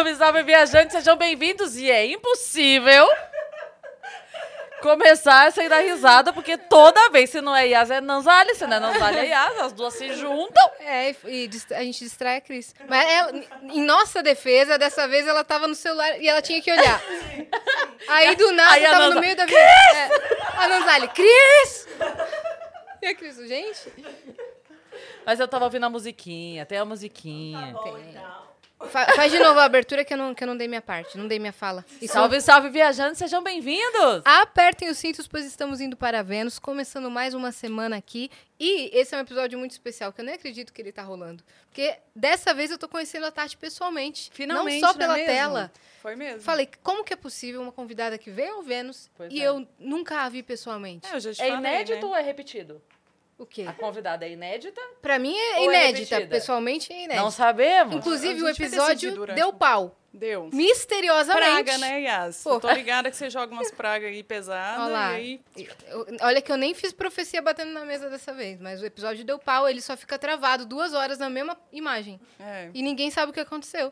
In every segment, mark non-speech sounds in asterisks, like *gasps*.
Salve, salve, viajantes, sejam bem-vindos. E é impossível começar sem dar risada, porque toda vez, se não é Yas, é Nanzali, se não é Nanzali, é Yas, as duas se juntam. É, e a gente distrai a Cris. Mas ela- em nossa defesa, dessa vez ela tava no celular e ela tinha que olhar. Aí do nada, Aí tava Nanza- no meio da vida. É, a Nanzali, Cris! E a Cris, gente, Mas eu tava ouvindo a musiquinha, tem a musiquinha. Fa- faz de novo a abertura que eu, não, que eu não dei minha parte, não dei minha fala. E Salve, salve, viajantes, sejam bem-vindos. Apertem os cintos, pois estamos indo para Vênus, começando mais uma semana aqui. E esse é um episódio muito especial, que eu nem acredito que ele tá rolando. Porque dessa vez eu tô conhecendo a Tati pessoalmente. Finalmente, não só não é pela tela. Foi mesmo. Falei, como que é possível uma convidada que veio ao Vênus Pois e é. eu nunca a vi pessoalmente? É, eu já te É falei, inédito né? ou é repetido? O quê? A convidada é inédita? Pra mim é é inédita. repetida? pessoalmente é inédita. Não sabemos. Inclusive, o episódio durante deu pau. Deu. Misteriosamente. Praga, né, Yas? Pô. Eu tô ligada que você joga umas pragas aí pesadas Olha lá. e aí... Olha que eu nem fiz profecia batendo na mesa dessa vez, mas o episódio deu pau, ele só fica travado duas horas na mesma imagem. É. E ninguém sabe o que aconteceu.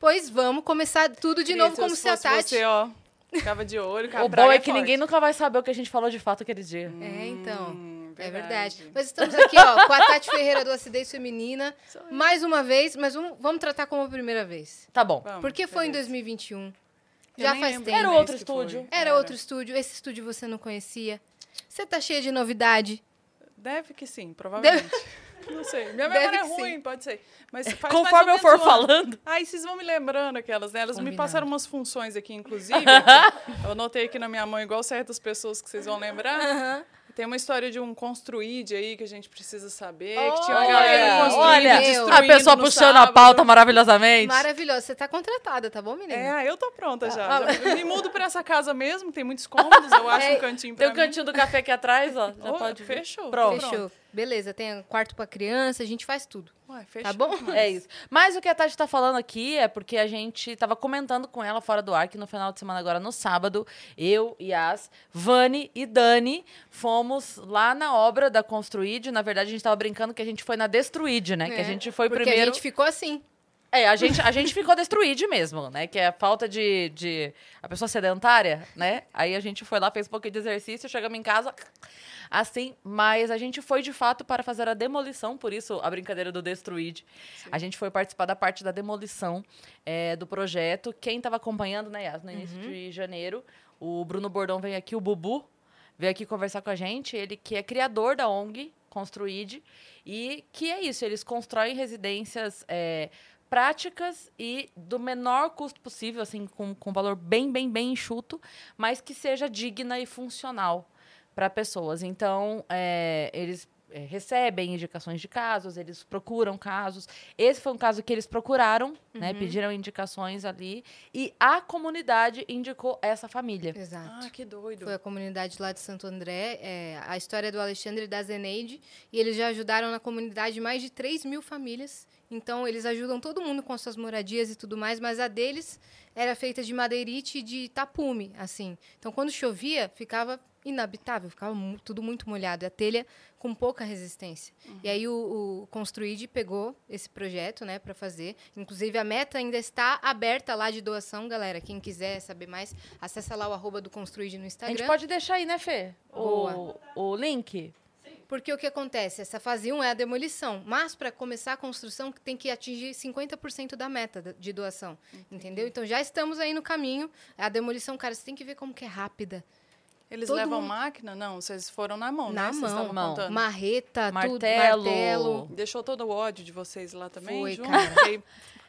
Pois vamos começar tudo de Queria, novo, se como se a Tati. Você, ó, ficava de olho, *laughs* que O bom é que forte. ninguém nunca vai saber o que a gente falou de fato aquele dia. É, então. Hum, É verdade. Mas estamos aqui, ó, com a Tati Ferreira do Acidez Feminina. Mais uma vez, mas vamos, vamos tratar como a primeira vez. Tá bom. Vamos, Porque foi em beleza. 2021. Eu Já faz lembro tempo. Era outro estúdio. foi. Era outro estúdio. Esse estúdio você não conhecia. Você tá cheia de novidade. Deve que sim, provavelmente. *laughs* Não sei. Minha Deve memória é que sim. ruim, pode ser. Mas Conforme eu for um falando. Aí vocês vão me lembrando aquelas, né? Elas me Combinado. passaram umas funções aqui, inclusive. eu anotei aqui na minha mão, igual certas pessoas que vocês vão lembrar. Tem uma história de um construíde aí que a gente precisa saber. que tinha uma Olha, galera construindo, olha, Meu. a pessoa puxando a sábado. pauta maravilhosamente. Maravilhosa. Você tá contratada, tá bom, menina? É, eu tô pronta já. Ah, já me mudo pra essa casa mesmo, tem muitos cômodos, eu *laughs* acho É, um cantinho pra Tem o cantinho do café aqui atrás, ó. Já Ô, pode fechou. Pronto. Fechou. Beleza, tem quarto pra criança, a gente faz tudo. Ué, fechou. Tá bom? demais. É isso. Mas o que a Tati tá falando aqui é porque a gente tava comentando com ela fora do ar que no final de semana, agora no sábado, eu, Yas, Vani e Dani fomos lá na obra da Construid. Na verdade, a gente tava brincando que a gente foi na Destruid, né? que a É, gente foi Porque primeiro. a gente ficou assim. É, a gente, a gente ficou destruído mesmo, né? Que é a falta de, de. A pessoa sedentária, né? Aí a gente foi lá, fez um pouquinho de exercício, chegamos em casa. Assim, mas a gente foi de fato para fazer a demolição, por isso a brincadeira do Destruid. A gente foi participar da parte da demolição é, do projeto. Quem estava acompanhando, né, Yas, no início de janeiro, o Bruno Bordão veio aqui, o Bubu, veio aqui conversar com a gente. Ele que é criador da ONG Construid. E que é isso, eles constroem residências é, práticas e do menor custo possível, assim, com, com valor bem, bem, bem enxuto, mas que seja digna e funcional para pessoas. Então, é, eles é, recebem indicações de casos, eles procuram casos. Esse foi um caso que eles procuraram, né? Pediram indicações ali. E a comunidade indicou essa família. Exato. Ah, que doido. Foi a comunidade lá de Santo André, é, a história do Alexandre e da Zeneide, e eles já ajudaram na comunidade mais de 3 mil famílias. Então, eles ajudam todo mundo com suas moradias e tudo mais, mas a deles era feita de madeirite e de tapume, assim. Então, quando chovia, ficava inabitável, ficava mu- tudo muito molhado. E a telha com pouca resistência. E aí, o, o Construid pegou esse projeto, né, para fazer. Inclusive, a meta ainda está aberta lá de doação, galera. Quem quiser saber mais, acessa lá o arroba do Construid no A Instagram. gente pode deixar aí, né, Fê? O, Boa. o link. Porque o que acontece? Essa fase 1 é a demolição, mas para começar a construção tem que atingir 50% da meta da- de doação, entendeu? Então já estamos aí no caminho. A demolição, cara, você tem que ver como que é rápida. Eles todo levam mundo- máquina? Não, vocês foram na mão, Na né? Vocês mão. Mão. contando. Marreta, Martelo. tudo, martelo. Deixou todo o ódio de vocês lá também, Foi, junto? cara. Porque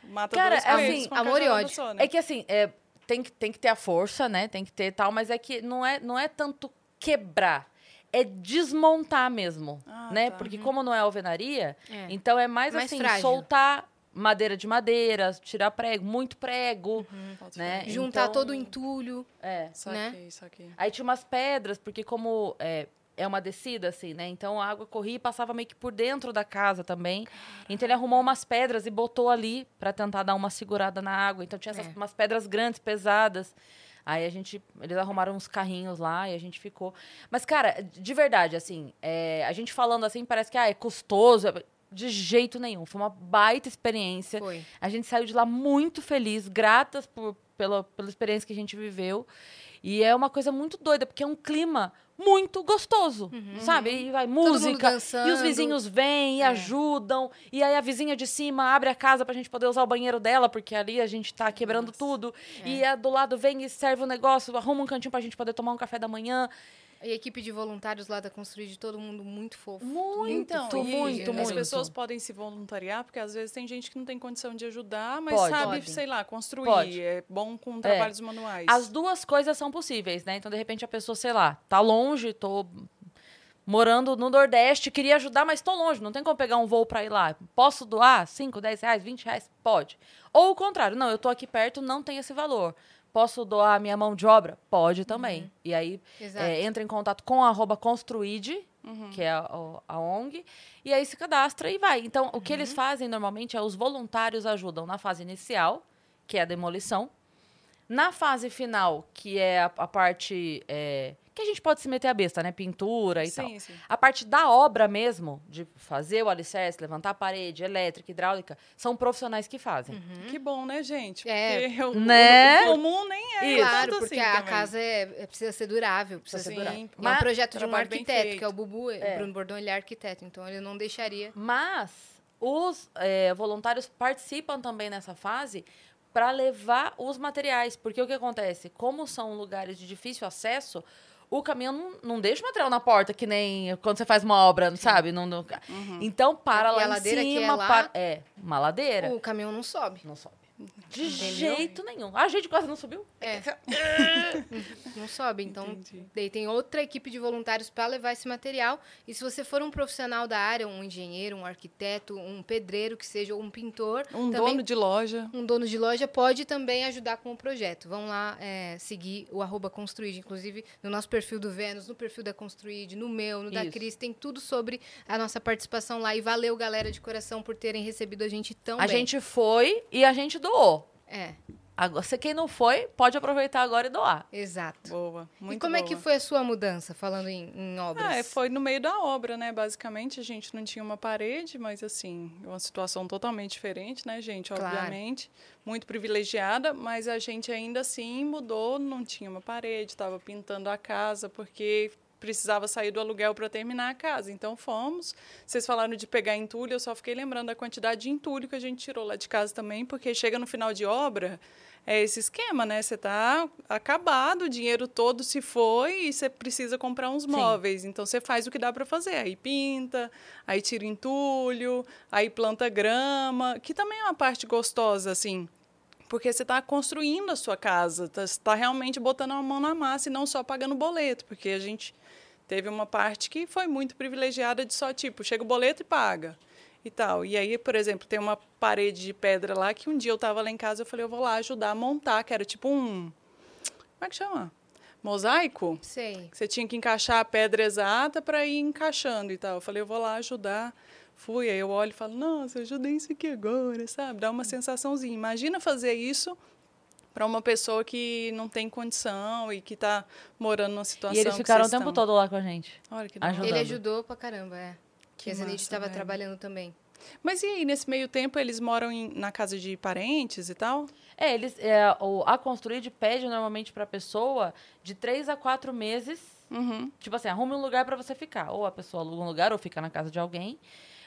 mata Cara, dois assim, amor e ódio. só, né? É que assim, é, tem, que, tem que ter a força, né? Tem que ter tal, mas é que não é, não é tanto quebrar. É desmontar mesmo, Ah, né? tá. Porque como não é alvenaria, É. então é mais, Mais assim, frágil. soltar madeira de madeira, tirar prego, muito prego, Pode né? Juntar Então, todo o entulho. É. Saquei, saquei. Aí tinha umas pedras, porque como é, é uma descida, assim, né? Então a água corria e passava meio que por dentro da casa também. Então ele arrumou umas pedras e botou ali pra tentar dar uma segurada na água. Então tinha essas, É. umas pedras grandes, pesadas. Aí a gente. Eles arrumaram uns carrinhos lá e a gente ficou. Mas, cara, de verdade, assim, é, a gente falando assim, parece que ah, é custoso. De jeito nenhum. Foi uma baita experiência. Foi. A gente saiu de lá muito feliz, gratas por, pela, pela experiência que a gente viveu. E é uma coisa muito doida, porque é um clima muito gostoso, sabe? E vai música, e os vizinhos vêm e É. ajudam, e aí a vizinha de cima abre a casa pra gente poder usar o banheiro dela, porque ali a gente tá quebrando Nossa. tudo. É. E a do lado vem e serve um negócio, arruma um cantinho pra gente poder tomar um café da manhã. E a equipe de voluntários lá da Construir, todo mundo muito fofo. Muito, Então, muito, e muito, as muito. pessoas podem se voluntariar, porque às vezes tem gente que não tem condição de ajudar, mas Pode. sabe, Pode. sei lá, construir. Pode. É bom com trabalhos manuais. As duas coisas são possíveis, né? Então, de repente, a pessoa, sei lá, tá longe, tô morando no Nordeste, queria ajudar, mas tô longe, não tem como pegar um voo pra ir lá. Posso doar 5, 10 reais, 20 reais? Pode. Ou o contrário, não, eu tô aqui perto, não tem esse valor. Posso doar a minha mão de obra? Pode também. E aí, é, entra em contato com a arroba Construide, Uhum. que é a, a ONG, e aí se cadastra e vai. Então, o que eles fazem normalmente é os voluntários ajudam na fase inicial, que é a demolição, na fase final, que é a, a parte é, que a gente pode se meter a besta, né? Pintura e tal. Sim, sim. A parte da obra mesmo, de fazer o alicerce, levantar a parede, elétrica, hidráulica, são profissionais que fazem. Que bom, né, gente? É. Porque *laughs* o, Né? o comum nem é. Isso. Claro, tanto porque assim a também. casa é, é- precisa ser durável, precisa Precisa ser Sim, durável. É Mas- um projeto de um arquiteto, que é o Bubu, É. o Bruno Bordon, ele é arquiteto, então ele não deixaria. Mas os é, voluntários participam também nessa fase para levar os materiais. Porque o que acontece? Como são lugares de difícil acesso, o caminhão não, não deixa o material na porta, que nem quando você faz uma obra, sabe? Não, não- Então, para lá em que cima. é lá- para- é, uma ladeira. O caminhão não sobe. Não sobe. De Entendeu? jeito nenhum. A gente quase não subiu. É. *laughs* Não sobe. Então, Entendi. daí tem outra equipe de voluntários para levar esse material. E se você for um profissional da área, um engenheiro, um arquiteto, um pedreiro, que seja, ou um pintor, Um também dono de loja. um dono de loja pode também ajudar com o projeto. Vão lá é, seguir o arroba Construid, inclusive no nosso perfil do Vênus, no perfil da Construid, no meu, no da Isso. Cris, tem tudo sobre a nossa participação lá. E valeu, galera, de coração, por terem recebido a gente tão a bem. gente foi e a gente doou. É, Agora, se quem não foi, pode aproveitar agora e doar. exato. Boa. Muito e como é que boa. foi a sua mudança, falando em, em obras? Ah, é, foi no meio da obra, né? Basicamente, a gente não tinha uma parede, mas assim, uma situação totalmente diferente, né, gente? Claro. Obviamente. Muito privilegiada, mas a gente ainda assim mudou, não tinha uma parede, estava pintando a casa, porque precisava sair do aluguel para terminar a casa. Então fomos. Vocês falaram de pegar entulho, eu só fiquei lembrando da quantidade de entulho que a gente tirou lá de casa também, porque chega no final de obra, é esse esquema, né? Você tá acabado, o dinheiro todo se foi e você precisa comprar uns Sim. móveis. Então você faz o que dá para fazer. Aí pinta, aí tira entulho, aí planta grama, que também é uma parte gostosa, assim. Porque você está construindo a sua casa, está tá realmente botando a mão na massa e não só pagando boleto, porque a gente teve uma parte que foi muito privilegiada de só tipo, chega o boleto e paga e tal. E aí, por exemplo, tem uma parede de pedra lá que um dia eu estava lá em casa, eu falei, eu vou lá ajudar a montar, que era tipo um como é que chama? Mosaico? Sei. Você tinha que encaixar a pedra exata para ir encaixando e tal. Eu falei, eu vou lá ajudar. Fui, aí eu olho e falo, nossa, eu ajudei isso aqui agora, sabe? Dá uma sensaçãozinha. Imagina fazer isso para uma pessoa que não tem condição e que está morando numa situação E eles que ficaram o tempo estão. todo lá com a gente. Olha que da Ajudando. Ele ajudou pra caramba, é. Que a massa, estava trabalhando também. Mas e aí, nesse meio tempo, eles moram em- na casa de parentes e tal? É, eles, é, o, a Construid pede normalmente pra pessoa de três a quatro meses. Uhum. Tipo assim, arrume um lugar pra você ficar. Ou a pessoa aluga um lugar ou fica na casa de alguém.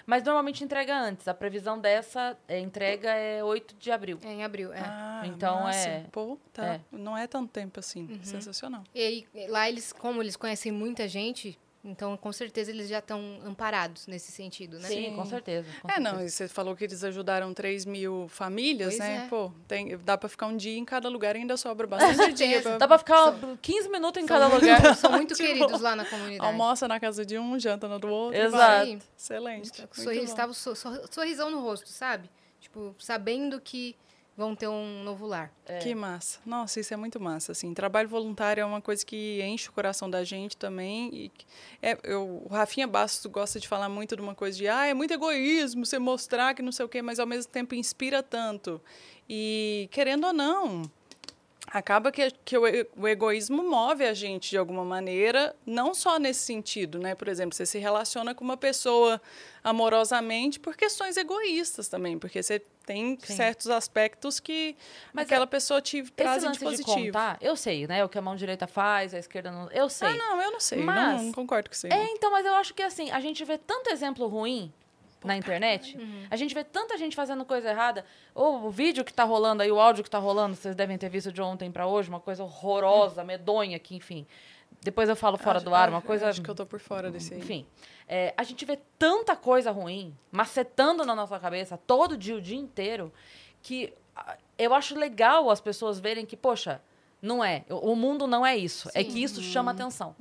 Mas normalmente entrega antes. A previsão dessa é, entrega é 8 de abril. É, em abril, é. Ah, Então, massa. é- Pô, tá. é. Não é tanto tempo assim. Sensacional. E aí, lá eles, como eles conhecem muita gente, então com certeza eles já estão amparados nesse sentido, né? Sim, com certeza. com É, não, certeza. e você falou que eles ajudaram 3 mil famílias, Pois né? é. Pô, tem, dá pra ficar um dia em cada lugar e ainda sobra bastante dia. certeza. pra- Dá pra ficar 15 minutos em cada lugar. *laughs* São muito *laughs* Tipo, queridos lá na comunidade. Almoça na casa de um, janta na do outro. Exato. vai. Excelente. Muito sorri- estava so- sor- sorrisão no rosto, sabe? Tipo, sabendo que vão ter um novo lar. É. Que massa. Nossa, isso é muito massa. Assim, trabalho voluntário é uma coisa que enche o coração da gente também. E é, eu, o Rafinha Bastos gosta de falar muito de uma coisa de ah, é muito egoísmo você mostrar que não sei o quê, mas ao mesmo tempo inspira tanto. E querendo ou não, acaba que, que o, o egoísmo move a gente de alguma maneira, não só nesse sentido, né? Por exemplo, você se relaciona com uma pessoa amorosamente por questões egoístas também, porque você tem Sim. certos aspectos que Mas aquela pessoa te lance de de, positivo. contar, eu sei, né? O que a mão direita faz, a esquerda não. Eu sei. ah, não, eu não sei, Mas- não, não concordo com você. É, então, mas eu acho que assim, a gente vê tanto exemplo ruim na internet, Uhum. a gente vê tanta gente fazendo coisa errada. Ou o vídeo que tá rolando aí, o áudio que tá rolando, vocês devem ter visto de ontem pra hoje, uma coisa horrorosa, medonha, que enfim. Depois eu falo fora Acho- do ar, uma coisa. Acho que eu tô por fora desse aí. Enfim, é, a gente vê tanta coisa ruim macetando na nossa cabeça todo dia, o dia inteiro, que ah, eu acho legal as pessoas verem que, poxa, não é. O mundo não é isso. É Sim. que isso chama atenção.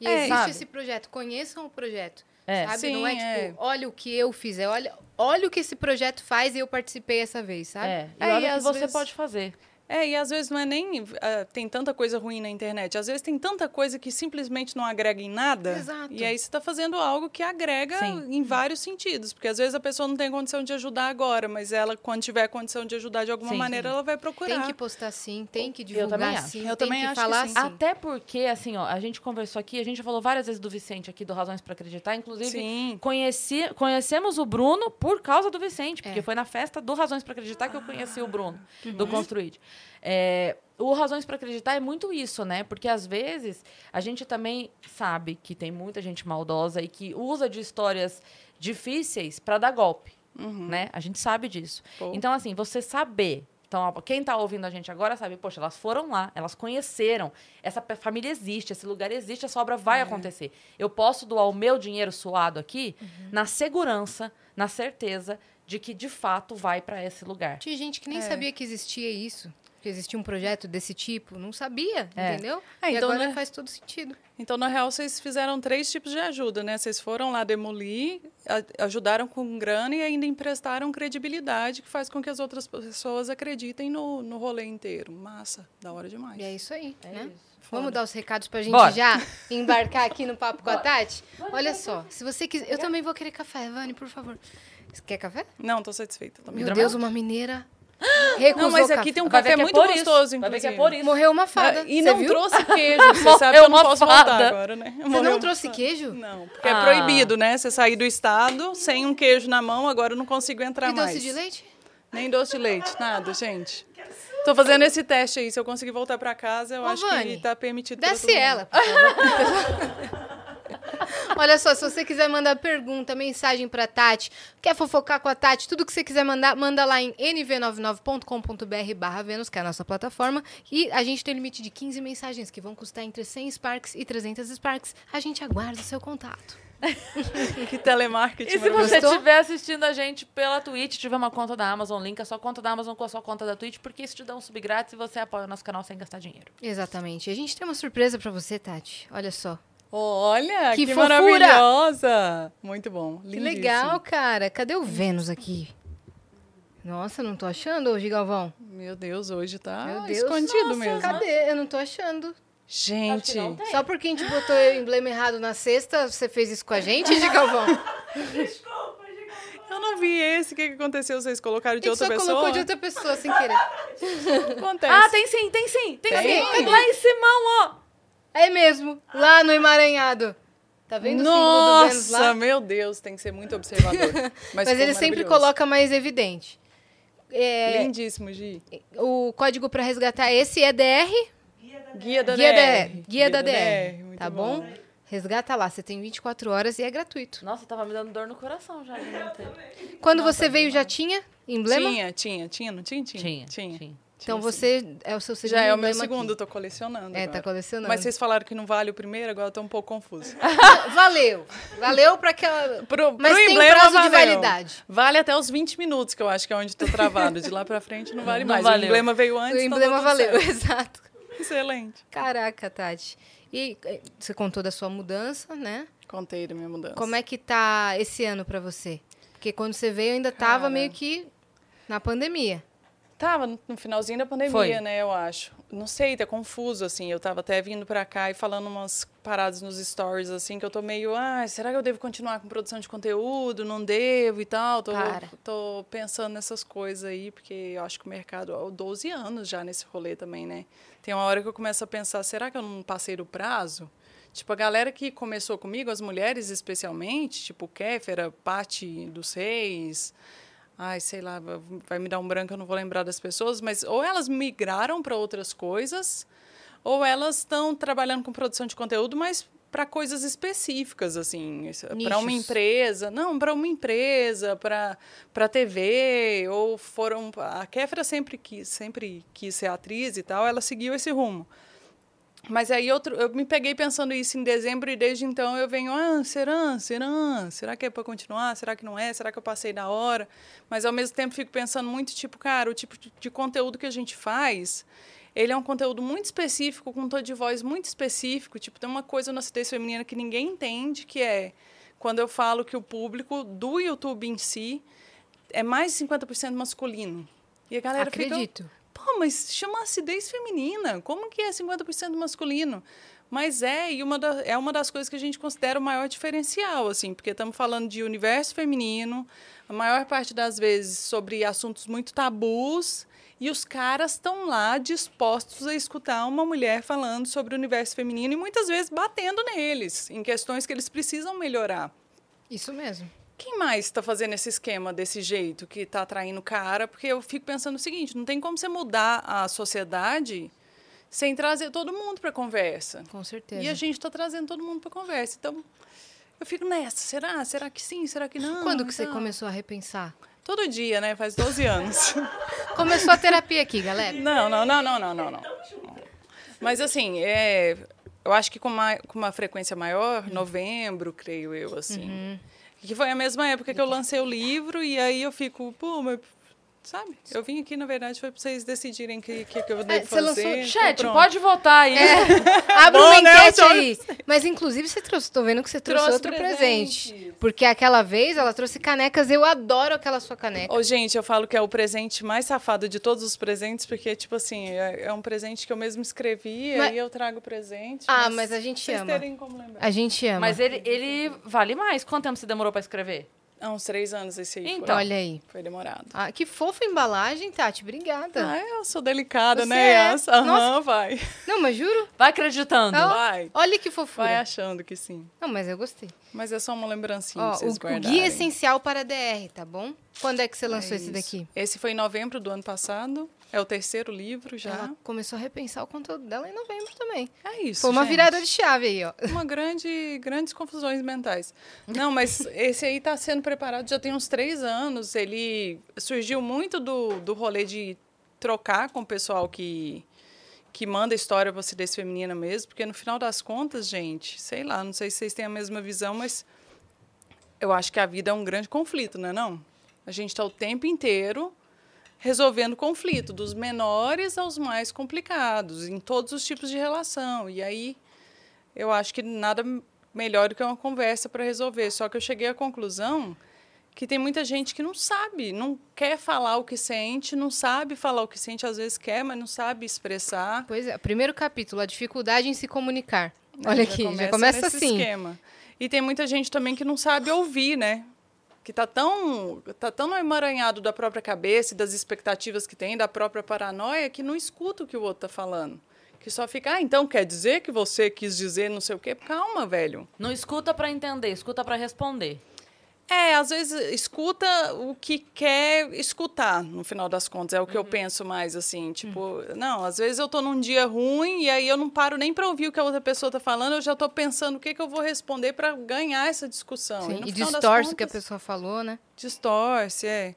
E É, existe sabe? esse projeto, conheçam o projeto. É. Sabe? Sim, não é é. tipo, olha o que eu fiz, é olha, olha o que esse projeto faz e eu participei essa vez, sabe? É, e É, e olha o que você vezes- pode fazer. É, e às vezes não é nem. ah, tem tanta coisa ruim na internet. Às vezes tem tanta coisa que simplesmente não agrega em nada. Exato. E aí você está fazendo algo que agrega Sim. em vários sentidos. Porque às vezes a pessoa não tem condição de ajudar agora, mas ela, quando tiver condição de ajudar de alguma Sim. maneira, ela vai procurar. Tem que postar sim, tem que Eu também divulgar acho. sim, Eu tem também que acho que falar sim. sim. Até porque, assim, ó, a gente conversou aqui, a gente já falou várias vezes do Vicente aqui, do Razões para Acreditar. Inclusive, Sim. conheci, conhecemos o Bruno por causa do Vicente, porque É. foi na festa do Razões para Acreditar que eu conheci o Bruno, Uhum. do Construid. É, o Razões para Acreditar é muito isso, né? Porque às vezes a gente também sabe que tem muita gente maldosa e que usa de histórias difíceis para dar golpe, né? A gente sabe disso. Pô. Então, assim, você saber. Então, quem tá ouvindo a gente agora sabe, poxa, elas foram lá, elas conheceram, essa família existe, esse lugar existe, essa obra vai acontecer. Eu posso doar o meu dinheiro suado aqui na segurança, na certeza de que de fato vai para esse lugar. Tinha gente que nem É. sabia que existia isso, que existia um projeto desse tipo, não sabia, É. entendeu? É, e então, agora né? faz todo sentido. Então, na real, vocês fizeram três tipos de ajuda, né? Vocês foram lá demolir, a- ajudaram com grana e ainda emprestaram credibilidade, que faz com que as outras pessoas acreditem no, no rolê inteiro. Massa, da hora demais. E é isso aí, É né? isso. Vamos dar os recados pra gente Bora. já embarcar aqui no papo com a Tati? Olha só, se você quiser. Eu também vou querer café, Vani, por favor. Você quer café? Não, tô satisfeita também. Meu Deus, uma mineira recusou Não, mas café. aqui tem um Vai café que é muito isso. gostoso, Vai ver que é inclusive. por isso. Morreu uma fada. E Você não viu? trouxe *laughs* queijo. Você sabe que eu não posso fada. voltar agora, né? Você Morreu não uma trouxe fada. queijo? Não, porque Ah. é proibido, né? Você sair do estado sem um queijo na mão, agora eu não consigo entrar E mais. doce de leite? Nem doce de leite, nada, gente. Tô fazendo esse teste aí. Se eu conseguir voltar pra casa, eu Ô, acho Vani, que tá permitido. Desce ela. *laughs* *laughs* Olha só, se você quiser mandar pergunta, mensagem pra Tati, quer fofocar com a Tati, tudo que você quiser mandar, manda lá em nv99.com.br barra Vênus, que é a nossa plataforma. E a gente tem limite de 15 mensagens, que vão custar entre 100 Sparks e 300 Sparks. A gente aguarda o seu contato. *laughs* Que telemarketing E se você estiver assistindo a gente pela Twitch, tiver uma conta da Amazon, link a sua conta da Amazon com a sua conta da Twitch, porque isso te dá um sub grátis e você apoia o nosso canal sem gastar dinheiro. Exatamente. A gente tem uma surpresa pra você, Tati. Olha só. Olha, Que que, fofura! maravilhosa. Muito bom. Que lindíssimo. legal, cara. Cadê o Vênus aqui? Nossa, não tô achando hoje, Galvão. Meu Deus, hoje tá Meu Deus. escondido Nossa, mesmo. Cadê? Eu não tô achando. Gente. Só porque a gente botou o emblema errado na sexta, você fez isso com a gente, *laughs* de Galvão? eu não vi esse. O que, aconteceu? Vocês colocaram A de gente outra só pessoa? colocou de outra pessoa sem querer. *laughs* Acontece. Ah, tem sim, tem sim, tem, Tem? sim. Lá em Simão, ó. É mesmo, lá no emaranhado. Tá vendo o símbolo do Vênus Nossa, lá? meu Deus, tem que ser muito observador. *laughs* Mas, Mas ele sempre coloca mais evidente. É, Lindíssimo, Gi. o código para resgatar esse é DR, Guia da Guia, DR. da, Guia da DR, muito tá bom? Resgata lá, você tem 24 horas e é gratuito. Nossa, tava me dando dor no coração já. Quando você veio já tinha emblema? Tinha, tinha, tinha, não tinha? Tinha, Tinha, tinha. tinha. Então Tinha, sim. você é o seu segundo Já é o meu emblema segundo, aqui. tô colecionando. É, tá agora. colecionando. Mas vocês falaram que não vale o primeiro, agora eu tô um pouco confuso. *laughs* Valeu. Valeu pra aquela. Pro, Mas pro tem emblema, prazo de valeu. validade. Vale até os 20 minutos, que eu acho que é onde tô travado. De lá pra frente não vale Não mais. valeu. O emblema veio antes, o então emblema tá valeu, *laughs* exato. Excelente. Caraca, Tati. E eh, você contou da sua mudança, né? Contei da minha mudança. Como é que tá esse ano pra você? Porque quando você veio ainda tava Cara. meio que na pandemia. Tava no finalzinho da pandemia, Foi. né, eu acho. Não sei, tá confuso, assim. Eu tava até vindo pra cá e falando umas paradas nos stories, assim, que eu tô meio, ah, será que eu devo continuar com produção de conteúdo? Não devo e tal. Tô, Para. tô pensando nessas coisas aí, porque eu acho que o mercado, há 12 anos já nesse rolê também, né? Tem uma hora que eu começo a pensar, será que eu não passei do prazo? Tipo, a galera que começou comigo, as mulheres especialmente, tipo Kéfera, Pati dos Reis, ai, sei lá, vai me dar um branco, eu não vou lembrar das pessoas, mas ou elas migraram para outras coisas, ou elas estão trabalhando com produção de conteúdo, mas para coisas específicas, assim, para uma empresa, não, para uma empresa, para TV, ou foram a Kéfera sempre quis, sempre quis ser atriz e tal, ela seguiu esse rumo. Mas aí eu, tro- eu me peguei pensando isso em dezembro e desde então eu venho, ah, será, será? Será que é para continuar? Será que não é? Será que eu passei da hora? Mas ao mesmo tempo fico pensando muito, tipo, cara, o tipo de, conteúdo que a gente faz, ele é um conteúdo muito específico, com um tom de voz muito específico. Tipo, tem uma coisa na acidez feminina que ninguém entende, que é quando eu falo que o público do YouTube em si é mais de 50% masculino. E a galera fica, Acredito. Mas chama acidez feminina. Como que é 50% masculino? Mas é, e uma da, é uma das coisas que a gente considera o maior diferencial, assim, porque estamos falando de universo feminino, a maior parte das vezes sobre assuntos muito tabus, e os caras estão lá dispostos a escutar uma mulher falando sobre o universo feminino e muitas vezes batendo neles, em questões que eles precisam melhorar. Isso mesmo. Quem mais está fazendo esse esquema desse jeito, que está atraindo cara? Porque eu fico pensando o seguinte: não tem como você mudar a sociedade sem trazer todo mundo para a conversa. Com certeza. E a gente está trazendo todo mundo para a conversa. Então, eu fico nessa: será? Será que sim? Será que não? Quando que você Então, começou a repensar? Todo dia, né? Faz 12 anos. *laughs* Começou a terapia aqui, galera. Não, não, não, não, não, não, não. Mas assim, é, eu acho que com uma, com uma frequência maior, novembro, creio eu, assim. Que foi a mesma época que eu lancei o livro, e aí eu fico, pô, mas. Sabe? Eu vim aqui, na verdade, foi para vocês decidirem o que, que, que eu devo você lançou- fazer. Chat, então pode votar aí. *laughs* Abre Bom, uma né, enquete Jorge? aí. Mas, inclusive, você trouxe, tô vendo que você trouxe, Trouxe outro presente. presentes. Porque aquela vez ela trouxe canecas, eu adoro aquela sua caneca. Ô, gente, eu falo que é o presente mais safado de todos os presentes, porque, tipo assim, é, é um presente que eu mesmo escrevi, Mas- aí eu trago o presente. Ah, mas a gente vocês ama. terem como lembrar. A gente ama. Mas ele, ele vale mais. Quanto tempo você demorou pra escrever? Há uns três anos esse aí Então. foi. Olha aí. Foi demorado. Ah, que fofa embalagem, Tati. Obrigada. Ah, eu sou delicada, Você né, é. Aham, vai. Não, mas juro. Vai acreditando. Ah, Vai. Olha que fofura. Vai achando que sim. Não, mas eu gostei. Mas é só uma lembrancinha Ó, pra vocês o, o guardarem. guia essencial para DR, tá bom? Quando é que você É lançou esse isso. daqui? Esse foi em novembro do ano passado. É o terceiro livro já. Ela começou a repensar o conteúdo dela em novembro também. É isso, Foi uma gente. virada de chave aí, ó. Uma grande, grandes confusões mentais. Não, mas esse aí está sendo preparado já tem uns três anos. Ele surgiu muito do, do rolê de trocar com o pessoal que, que manda história para acidez feminina mesmo, porque no final das contas, gente, sei lá, não sei se vocês têm a mesma visão, mas eu acho que a vida é um grande conflito, não é não? A gente está o tempo inteiro resolvendo conflito, dos menores aos mais complicados, em todos os tipos de relação. E aí eu acho que nada melhor do que uma conversa para resolver. Só que eu cheguei à conclusão que tem muita gente que não sabe, não quer falar o que sente, não sabe falar o que sente, às vezes quer, mas não sabe expressar. Pois é, primeiro capítulo, a dificuldade em se comunicar. Olha Já aqui, já começa assim. Esquema. E tem muita gente também que não sabe ouvir, né? Que tá tão, tá tão emaranhado da própria cabeça e das expectativas que tem, da própria paranoia, que não escuta o que o outro tá falando. Que só fica, ah, então quer dizer que você quis dizer não sei o quê? Calma, velho. Não escuta pra entender, escuta pra responder. É, às vezes escuta o que quer escutar, no final das contas. É o que eu penso mais, assim. Tipo, não, às vezes eu tô num dia ruim e aí eu não paro nem para ouvir o que a outra pessoa tá falando, eu já tô pensando o que, que eu vou responder para ganhar essa discussão. Sim, e das distorce o que a pessoa falou, né? Distorce, é.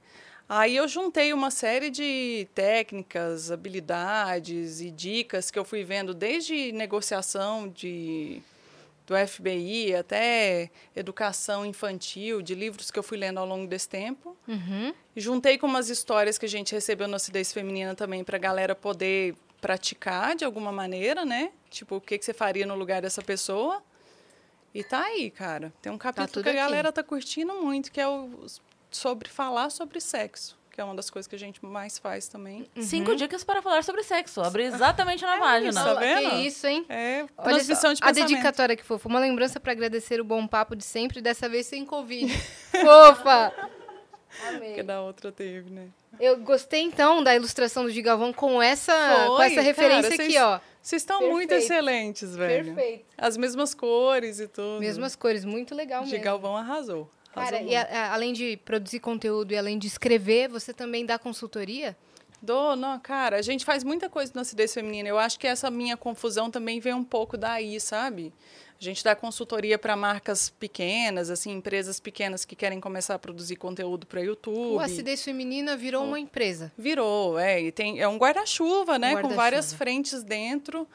Aí eu juntei uma série de técnicas, habilidades e dicas que eu fui vendo desde negociação de do FBI até educação infantil, de livros que eu fui lendo ao longo desse tempo. Uhum. Juntei com umas histórias que a gente recebeu na acidez feminina também para a galera poder praticar de alguma maneira, né? Tipo, o que, que você faria no lugar dessa pessoa. E tá aí, cara. Tem um capítulo tudo que a aqui. galera tá curtindo muito, que é o sobre falar sobre sexo. Que é uma das coisas que a gente mais faz também. Cinco dicas para falar sobre sexo. Abre *laughs* exatamente na página. isso, tá vendo? Que isso, hein? É, Olha só, de a dedicatória que fofa. Uma lembrança pra agradecer o bom papo de sempre, dessa vez sem Covid. *laughs* fofa! Amei. Que da outra teve, né? Eu gostei, então, da ilustração do Gigalvão com essa, com essa cara, referência vocês- aqui, ó. Vocês estão muito Perfeito. excelentes, velho. Perfeito. As mesmas cores e tudo. Mesmas cores, muito legal mesmo. Gigalvão arrasou. Cara, e a- a- além de produzir conteúdo e além de escrever, você também dá consultoria? Dou, não, cara, a gente faz muita coisa na acidez feminina. Eu acho que essa minha confusão também vem um pouco daí, sabe? A gente dá consultoria para marcas pequenas, assim, empresas pequenas que querem começar a produzir conteúdo para YouTube. O Acidez Feminina virou uma empresa. Virou, é. E tem, é um guarda-chuva, né? Com guarda-chuva. várias frentes dentro.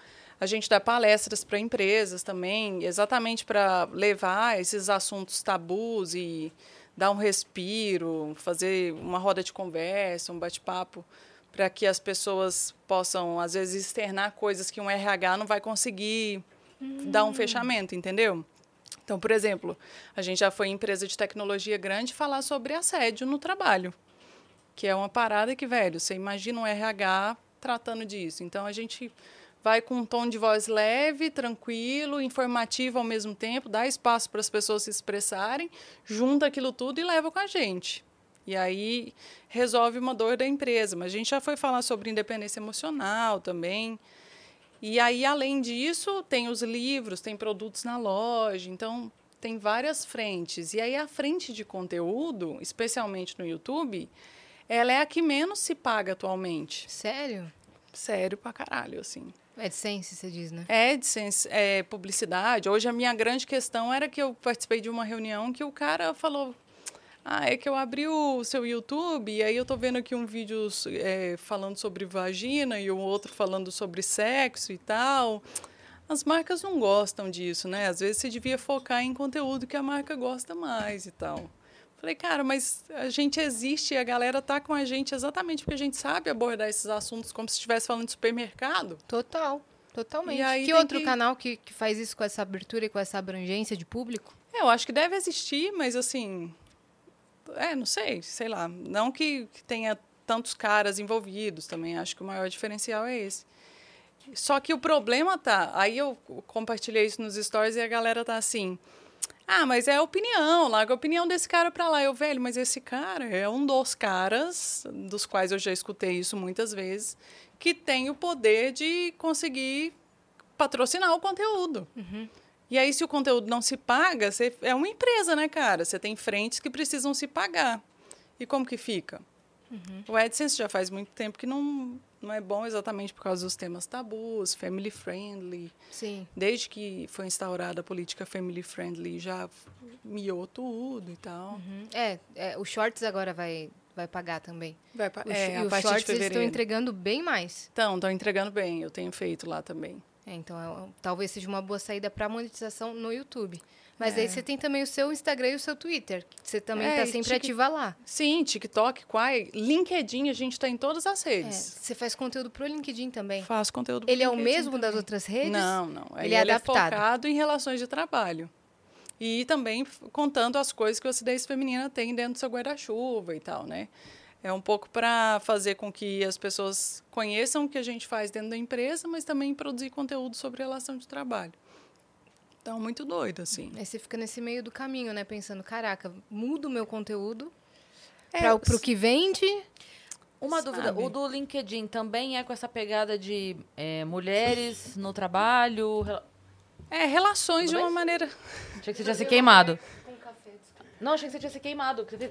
A gente dá palestras para empresas também, exatamente para levar esses assuntos tabus e dar um respiro, fazer uma roda de conversa, um bate-papo, para que as pessoas possam, às vezes, externar coisas que um RH não vai conseguir dar um fechamento, entendeu? Então, por exemplo, a gente já foi em empresa de tecnologia grande falar sobre assédio no trabalho que é uma parada que, velho, você imagina um RH tratando disso. Então, a gente vai com um tom de voz leve, tranquilo, informativo ao mesmo tempo, dá espaço para as pessoas se expressarem, junta aquilo tudo e leva com a gente. E aí resolve uma dor da empresa. Mas a gente já foi falar sobre independência emocional também. E aí, além disso, tem os livros, tem produtos na loja. Então, tem várias frentes. E aí, a frente de conteúdo, especialmente no YouTube, ela é a que menos se paga atualmente. Sério? Sério pra caralho, assim. AdSense, você diz, né? AdSense, é, publicidade. Hoje, a minha grande questão era que eu participei de uma reunião que o cara falou... Ah, é que eu abri o seu YouTube e aí eu tô vendo aqui um vídeo é, falando sobre vagina e o outro falando sobre sexo e tal. As marcas não gostam disso, né? Às vezes você devia focar em conteúdo que a marca gosta mais e tal. Falei, cara, mas a gente existe e a galera tá com a gente exatamente porque a gente sabe abordar esses assuntos como se estivesse falando de supermercado. Total. Totalmente. E aí que outro que- canal que, que faz isso com essa abertura e com essa abrangência de público? É, Eu acho que deve existir, mas assim. É, não sei, sei lá. Não que, que tenha tantos caras envolvidos também. Acho que o maior diferencial é esse. Só que o problema tá. Aí eu compartilhei isso nos stories e a galera tá assim. Ah, mas é a opinião, larga a opinião desse cara pra lá. Eu, velho, mas esse cara é um dos caras, dos quais eu já escutei isso muitas vezes, que tem o poder de conseguir patrocinar o conteúdo. E aí, se o conteúdo não se paga, você é uma empresa, né, cara? Você tem frentes que precisam se pagar. E como que fica? O AdSense já faz muito tempo que não, não é bom exatamente por causa dos temas tabus, family friendly. Sim. Desde que foi instaurada a política family friendly, já miou tudo e tal. Uhum. É, é, o Shorts agora vai, vai pagar também. Vai pa- O, é, e a os Shorts eles estão entregando bem mais. Então, estão entregando bem. Eu tenho feito lá também. É, então, é, talvez seja uma boa saída para monetização no YouTube. Mas É. aí você tem também o seu Instagram e o seu Twitter. que Você também É, está e sempre ativa lá. Sim, TikTok, Quai, LinkedIn, a gente está em todas as É, redes. você faz conteúdo pro LinkedIn também. Faço conteúdo pro Ele é o LinkedIn mesmo das também. outras redes? Não, não. Aí Ele é adaptado. focado em relações de trabalho. E também contando as coisas que a acidez feminina tem dentro do seu guarda-chuva e tal, né? É um pouco para fazer com que as pessoas conheçam o que a gente faz dentro da empresa, mas também produzir conteúdo sobre relação de trabalho. Então, muito doido, assim. Aí você fica nesse meio do caminho, né? Pensando, caraca, mudo o meu conteúdo É, para pro que vende. Uma Sabe? dúvida, o do LinkedIn também é com essa pegada de é, mulheres no trabalho? Rela- É, relações Tudo de uma bem? maneira. Achei que você tinha se queimado. Não, achei que você tinha se queimado. que você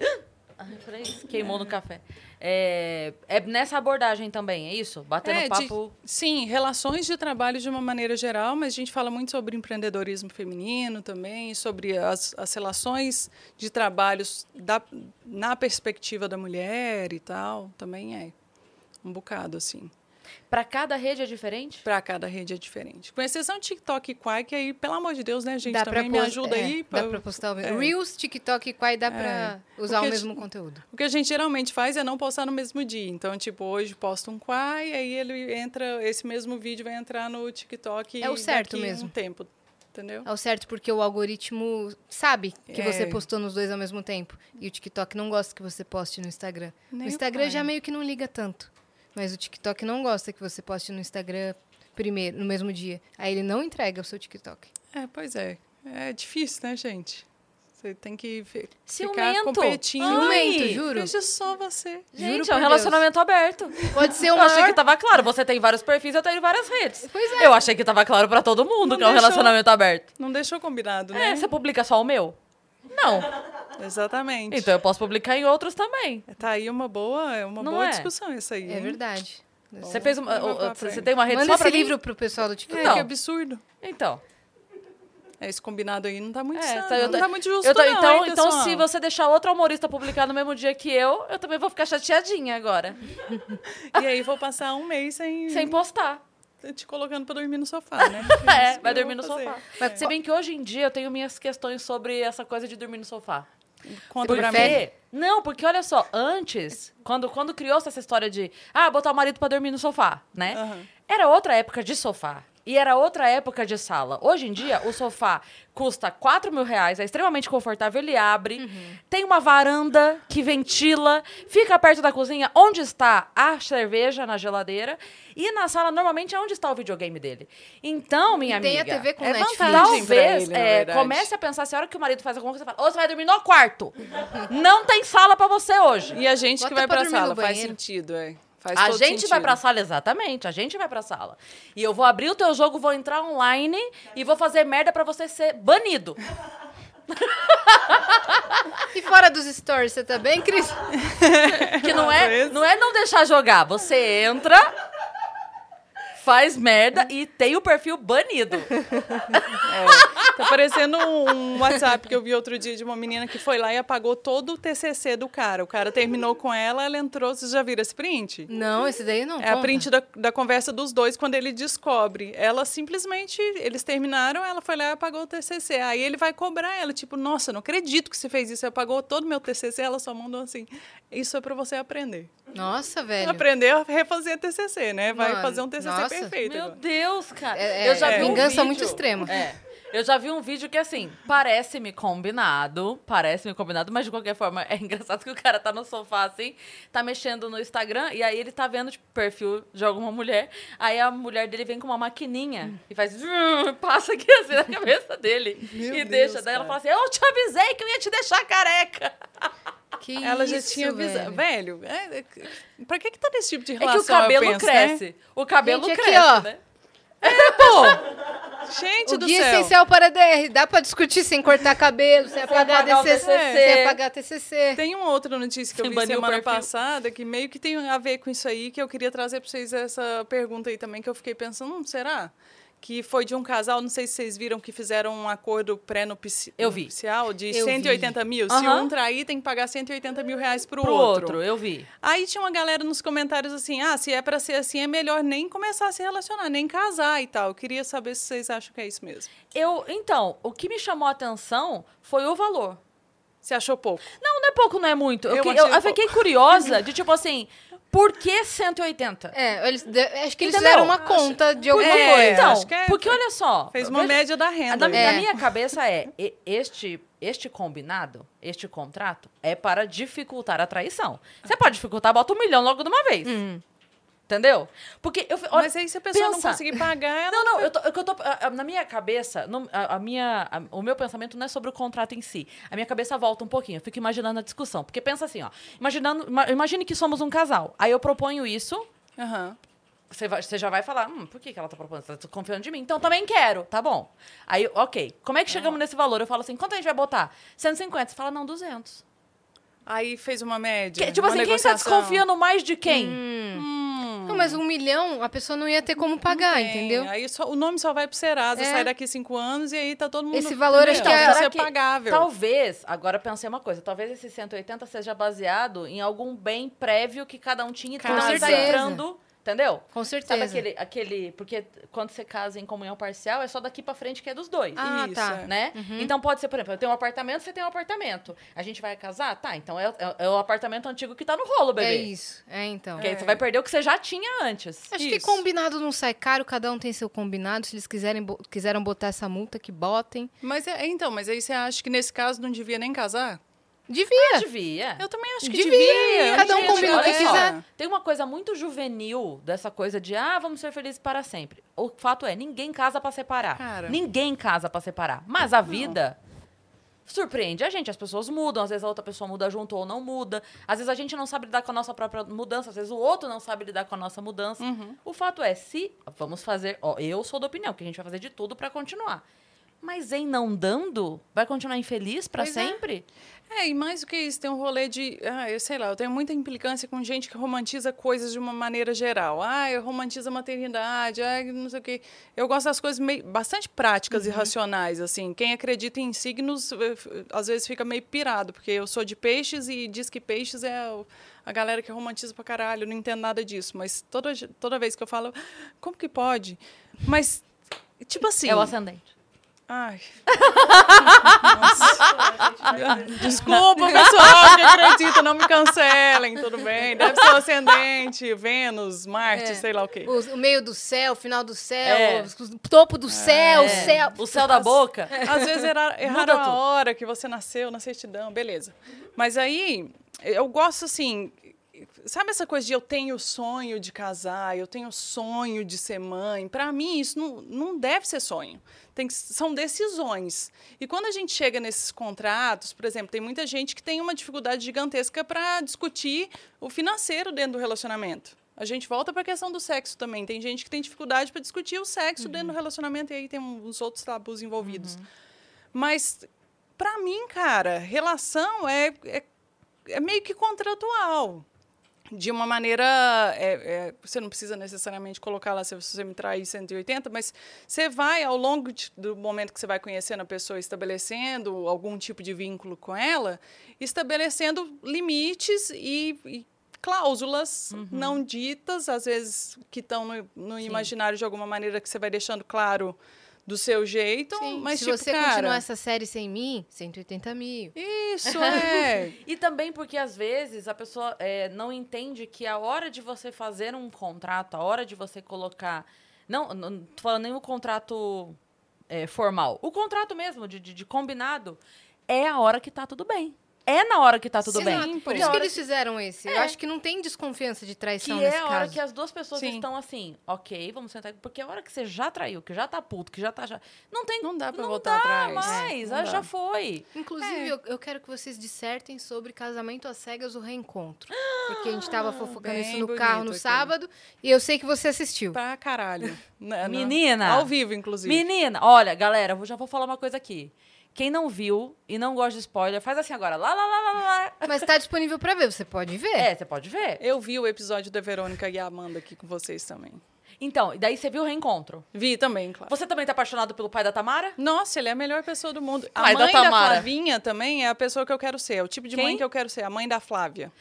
isso, queimou no café. É, é nessa abordagem também, é isso? Batendo É, de- papo. sim, relações de trabalho de uma maneira geral, mas a gente fala muito sobre empreendedorismo feminino também, sobre as, as relações de trabalhos da, na perspectiva da mulher e tal. Também é um bocado, assim. Pra cada rede é diferente? Para cada rede é diferente. Com exceção de TikTok e Quai, que aí, pelo amor de Deus, né, gente? dá também me ajuda é, aí. Dá pra postar o é. Reels, TikTok, Quai, dá pra usar o Porque, mesmo conteúdo. O que a gente geralmente faz é não postar no mesmo dia. Então, tipo, hoje posto um Quai, aí ele entra, esse mesmo vídeo vai entrar no TikTok É o certo mesmo. um tempo. Entendeu? ao certo, porque o algoritmo sabe que É. você postou nos dois ao mesmo tempo. E o TikTok não gosta que você poste no Instagram. Nem o o Instagram já meio que não liga tanto. Mas o TikTok não gosta que você poste no Instagram primeiro, no mesmo dia. Aí ele não entrega o seu TikTok. É, pois é. É difícil, né, gente? Você tem que fi- ficar Ciumento. competindo. Ciumento, juro. Veja só você. Gente, Juro é um relacionamento aberto. Pode ser Eu o achei que tava claro. Você tem vários perfis, eu tenho várias redes. Pois é. Eu achei que tava claro pra todo mundo Não que é um deixou. relacionamento aberto. Não deixou combinado, É, né? você publica só o meu? Não. Exatamente. Então eu posso publicar em outros também. Tá aí uma boa, é uma Não boa é? discussão essa aí. É hein? verdade. Você fez uma, você frente. tem uma rede Manda só mim? livro pro pessoal do É, TikTok. Então. que absurdo. Então. É, esse combinado aí não tá muito É, certo. tá, eu não tô- tá muito justo, eu tô- não, então, hein, então, se você deixar outra humorista publicar no mesmo dia que eu, eu também vou ficar chateadinha agora. *laughs* E aí vou passar um mês sem, Sem postar. te colocando pra dormir no sofá, né? *laughs* É, Isso vai dormir no fazer. sofá. É. Se bem que hoje em dia eu tenho minhas questões sobre essa coisa de dormir no sofá. Conta pra mim. não, porque olha só, antes, quando, quando criou-se essa história de, ah, botar o marido pra dormir no sofá, né? Aham. Era outra época de sofá. E era outra época de sala. Hoje em dia, o sofá custa 4 mil reais, é extremamente confortável, ele abre, tem uma varanda que ventila, fica perto da cozinha, onde está a cerveja na geladeira, e na sala, normalmente, é onde está o videogame dele. Então, minha E tem a amiga... TV com é Netflix. Talvez ele, é, comece a pensar, se a hora que o marido faz alguma coisa, você fala, ou você vai dormir no quarto. *laughs* Não tem sala pra você hoje. E a gente Bota que vai pra pra sala, faz sentido, é. Faz A todo gente sentido. vai pra sala, exatamente. A gente vai pra sala. E eu vou abrir o teu jogo, vou entrar online e vou fazer merda pra você ser banido. E fora dos stories, você tá bem, Cris? Que não é, não é não deixar jogar. Você entra, faz merda e tem o perfil banido. *laughs* Tá parecendo um WhatsApp que eu vi outro dia de uma menina que foi lá e apagou todo o TCC do cara. O cara terminou com ela, ela entrou. Vocês já viram esse print? Não, esse daí não. É a conta. print da, da conversa dos dois quando ele descobre. Ela simplesmente, eles terminaram, ela foi lá e apagou o TCC. Aí ele vai cobrar ela, tipo, nossa, não acredito que você fez isso. Você apagou todo o meu TCC. Ela só mandou assim: Isso é pra você aprender. Nossa, velho. Aprender a refazer TCC, né? Vai Mano, fazer um TCC nossa. Perfeito. Meu agora. Deus, cara. É- eu já é vi um vingança vídeo- muito extrema. É. Eu já vi um vídeo que, assim, parece-me combinado, parece-me combinado, mas de qualquer forma é *laughs* engraçado que o cara tá no sofá, assim, tá mexendo no Instagram, e aí ele tá vendo, tipo, perfil de alguma mulher, aí a mulher dele vem com uma maquininha e faz, *laughs* passa aqui assim na cabeça dele Meu e Deus, deixa. Daí ela cara. fala assim, eu te avisei que eu ia te deixar careca. *laughs* Que Ela já isso, tinha avisado. velho. Velho, é, é, pra que que tá nesse tipo de É que relação? o cabelo penso, né? cresce. O cabelo Gente, aqui, cresce, ó. né? Gente O do guia céu. essencial para DR. Dá pra discutir sem cortar cabelo, sem apagar apagar TCC, TCC. sem apagar TCC. Tem uma outra notícia que Sem eu *laughs* vi semana passada que meio que tem a ver com isso aí, que eu queria trazer para vocês essa pergunta aí também, que eu fiquei pensando, hum, será? Que foi de um casal, não sei se vocês viram, que fizeram um acordo pré-nupcial vi. de Eu vi. 180 mil. Se Aham. um trair, tem que pagar 180 mil reais pro, Pro outro. outro, eu vi. Aí tinha uma galera nos comentários assim, ah, se é para ser assim, é melhor nem começar a se relacionar, nem casar e tal. Eu queria saber se vocês acham que é isso mesmo. Eu, então, o que me chamou a atenção foi o valor. Você achou pouco? Não, não é pouco, não é muito. Eu, Eu que- eu- eu fiquei curiosa de tipo assim, por que 180? É, eles, de- acho que eles Entendeu? fizeram uma conta de alguma É, coisa. Então, acho que é- porque olha só. Fez uma veja- média da renda. na. É. minha cabeça é, este, este combinado, este contrato, é para dificultar a traição. Você pode dificultar, bota um milhão logo de uma vez. Entendeu? Porque eu. olha, Mas aí se a pessoa não pensa. conseguir pagar, ela Não, não, eu tô, eu tô- a- a- na minha cabeça, no- a, a minha, o meu pensamento não é sobre o contrato em si. A minha cabeça volta um pouquinho, eu fico imaginando a discussão. Porque pensa assim, ó, imaginando, ima- imagine que somos um casal. Aí eu proponho isso, Aham. você, vai- você já vai falar, hum, por que, que ela tá propondo? Você tá confiando de mim? Então também quero, tá bom. Aí, ok, como é que chegamos nesse valor? Eu falo assim, quanto a gente vai botar? 150. Você fala, não, 200. Aí fez uma média. Que- tipo assim, quem tá negociação. desconfiando mais de quem? Hum, Não, mas um milhão, a pessoa não ia ter como pagar, tem. entendeu? Aí só- o nome só vai pro Serasa, É. sai daqui cinco anos e aí tá todo mundo. Esse valor acho que é- é que- pagável. Talvez, agora pensei uma coisa, talvez esse 180 seja baseado em algum bem prévio que cada um tinha e tá entrando Entendeu? Com certeza. Sabe aquele, aquele. Porque quando você casa em comunhão parcial, é só daqui pra frente que é dos dois. Ah, Isso, tá. é. Né? Então pode ser, por exemplo, eu tenho um apartamento, você tem um apartamento. A gente vai casar? Tá, então é, é- é o apartamento antigo que tá no rolo, bebê. É isso. É, então. Porque aí você vai perder o que você já tinha antes. Acho que Isso. combinado não sai caro, cada um tem seu combinado. Se eles quiserem, bo- quiseram botar essa multa, que botem. Mas é, então, mas aí você acha que nesse caso não devia nem casar? Devia. Devia. Eu também acho que Devia, devia. cada um combina o que quiser. Tem uma coisa muito juvenil dessa coisa de, ah, vamos ser felizes para sempre. O fato é, ninguém casa pra separar. Cara. Ninguém casa pra separar. Mas a vida surpreende a gente. As pessoas mudam, às vezes a outra pessoa muda junto ou não muda. Às vezes a gente não sabe lidar com a nossa própria mudança, às vezes o outro não sabe lidar com a nossa mudança. Uhum. O fato é, se vamos fazer, ó, eu sou da opinião que a gente vai fazer de tudo pra continuar. Mas em não dando, vai continuar infeliz Pois é. sempre? É, e mais do que isso, tem um rolê de. Ah, eu sei lá, eu tenho muita implicância com gente que romantiza coisas de uma maneira geral. Ah, eu romantizo a maternidade, ah, não sei o quê. Eu gosto das coisas meio, bastante práticas e racionais, assim. Quem acredita em signos, eh, às vezes fica meio pirado, porque eu sou de peixes e diz que peixes é a galera que romantiza pra caralho, eu não entendo nada disso. Mas toda, toda vez que eu falo, como que pode? Mas, tipo assim. É o ascendente. Ai. Nossa. Desculpa, pessoal que acredita, não me cancelem, tudo bem. Deve ser o ascendente, Vênus, Marte, É. sei lá o quê. O, o meio do céu, o final do céu, É. o topo do céu, o É. céu. O céu da boca. Às vezes era, erraram a hora que você nasceu na certidão, beleza. Mas aí, eu gosto assim. Sabe essa coisa de eu tenho sonho de casar, eu tenho sonho de ser mãe? Para mim, isso não, não deve ser sonho. Tem que- são decisões. E quando a gente chega nesses contratos, por exemplo, tem muita gente que tem uma dificuldade gigantesca para discutir o financeiro dentro do relacionamento. A gente volta para a questão do sexo também. Tem gente que tem dificuldade para discutir o sexo dentro do relacionamento e aí tem uns outros tabus envolvidos. Mas, para mim, cara, relação é, é, é meio que contratual. De uma maneira. é, é, você não precisa necessariamente colocar lá se você me trair 180, mas você vai, ao longo de- do momento que você vai conhecendo a pessoa, estabelecendo algum tipo de vínculo com ela, estabelecendo limites e, e cláusulas não ditas, às vezes que estão no, no imaginário de alguma maneira que você vai deixando claro do seu jeito, Sim, mas se tipo, você cara, continuar essa série sem mim, 180 mil. isso *laughs* é. E também porque, às vezes, a pessoa é, não entende que a hora de você fazer um contrato, a hora de você colocar. Não, não tô falando nem o contrato é, formal. O contrato mesmo, de, de, de combinado, é a hora que tá tudo bem. É na hora que tá tudo Exato, bem. Por isso que eles fizeram esse. Eu É. acho que não tem desconfiança de que traição é nesse a hora caso. que as duas pessoas Sim. estão assim, ok, vamos sentar. Porque a hora que você já traiu, que já tá puto, que já tá. Já, não tem. Não dá pra não voltar dá atrás. mais, É, ah, não já dá. foi. Inclusive, É. eu, eu quero que vocês dissertem sobre casamento às cegas, o reencontro. Porque a gente tava *gasps* fofocando Bem isso no carro no aqui. sábado e eu sei que você assistiu. Pra caralho. Na- *laughs* na- Menina! Ao vivo, inclusive. Menina, olha, galera, eu já vou falar uma coisa aqui. Quem não viu e não gosta de spoiler, faz assim agora. Lá, lá, lá, lá, lá. Mas tá disponível pra ver, você pode ver. É, você pode ver. Eu vi o episódio da Verônica e a Amanda aqui com vocês também. Então, e daí você viu o reencontro. Vi também, claro. Você também tá apaixonado pelo pai da Tamara? Nossa, ele é a melhor pessoa do mundo. A Pai da mãe da, Tamara. Flavinha também é a pessoa que eu quero ser. É o tipo de mãe Quem? que eu quero ser. A mãe da Flávia.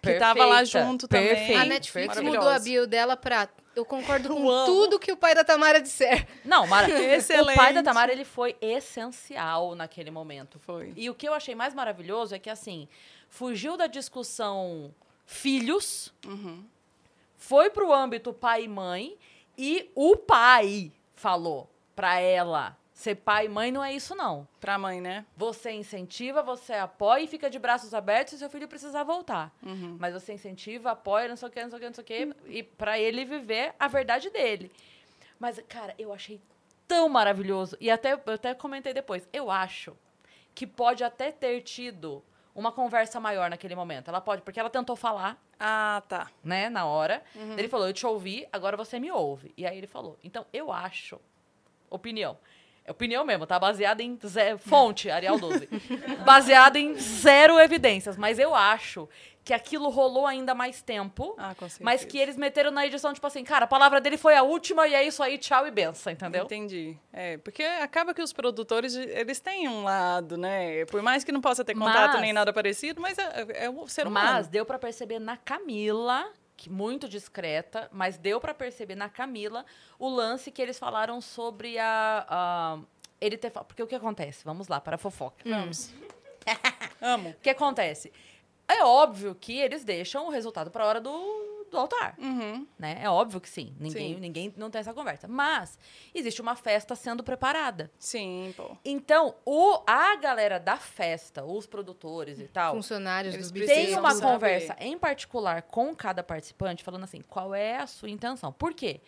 Que tava lá Perfeita, junto também. perfeita. A Netflix mudou a bio dela pra. Eu concordo *laughs* com Eu tudo que o pai da Tamara disser. Não, Mara. *laughs* Excelente. O pai da Tamara, ele foi essencial naquele momento. Foi. E o que eu achei mais maravilhoso é que, assim, fugiu da discussão filhos, Uhum. foi pro âmbito pai e mãe, e o pai falou pra ela: ser pai e mãe não é isso, não. Pra mãe, né? Você incentiva, você apoia e fica de braços abertos se seu filho precisar voltar. Uhum. Mas você incentiva, apoia, não sei o que, não sei o que, não sei o que, e pra ele viver a verdade dele. Mas, cara, eu achei tão maravilhoso. E até, eu até comentei depois. Eu acho que pode até ter tido uma conversa maior naquele momento. Ela pode, porque ela tentou falar, Ah, tá. né, na hora. Ele falou, eu te ouvi, agora você me ouve. E aí ele falou, então eu acho, opinião, é opinião mesmo, tá? Baseada em ze- fonte, Arial 12. *laughs* Baseada em zero evidências, mas eu acho que aquilo rolou ainda mais tempo. Ah, com certeza. Mas que eles meteram na edição, tipo assim, cara, a palavra dele foi a última e é isso aí, tchau e benção, entendeu? Entendi. É, porque acaba que os produtores, eles têm um lado, né? Por mais que não possa ter contato Mas- nem nada parecido, mas é, é o ser humano. Mas deu pra perceber na Camila que muito discreta, mas deu pra perceber na Camila o lance que eles falaram sobre a. a- ele ter. Porque o que acontece? Vamos lá, para a fofoca. Vamos. *laughs* Amo. O que acontece? É óbvio que eles deixam o resultado para a hora do, do altar. Uhum. Né? É óbvio que sim. Ninguém, Sim. ninguém não tem essa conversa. Mas existe uma festa sendo preparada. Sim, pô. Então, o, a galera da festa, os produtores e tal, Funcionários Eles do precisam tem uma saber. conversa em particular com cada participante, falando assim, qual é a sua intenção? Por quê? Porque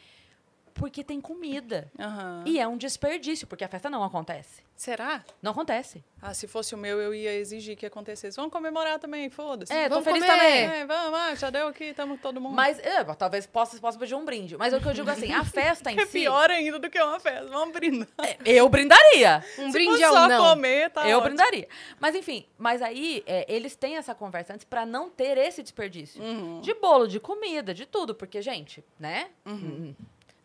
tem comida. Aham. E é um desperdício, porque a festa não acontece. Será? Não acontece. Ah, se fosse o meu, eu ia exigir que acontecesse. Vamos comemorar também, foda-se. É, tô Vamos feliz comer. também. É, vamos, ah, já deu aqui, estamos todo mundo. Mas, é, talvez possa, possa pedir um brinde. Mas o que eu digo assim, a *laughs* festa em é si... pior ainda do que uma festa. Vamos brindar. Eu brindaria. Um Se brinde ao só não. comer, tá eu ótimo. brindaria. Mas enfim, mas aí é, eles têm essa conversa antes pra não ter esse desperdício. Uhum. De bolo, de comida, de tudo. Porque, gente, né? Hum,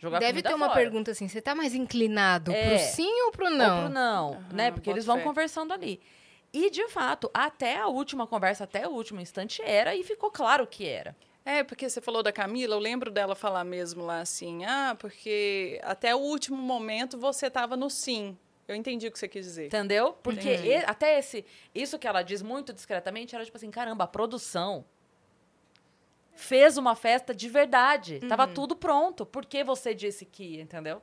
Jogar Deve comida ter uma fora. pergunta assim: você tá mais inclinado É. pro sim ou pro Ou não? pro não, né? Porque eles vão fé. conversando ali. E, de fato, até a última conversa, até o último instante era, e ficou claro que era. É, porque você falou da Camila, eu lembro dela falar mesmo lá assim, ah, porque até o último momento você tava no sim. Eu entendi o que você quis dizer. Entendeu? Porque e- até esse. Isso que ela diz muito discretamente era tipo assim: caramba, a produção fez uma festa de verdade. Tava Uhum. tudo pronto. Por que você disse que entendeu?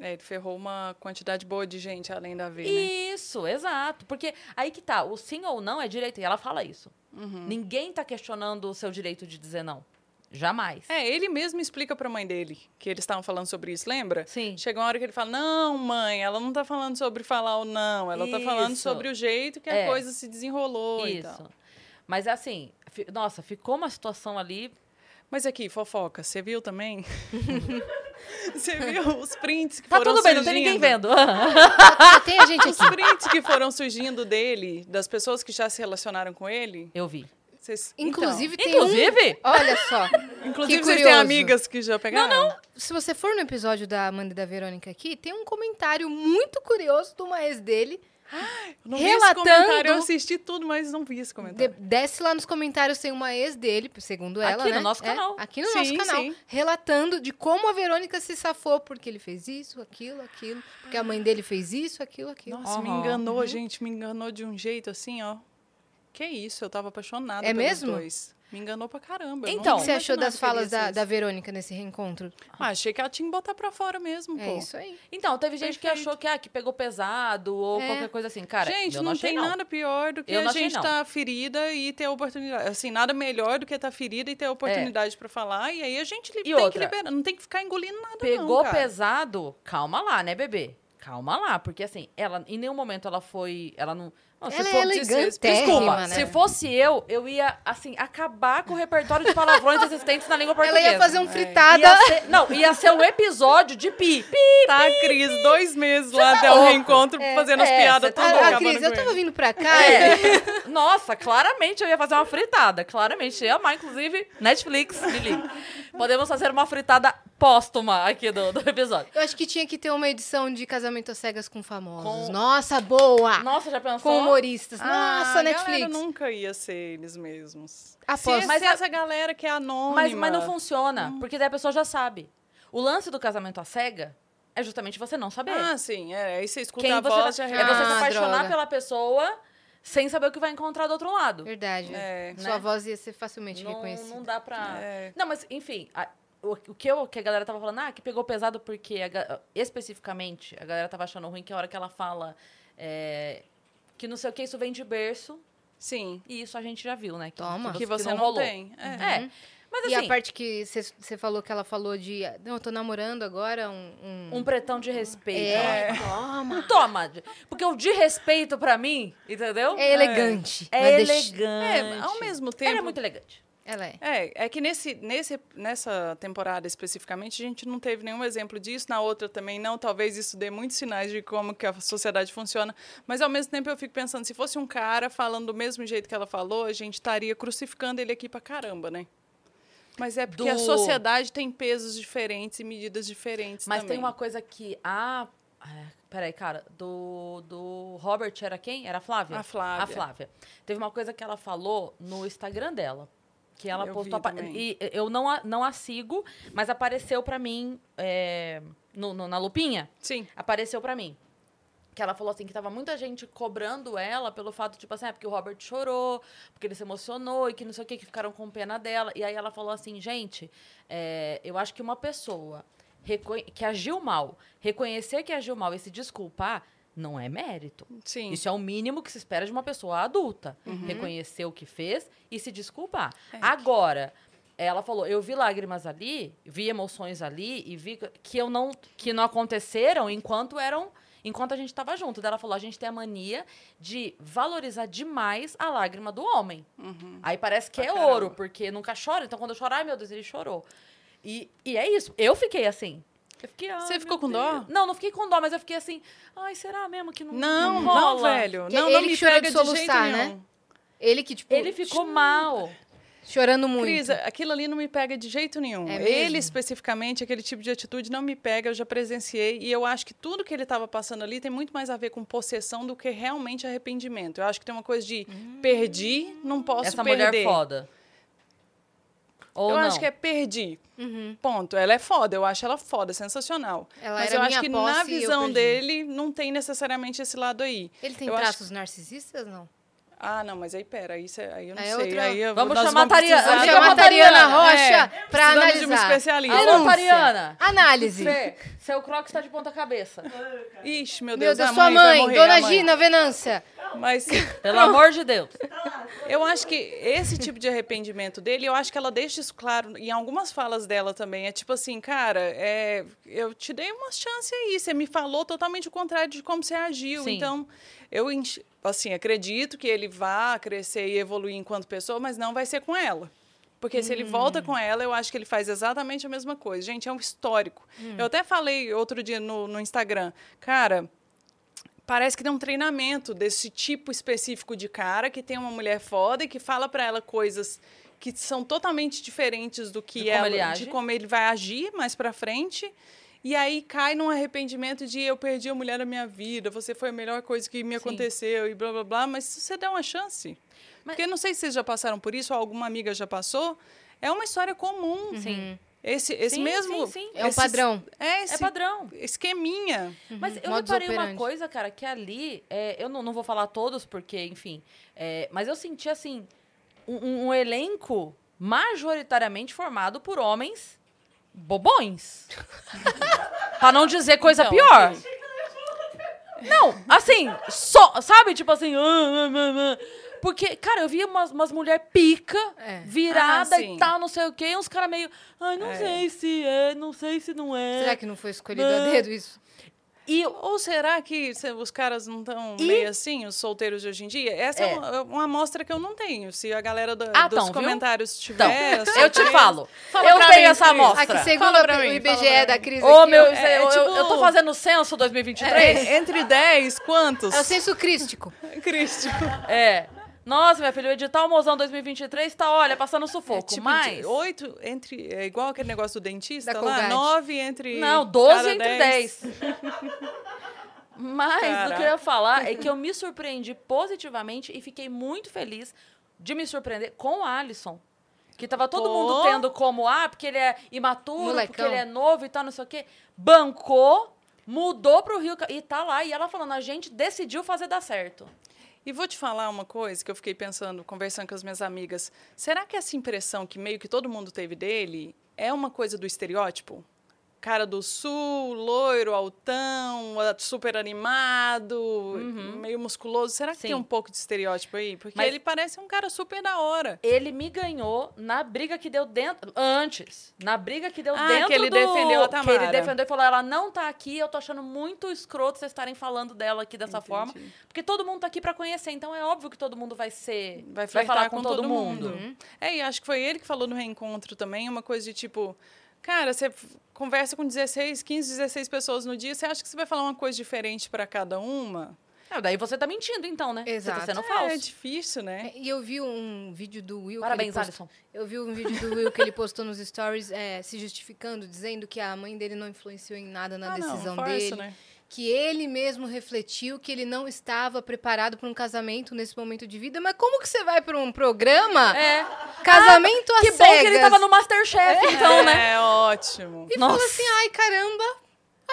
É, ele ferrou uma quantidade boa de gente além da V, né? Isso, exato. Porque aí que tá, o sim ou não é direito. E ela fala isso. Uhum. Ninguém tá questionando o seu direito de dizer não. Jamais. É, ele mesmo explica pra mãe dele que eles estavam falando sobre isso, lembra? Sim. Chega uma hora que ele fala: Não, mãe, ela não tá falando sobre falar ou não, ela tá falando Isso. sobre o jeito que É. a coisa se desenrolou e tal. Isso. Mas assim, nossa, ficou uma situação ali. Mas aqui, fofoca, você viu também? *laughs* você viu os prints que Tá foram tudo bem, não tem ninguém surgindo? vendo. Tem a gente Os aqui. prints que foram surgindo dele, das pessoas que já se relacionaram com ele. Eu vi. Vocês, Inclusive, tem Inclusive, um... Olha só. então, inclusive que vocês têm amigas que já pegaram? Não, não. Se você for no episódio da Amanda e da Verônica aqui, tem um comentário muito curioso de uma ex dele. *gasps* Não vi esse Relatando- comentário, eu assisti tudo, mas não vi esse De- comentário. desce lá nos comentários, tem uma ex dele, segundo ela, Aqui no né? nosso É, canal. aqui no Sim, nosso canal. sim. Relatando de como a Verônica se safou, porque ele fez isso, aquilo, aquilo. Porque a mãe dele fez isso, aquilo, aquilo. Nossa, me Aham. enganou, gente, me enganou de um jeito assim, ó. Que isso, eu tava apaixonada É pelos mesmo? dois. Me enganou pra caramba. Então, o que você achou das que falas da, da Verônica nesse reencontro? Ah, achei que ela tinha que botar pra fora mesmo, É pô. isso aí. Então, teve gente que Perfeito. achou que, ah, que pegou pesado ou É. qualquer coisa assim. Cara, gente, eu não, não, achei, tem não. nada pior do que Eu a gente estar ferida e ter a oportunidade. Assim, nada melhor do que estar ferida e ter a oportunidade pra falar. E aí a gente li- tem que outra? liberar. Não tem que ficar engolindo nada, Pegou não, cara. pesado, calma lá, né, bebê? Calma lá, porque assim, ela em nenhum momento ela foi, ela não, não, Ela é for- elegantérrima, Desculpa, né? se fosse eu, eu ia assim acabar com o repertório de palavrões *laughs* existentes na língua Ela portuguesa. ia fazer um É. fritada. Ia ser- não, ia ser um episódio de pi. pi. Tá, Cris, dois meses lá tá até o reencontro fazendo as é, piadas você tá tudo. Ah, Cris, eu tava vindo pra *laughs* cá. É. Nossa, claramente eu ia fazer uma fritada. Claramente. Eu ia amar, inclusive, Netflix, me liga. Podemos fazer uma fritada póstuma aqui do, do episódio. Eu acho que tinha que ter uma edição de Casamento às Cegas com famosos. Com- Nossa, boa! Nossa, já pensou? Com humoristas. Ah, Nossa, a galera Netflix. nunca ia ser eles mesmos. Aposto. Se Mas mas a- essa galera que é anônima. Mas, mas não funciona, porque daí a pessoa já sabe. O lance do casamento à cega é justamente você não saber. Ah, sim. É, aí você escuta Quem a você voz, vai- já É você se Ah, apaixonar droga. pela pessoa sem saber o que vai encontrar do outro lado. Verdade. É. Sua Né? voz ia ser facilmente Não, reconhecida. não dá pra. É. Não, mas enfim, a- o, que, eu, que a galera tava falando, ah, que pegou pesado porque, a especificamente, a galera tava achando ruim que a hora que ela fala é, que não sei o que, isso vem de berço, Sim. e isso a gente já viu, né? Que, Toma. Que você não, não, rolou. tem. É. É. Mas E assim, a parte que você falou que ela falou de. Não, eu tô namorando agora um. um... um pretão de respeito. É, fala, toma. Toma. Porque o de respeito pra mim, entendeu? É elegante. É deixar- elegante. É, ao mesmo tempo. Ela é muito elegante. Ela é. É, é que nesse, nesse, nessa temporada especificamente a gente não teve nenhum exemplo disso, na outra também não. Talvez isso dê muitos sinais de como que a sociedade funciona. Mas ao mesmo tempo eu fico pensando, se fosse um cara falando do mesmo jeito que ela falou, a gente estaria crucificando ele aqui pra caramba, né? Mas é porque a Do- sociedade tem pesos diferentes e medidas diferentes Mas também. tem uma coisa que a. é, Peraí, cara, do, do Robert era quem? Era a Flávia? A Flávia. A Flávia. Teve uma coisa que ela falou no Instagram dela. Que ela Eu postou. E eu não a, não a sigo, mas apareceu pra mim é, no- no- na lupinha. Sim. Apareceu pra mim. Que ela falou assim, que tava muita gente cobrando ela pelo fato, tipo assim, é porque o Robert chorou, porque ele se emocionou e que não sei o que, que ficaram com pena dela. E aí ela falou assim, gente, é, eu acho que uma pessoa que agiu mal, reconhecer que agiu mal e se desculpar, não é mérito. Sim. Isso é o mínimo que se espera de uma pessoa adulta. Uhum. Reconhecer o que fez e se desculpar. É. Agora, ela falou, eu vi lágrimas ali, vi emoções ali e vi que eu não que não aconteceram enquanto eram enquanto a gente estava junto. Daí ela falou, a gente tem a mania de valorizar demais a lágrima do homem. Aí parece que Pra é caramba. ouro, porque nunca chora. Então quando eu chorar, ai meu Deus, ele chorou. E, e é isso. Eu fiquei assim. Eu fiquei, ai, Você ficou com Deus. dó? Não, não fiquei com dó, mas eu fiquei assim, ai, será mesmo que não Não, não não, rola? velho. Que Não, ele não que me chorou pega de de jeito soluçar, né? nenhum. Ele que, tipo, Ele ficou mal. chorando muito. Cris, aquilo ali não me pega de jeito nenhum. É ele, especificamente, aquele tipo de atitude não me pega, eu já presenciei. E eu acho que tudo que ele estava passando ali tem muito mais a ver com possessão do que realmente arrependimento. Eu acho que tem uma coisa de perdi, não posso Essa perder. mulher foda. Ou eu não. acho que é perdi. Uhum. Ponto. Ela é foda, eu acho ela foda, sensacional. Ela Mas eu acho que na visão dele não tem necessariamente esse lado aí. Ele tem Eu acho- traços narcisistas, não? Ah, não, mas aí pera, aí, cê- aí eu não Aí é sei. outra- Aí eu- Vamos chamar a Tariana. Vamos chamar Chama a Tariana. Rocha É, pra precisamos de analisar. uma especialista. Alô. Tariana. Análise. Fê, seu croque está de ponta cabeça. Ixi, meu Meu Deus, Deus, a sua mãe morrer, Dona mãe. Gina Venância. Mas Pelo *laughs* amor de Deus. eu acho que esse tipo de arrependimento dele, eu acho que ela deixa isso claro em algumas falas dela também. É tipo assim, cara, é, eu te dei uma chance aí, você me falou totalmente o contrário de como você agiu. Sim. Então, eu enx- assim, acredito que ele vá crescer e evoluir enquanto pessoa, mas não vai ser com ela. Porque se ele volta com ela, eu acho que ele faz exatamente a mesma coisa. Gente, é um histórico. Eu até falei outro dia no, no Instagram, cara, parece que tem um treinamento desse tipo específico de cara que tem uma mulher foda e que fala pra ela coisas que são totalmente diferentes do que De como ela, age. de como ele vai agir mais pra frente. E aí cai num arrependimento de eu perdi a mulher da minha vida, você foi a melhor coisa que me Sim. aconteceu e blá blá blá, mas se você der uma chance. Mas- Porque não sei se vocês já passaram por isso ou alguma amiga já passou, é uma história comum. Sim. Esse, esse Sim, mesmo. sim, sim. É um esses- padrão. É esse É padrão. esqueminha. Mas eu Modus reparei uma coisa, cara, que ali, é, eu não, não vou falar todos, porque, enfim, é, mas eu senti, assim, um- um elenco majoritariamente formado por homens bobões. *laughs* pra não dizer coisa Então, pior. Não, assim, só, sabe? Tipo assim, ah, ah, ah. porque, cara, eu via umas, umas mulheres pica, É. virada Ah, e tal, não sei o quê, e uns caras meio, ai, não É. sei se é, não sei se não é. Será que não foi escolhido a dedo isso? E Ou será que se- os caras não estão E- meio assim, os solteiros de hoje em dia? Essa é, É. uma, uma amostra que eu não tenho. Se a galera da- Ah, dos tão, viu? comentários Então, tiver. eu te falo. Fala eu tenho mim, essa amostra. Aqui, segundo Fala pra o mim, IBGE fala pra da mim. Cris Ô, aqui, meu, é, eu, eu- tipo- eu tô fazendo o censo 2023. É, entre 10, quantos? é o senso crístico. *laughs* Crístico. É. Nossa, minha filha, o edital Mozão 2023 tá, olha, passando sufoco. É tipo mas. oito entre. É igual aquele negócio do dentista Da lá? Colgate. Nove entre. Não, 12 cada entre 10. *laughs* Mas o que eu Caraca. ia falar é que eu me surpreendi positivamente e fiquei muito feliz de me surpreender com o Alisson. Que tava todo Pô. mundo tendo como, ah, porque ele é imaturo, porque Molecão. ele é novo e tal, não sei o quê. Bancou, mudou pro Rio e tá lá. E ela falando, a gente decidiu fazer dar certo. E vou te falar uma coisa que eu fiquei pensando, conversando com as minhas amigas. Será que essa impressão que meio que todo mundo teve dele é uma coisa do estereótipo? Cara do sul, loiro, altão, super animado, meio musculoso. Será que Uhum. Sim. tem um pouco de estereótipo aí? Porque Mas- ele parece um cara super da hora. Ele me ganhou na briga que deu dentro. Antes. Na briga que deu Ah, dentro que ele do... defendeu a Que ele Tamara. defendeu e falou: ela não tá aqui, eu tô achando muito escroto vocês estarem falando dela aqui dessa Entendi. forma. Porque todo mundo tá aqui pra conhecer, então é óbvio que todo mundo vai ser. Vai flertar falar com, com, todo, mundo. É, e acho que foi ele que falou no reencontro também, uma coisa de tipo, cara, você conversa com 16, 15, 16 pessoas no dia, você acha que você vai falar uma coisa diferente para cada uma? É, daí você tá mentindo, então, né? Exato. Você tá sendo É, falso. é difícil, né? E eu vi um vídeo do Will. que Parabéns, ele postou- Alisson. Eu vi um vídeo do Will que ele postou nos stories é, se justificando, dizendo que a mãe dele não influenciou em nada na Ah, não, decisão farsa, dele. né? Que ele mesmo refletiu que ele não estava preparado para um casamento nesse momento de vida. Mas como que você vai para um programa? É. Casamento Que às bom que ele cegas? tava no Masterchef, então, né? É ótimo. E falou Nossa. assim, ai, caramba,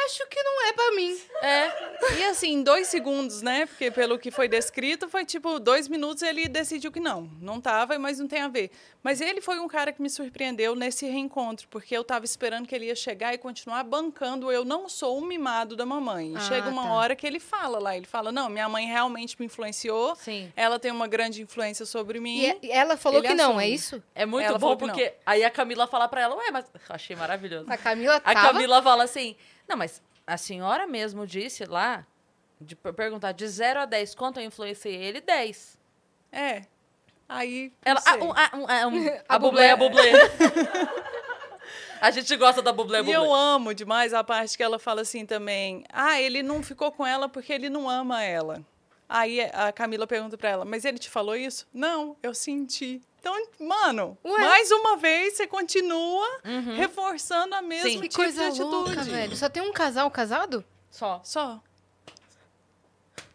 acho que não é pra mim. É. E assim, em dois segundos, né? Porque pelo que foi descrito, foi tipo dois minutos ele decidiu que não. Não tava, mas não tem a ver. Mas ele foi um cara que me surpreendeu nesse reencontro, porque eu tava esperando que ele ia chegar e continuar bancando. Eu não sou um mimado da mamãe. Ah, chega uma tá. hora que ele fala lá, ele fala: não, minha mãe realmente me influenciou. Sim. Ela tem uma grande influência sobre mim. E ela falou Ele que não, assume. é isso? É muito Ela bom porque aí a Camila fala pra ela, ué, mas achei maravilhoso. A Camila A tava... Camila fala assim: Não, mas a senhora mesmo disse lá, de per- perguntar de 0 a 10 quanto eu influenciei ele, 10. É. Aí. Ela, ah, um, ah, um, *laughs* A a bublé, a bublé. *laughs* a gente gosta da bublé, E bublé. eu amo demais a parte que ela fala assim também. Ah, ele não ficou com ela porque ele não ama ela. Aí a Camila pergunta pra ela, mas ele te falou isso? Não, eu senti. Então, mano, Ué? mais uma vez você continua Uhum. reforçando a mesma Sim. Que tipo coisa de atitude. louca, velho. Só tem um casal casado? Só. Só.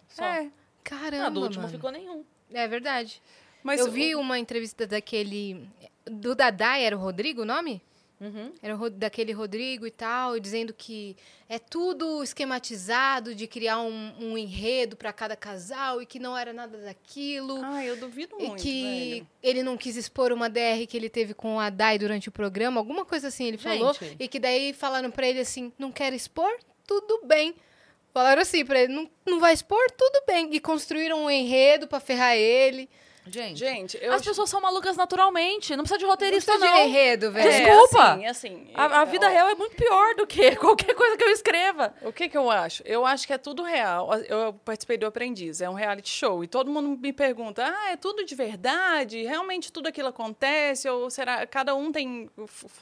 Só. É. Caramba, Não, do último mano. ficou nenhum. É verdade. Mas eu vi o- uma entrevista daquele... Do Dadai, era o Rodrigo o nome? Uhum. Era daquele Rodrigo e tal, e dizendo que é tudo esquematizado de criar um, um enredo para cada casal e que não era nada daquilo. Ah, eu duvido e muito, que velho. ele não quis expor uma DR que ele teve com a Dai durante o programa, alguma coisa assim ele falou. Gente. E que daí falaram pra ele assim: não quer expor? Tudo bem. Falaram assim pra ele: não, não vai expor? Tudo bem. E construíram um enredo pra ferrar ele. Gente, Gente, eu as pessoas são malucas naturalmente. Não precisa de Não roteirista, precisa não. de enredo, velho. É, Desculpa. assim, assim, A, a vida real é muito pior do que *laughs* qualquer coisa que eu escreva. O que que eu acho? Eu acho que é tudo real. Eu participei do Aprendiz, é um reality show. E todo mundo me pergunta, ah, é tudo de verdade? Realmente tudo aquilo acontece? Ou será cada um tem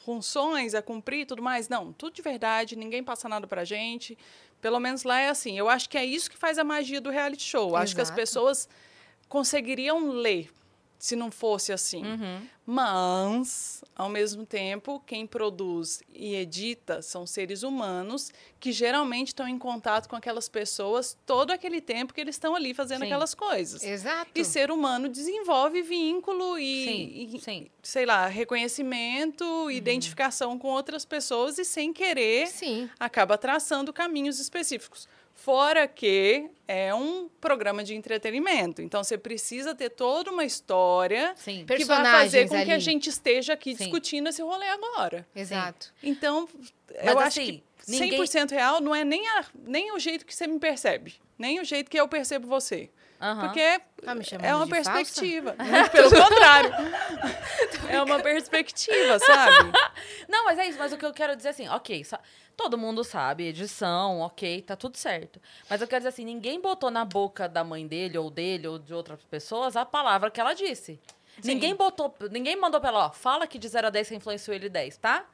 funções a cumprir e tudo mais? Não, tudo de verdade, ninguém passa nada pra gente. Pelo menos lá é assim. Eu acho que é isso que faz a magia do reality show. Acho que as Exato. pessoas conseguiriam ler se não fosse assim. Uhum. Mas, ao mesmo tempo, quem produz e edita são seres humanos que geralmente estão em contato com aquelas pessoas todo aquele tempo que eles estão ali fazendo Sim. aquelas coisas. Exato. E ser humano desenvolve vínculo e, Sim, e, sim. sei lá, reconhecimento, identificação com outras pessoas e sem querer acaba traçando caminhos específicos. Fora que é um programa de entretenimento. Então você precisa ter toda uma história Sim. Que vai fazer com que a ali. gente esteja aqui Sim. discutindo esse rolê agora. Exato. Então, Mas eu acho assim, que ninguém- 100% real não é nem, a- nem o jeito que você me percebe, nem o jeito que eu percebo você. Aham. Porque é, Tá é uma perspectiva. Muito *laughs* pelo contrário. *laughs* é uma perspectiva, sabe? *laughs* Não, mas é isso. Mas o que eu quero dizer assim, ok, sa- todo mundo sabe, edição, ok, tá tudo certo. Mas eu quero dizer assim, ninguém botou na boca da mãe dele, ou dele, ou de outras pessoas, a palavra que ela disse. Sim. Ninguém botou, ninguém mandou pra ela, ó, fala que de 0 a 10 você influenciou ele 10, tá?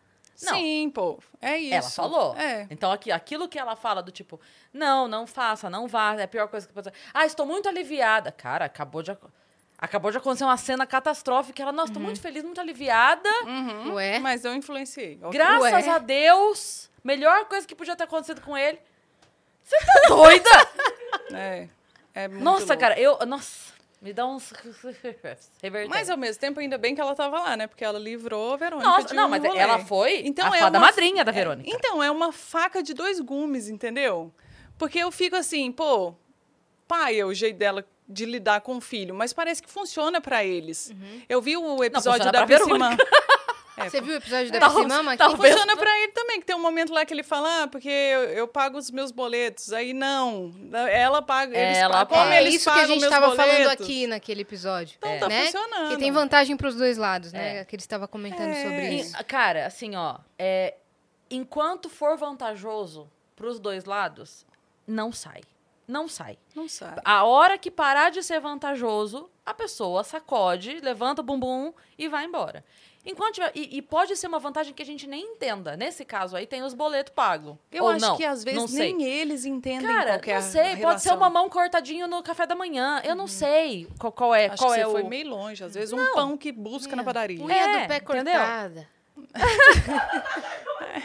Não. Sim, pô. É isso. Ela falou. É. Então, aqui, aquilo que ela fala do tipo, não, não faça, não vá, é a pior coisa que pode ser. Ah, estou muito aliviada. Cara, acabou de, ac- acabou de acontecer uma cena catastrófica. Ela, nossa, estou muito feliz, muito aliviada. Uhum, Ué? Mas eu influenciei. Graças Ué. a Deus, melhor coisa que podia ter acontecido com ele. Você tá doida? *laughs* É. É nossa, louco. cara, eu. Nossa, me dá uns. *laughs* Mas ao mesmo tempo, ainda bem que ela tava lá, né? Porque ela livrou a Verônica Nossa, não, um mas rolê. ela foi Então a é fada uma- madrinha da é, Verônica. então, é uma faca de dois gumes, entendeu? Porque eu fico assim, pô, pai é o jeito dela de lidar com o filho, mas parece que funciona pra eles. Eu vi o episódio funciona da pra Piscimã. *laughs* É, Você viu o episódio da Talvez- Piscimama? talvez- Funciona pra ele também, que tem um momento lá que ele fala, ah, porque eu, eu pago os meus boletos. Aí não, ela paga, eles Ela pagam. Como paga. É eles isso que a gente estava falando aqui naquele episódio. Então É. tá né? funcionando. Que tem vantagem para os dois lados, né? É. Que ele estava comentando É. sobre E, isso. Cara, assim, ó, é, enquanto for vantajoso pros dois lados, não sai. Não sai. Não sabe. A hora que parar de ser vantajoso, a pessoa sacode, levanta o bumbum e vai embora. Enquanto tiver- e, e pode ser uma vantagem que a gente nem entenda. Nesse caso aí tem os boletos pagos. Eu Ou acho não, que às vezes não nem eles entendem Cara, qual que é não sei, a pode ser relação. o mamão cortadinho no café da manhã. Eu não sei qual, qual é, Acho qual que é você o foi meio longe. Às vezes um pão que busca na padaria. Unha É, do pé entendeu? *laughs*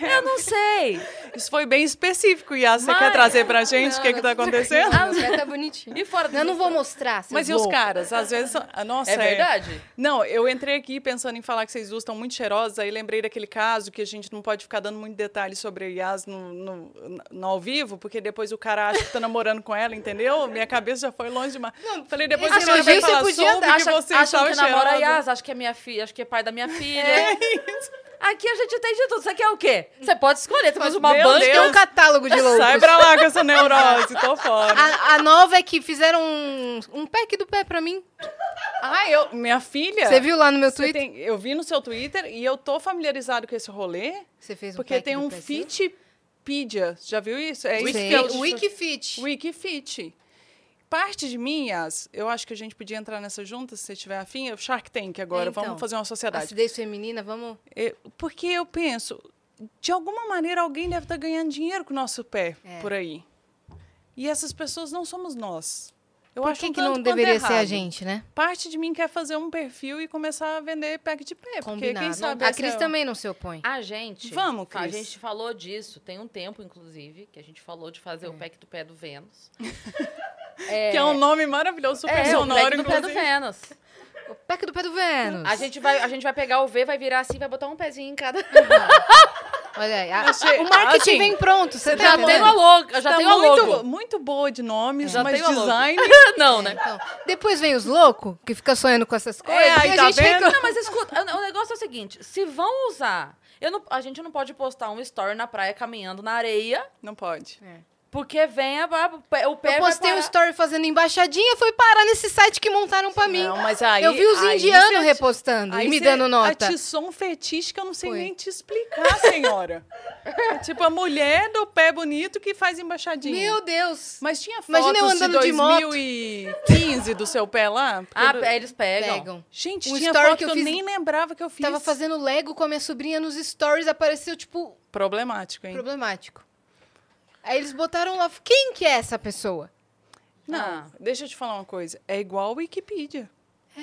Eu não sei. Isso foi bem específico, Yas. Você Mas- quer trazer pra gente o que, que tá acontecendo? Ah, pé tá bonitinho. E fora Eu não vou mostrar. Mas e os caras? Às vezes. ah, Nossa, É verdade? Não, eu entrei aqui pensando em falar que vocês duas estão muito cheirosas, aí lembrei daquele caso que a gente não pode ficar dando muito detalhe sobre a Yas no, no, no ao vivo, porque depois o cara acha que tá namorando com ela, entendeu? Minha cabeça já foi longe demais. Falei, depois a senhora vai falar podia sobre dar. que Acha, você acham que namora a. Yas, acho que é minha filha, acho que é pai da minha *laughs* filha. Aqui a gente tem de tudo. Você quer o quê? Você pode escolher. Temos uma Meu banca. Deus. Tem um catálogo de loucos. Sai pra lá com essa neurose, tô fora. A, a nova é que fizeram um, um pack do pé pra mim. Ah, eu, minha filha. Você viu lá no meu você Twitter? tem- eu vi no seu Twitter e eu tô familiarizado com esse rolê, Você fez um porque pack tem um pé, Fitpedia. Já viu isso? É isso eu Wikifit. Wikifit. Parte de mim, Yas, eu acho que a gente podia entrar nessa junta, se você tiver afim. É o Shark Tank agora, Então, vamos fazer uma sociedade. Acidez feminina, vamos... Eu- porque eu penso, de alguma maneira alguém deve estar ganhando dinheiro com o nosso pé É. por aí. E essas pessoas não somos nós. Eu Por acho que, que não deveria ser a errado. gente, né? Parte de mim quer fazer um perfil e começar a vender pack de pé. Porque Combinado. quem sabe a Cris é também não se opõe. A gente. Vamos, A Cris. gente falou disso, tem um tempo, inclusive, que a gente falou de fazer o pack do pé do Vênus. *laughs* Que é um nome maravilhoso, super É, o sonoro, pack do pé do. Vênus. O pack do pé do Vênus. A gente, vai, a gente vai pegar o V, vai virar assim, vai botar um pezinho em cada. Olha aí. a- Achei- o marketing assim, vem pronto. Você tá Já entendendo? tenho a logo, já Tá tenho a muito, logo. muito boa de nomes, Já mas design... *laughs* Não, né? Então, depois vem os loucos, que fica sonhando com essas coisas. É, aí a tá gente vendo? reclama. Não, mas escuta, o o negócio é o seguinte: se vão usar. Eu não, a gente não pode postar um story na praia caminhando na areia, Não pode. Porque vem a, a- o pé. Eu postei um story fazendo embaixadinha, foi parar nesse site que montaram pra mim. Não, mas aí... eu vi os indianos repostando aí e me dando nota. Atiçou um fetiche que eu não sei Foi. nem te explicar, senhora. É tipo a mulher do pé bonito que faz embaixadinha. Meu Deus. Mas tinha fotos Imagina eu andando de de moto. 2015 do seu pé lá? Ah, do- eles pegam. Pegam. Gente, Um tinha story que eu, fiz- nem lembrava que eu fiz. Tava fazendo Lego com a minha sobrinha nos stories, apareceu, tipo, Problemático, hein? problemático. Aí eles botaram lá, quem que é essa pessoa? Não, Ah. deixa eu te falar uma coisa. É igual a Wikipedia.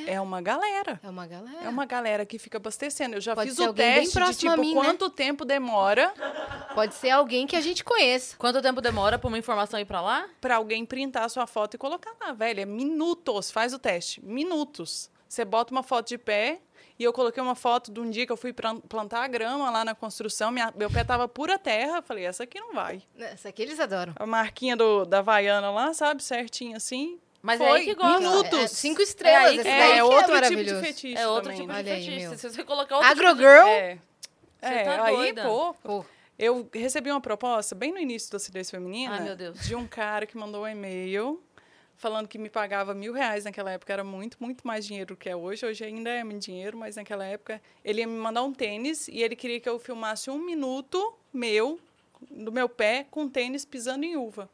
É. uma galera. É uma galera. É uma galera que fica abastecendo. Eu já Pode fiz o teste de tipo mim, né? quanto tempo demora Pode ser alguém que a gente conheça. Quanto tempo demora pra uma informação ir pra lá? pra alguém printar a sua foto e colocar lá, velho. É minutos. Faz o teste. Minutos. Você bota uma foto de pé. E eu coloquei uma foto de um dia que eu fui plan- plantar a grama lá na construção. Minha- meu pé tava pura terra. Falei, essa aqui não vai. Essa aqui eles adoram. A marquinha do, da Havaiana lá, sabe? Certinho assim. Mas é Foi aí que gosta. minutos. É, é cinco estrelas. É aí que- daí É, que é outro tipo de fetiche É outro também, tipo né? Olha aí, de fetiche. meu. Se você colocar outro Agro tipo de- Girl? É. Você É, tá aí, doida. pô, Pô, eu recebi uma proposta bem no início da acidez feminina Ai, meu Deus. de um cara que mandou um e-mail falando que me pagava mil reais naquela época. Era muito, muito mais dinheiro do que é hoje. Hoje ainda é muito dinheiro, mas naquela época ele ia me mandar um tênis e ele queria que eu filmasse um minuto meu, do meu pé, com tênis pisando em uva.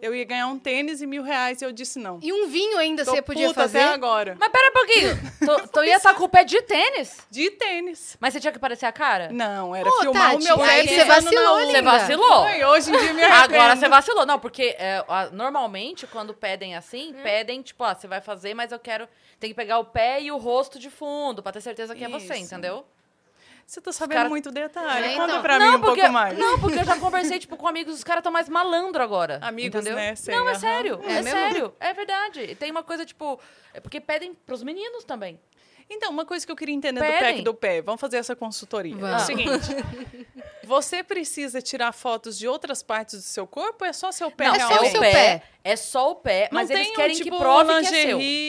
Eu ia ganhar um tênis e mil reais e eu disse não. E um vinho ainda Tô você podia puta fazer? até agora. Mas pera um pouquinho. *laughs* Tu, tu ia estar com o pé de tênis? De tênis. Mas você tinha que parecer a cara? Não, era Ô, filmar Tati, o meu pé aí você vacilou, uva. Você linda. vacilou. Foi, hoje em dia me Agora arrependo. você vacilou. Não, porque é, a- normalmente, quando pedem assim, pedem, tipo, ó, você vai fazer, mas eu quero. Tem que pegar o pé e o rosto de fundo, pra ter certeza que é você, Isso. entendeu? Você tá sabendo cara- muito detalhe. É, Conta então. pra mim não, um porque, pouco mais. Não, porque eu já conversei, tipo, com amigos, os caras estão mais malandro agora. Amigos, entendeu? né? Sei, não, é aham. sério. É É, sério. É verdade. E tem uma coisa, tipo. É porque pedem pros meninos também. Então, uma coisa que eu queria entender do Pedem. pack do pé. Vamos fazer essa consultoria. É o Vamos. seguinte. você precisa tirar fotos de outras partes do seu corpo ou é só seu pé Não, É só o seu pé. pé. É só o pé, Não mas tem eles querem um, tipo, que prove um que é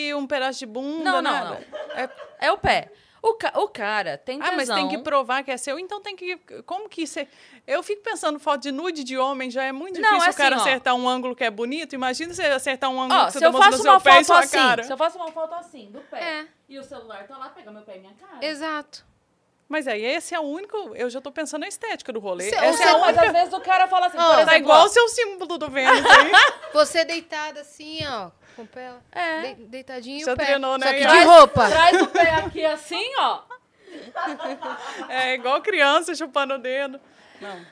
seu. um pedaço de bunda, Não, não, nada. É- É o pé. O, ca- o cara tem tesão. Ah, mas tem que provar que é seu, então tem que. Como que você. Eu fico pensando, foto de nude de homem já é muito Não, difícil é o cara assim, ó. acertar um ângulo que é bonito. Imagina você acertar um ângulo Ó, que você se eu tá faço no seu uma pé e foto sua assim, cara. se eu faço uma foto assim, do pé, É. e o celular tá lá, pega meu pé e minha cara. Exato. Mas aí esse é o único. Eu já tô pensando na estética do rolê. Cê- Essa você- é a Não, mas única. às vezes o cara fala assim, tá exemplo, Tá igual ó, o seu símbolo do Vênus aí. *laughs* Você deitada assim, ó, com o pé É. de- deitadinho Já o pé. treinou, né, Só que de roupa. Traz o pé aqui assim, ó. *laughs* É igual criança chupando o dedo. Não.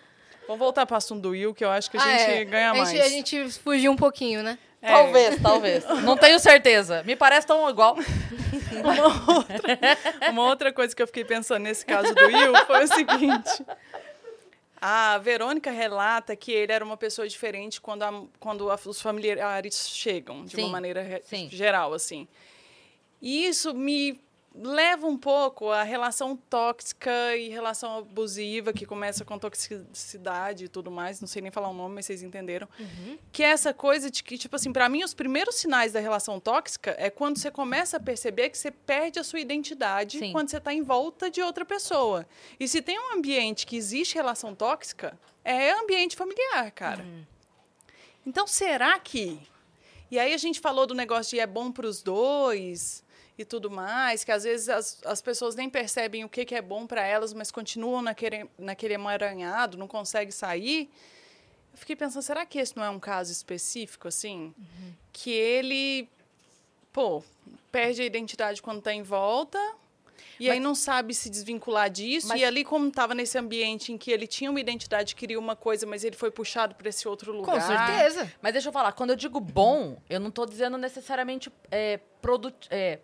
Vamos voltar para o assunto do Will, que eu acho que a Ah, gente é. ganha a mais. gente, a gente fugiu um pouquinho, né? É. Talvez, talvez. Não tenho certeza. Me parece tão igual. *laughs* Uma outra, uma outra coisa que eu fiquei pensando nesse caso do Will foi o seguinte. A Verônica relata que ele era uma pessoa diferente quando, a- quando a- os familiares chegam, de Sim, uma maneira re- geral, assim. E isso me leva um pouco à relação tóxica e relação abusiva, que começa com toxicidade e tudo mais, não sei nem falar o nome, mas vocês entenderam. Que é essa coisa de que, tipo assim, para mim, os primeiros sinais da relação tóxica é quando você começa a perceber que você perde a sua identidade Sim. quando você está em volta de outra pessoa. E se tem um ambiente que existe relação tóxica, é ambiente familiar, cara. Então, será que. E aí a gente falou do negócio de é bom para os dois e tudo mais, que às vezes as, as pessoas nem percebem o que, que é bom para elas, mas continuam naquele, naquele emaranhado, não conseguem sair. Eu fiquei pensando, será que esse não é um caso específico, assim? Que ele, pô, perde a identidade quando está em volta. E aí não sabe se desvincular disso. Mas- E ali, como estava nesse ambiente em que ele tinha uma identidade, queria uma coisa, mas ele foi puxado para esse outro lugar. Com certeza. Mas deixa eu falar, quando eu digo bom, eu não tô dizendo necessariamente é, produ é,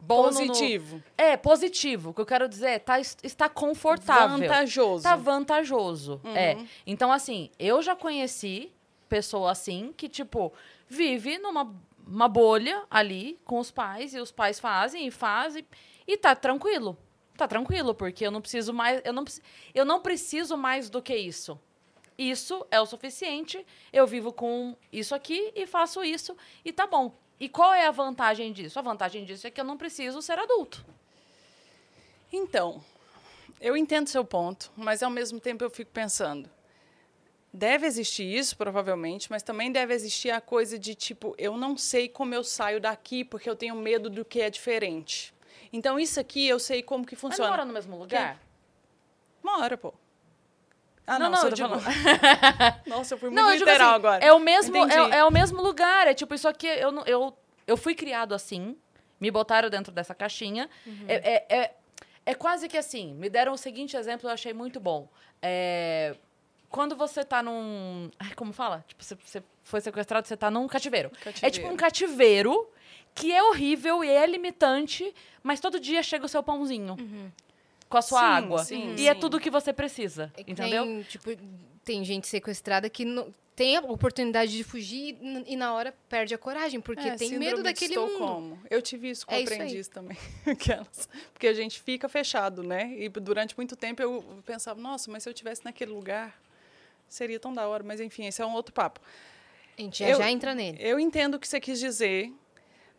bom no- Positivo. É, positivo. O que eu quero dizer é tá, está confortável. Vantajoso. Tá vantajoso. É. Então, assim, eu já conheci pessoa assim que, tipo, vive numa uma bolha ali com os pais, e os pais fazem e fazem, e tá tranquilo. Tá tranquilo, porque eu não preciso mais. Eu não, eu não preciso mais do que isso. Isso é o suficiente. Eu vivo com isso aqui e faço isso e tá bom. E qual é a vantagem disso? A vantagem disso é que eu não preciso ser adulto. Então, eu entendo seu ponto, mas ao mesmo tempo eu fico pensando. Deve existir isso, provavelmente, mas também deve existir a coisa de tipo, eu não sei como eu saio daqui porque eu tenho medo do que é diferente. Então, isso aqui eu sei como que Mas funciona. mora no mesmo lugar? Mora, pô. Ah, Não, não, não, eu digo... *laughs* Nossa, eu fui muito Não, literal assim, agora. é o mesmo, é, é o mesmo lugar. É tipo, isso aqui, eu, eu, eu fui criado assim, me botaram dentro dessa caixinha. É, é, é, é quase que assim, me deram o seguinte exemplo, eu achei muito bom. É, quando você tá num. Ai, como fala? Tipo, você, você foi sequestrado, você tá num cativeiro. É Cativeiro. tipo um cativeiro que é horrível e é limitante, mas todo dia chega o seu pãozinho. Com a sua Sim, água. sim, e é sim. tudo o que você precisa. É que entendeu? Tem, tipo, tem gente sequestrada que não, tem a oportunidade de fugir e, na hora perde a coragem, porque É, tem medo de daquele mundo. Estocolmo. Eu tive isso com É isso aprendiz também. *laughs* Aquelas. Porque a gente fica fechado, né? E durante muito tempo eu pensava, nossa, mas se eu estivesse naquele lugar, seria tão da hora. Mas enfim, esse é um outro papo. A gente já, Eu- já entra nele. Eu entendo o que você quis dizer,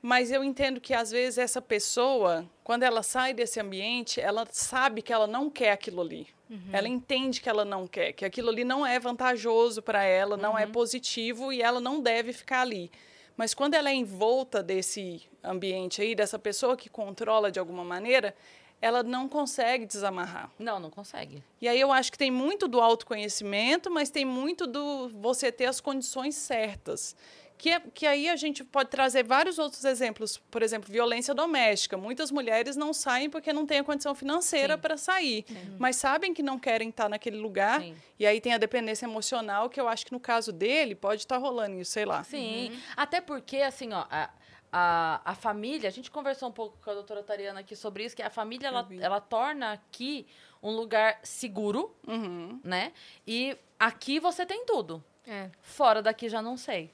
mas eu entendo que às vezes essa pessoa, quando ela sai desse ambiente, ela sabe que ela não quer aquilo ali. Ela entende que ela não quer, que aquilo ali não é vantajoso para ela, não é positivo e ela não deve ficar ali. Mas quando ela é envolta desse ambiente aí, dessa pessoa que controla de alguma maneira, ela não consegue desamarrar. Não, não consegue. E aí eu acho que tem muito do autoconhecimento, mas tem muito do você ter as condições certas. Que, é, que aí a gente pode trazer vários outros exemplos. Por exemplo, violência doméstica. Muitas mulheres não saem porque não têm a condição financeira Sim. para sair. Mas sabem que não querem estar naquele lugar. Sim. E aí tem a dependência emocional, que eu acho que no caso dele pode estar rolando isso, sei lá. Sim. Até porque, assim, ó, a, a, a família, a gente conversou um pouco com a doutora Tariana aqui sobre isso, que a família, ela, ela torna aqui um lugar seguro, Uhum. né? E aqui você tem tudo. É. Fora daqui já não sei.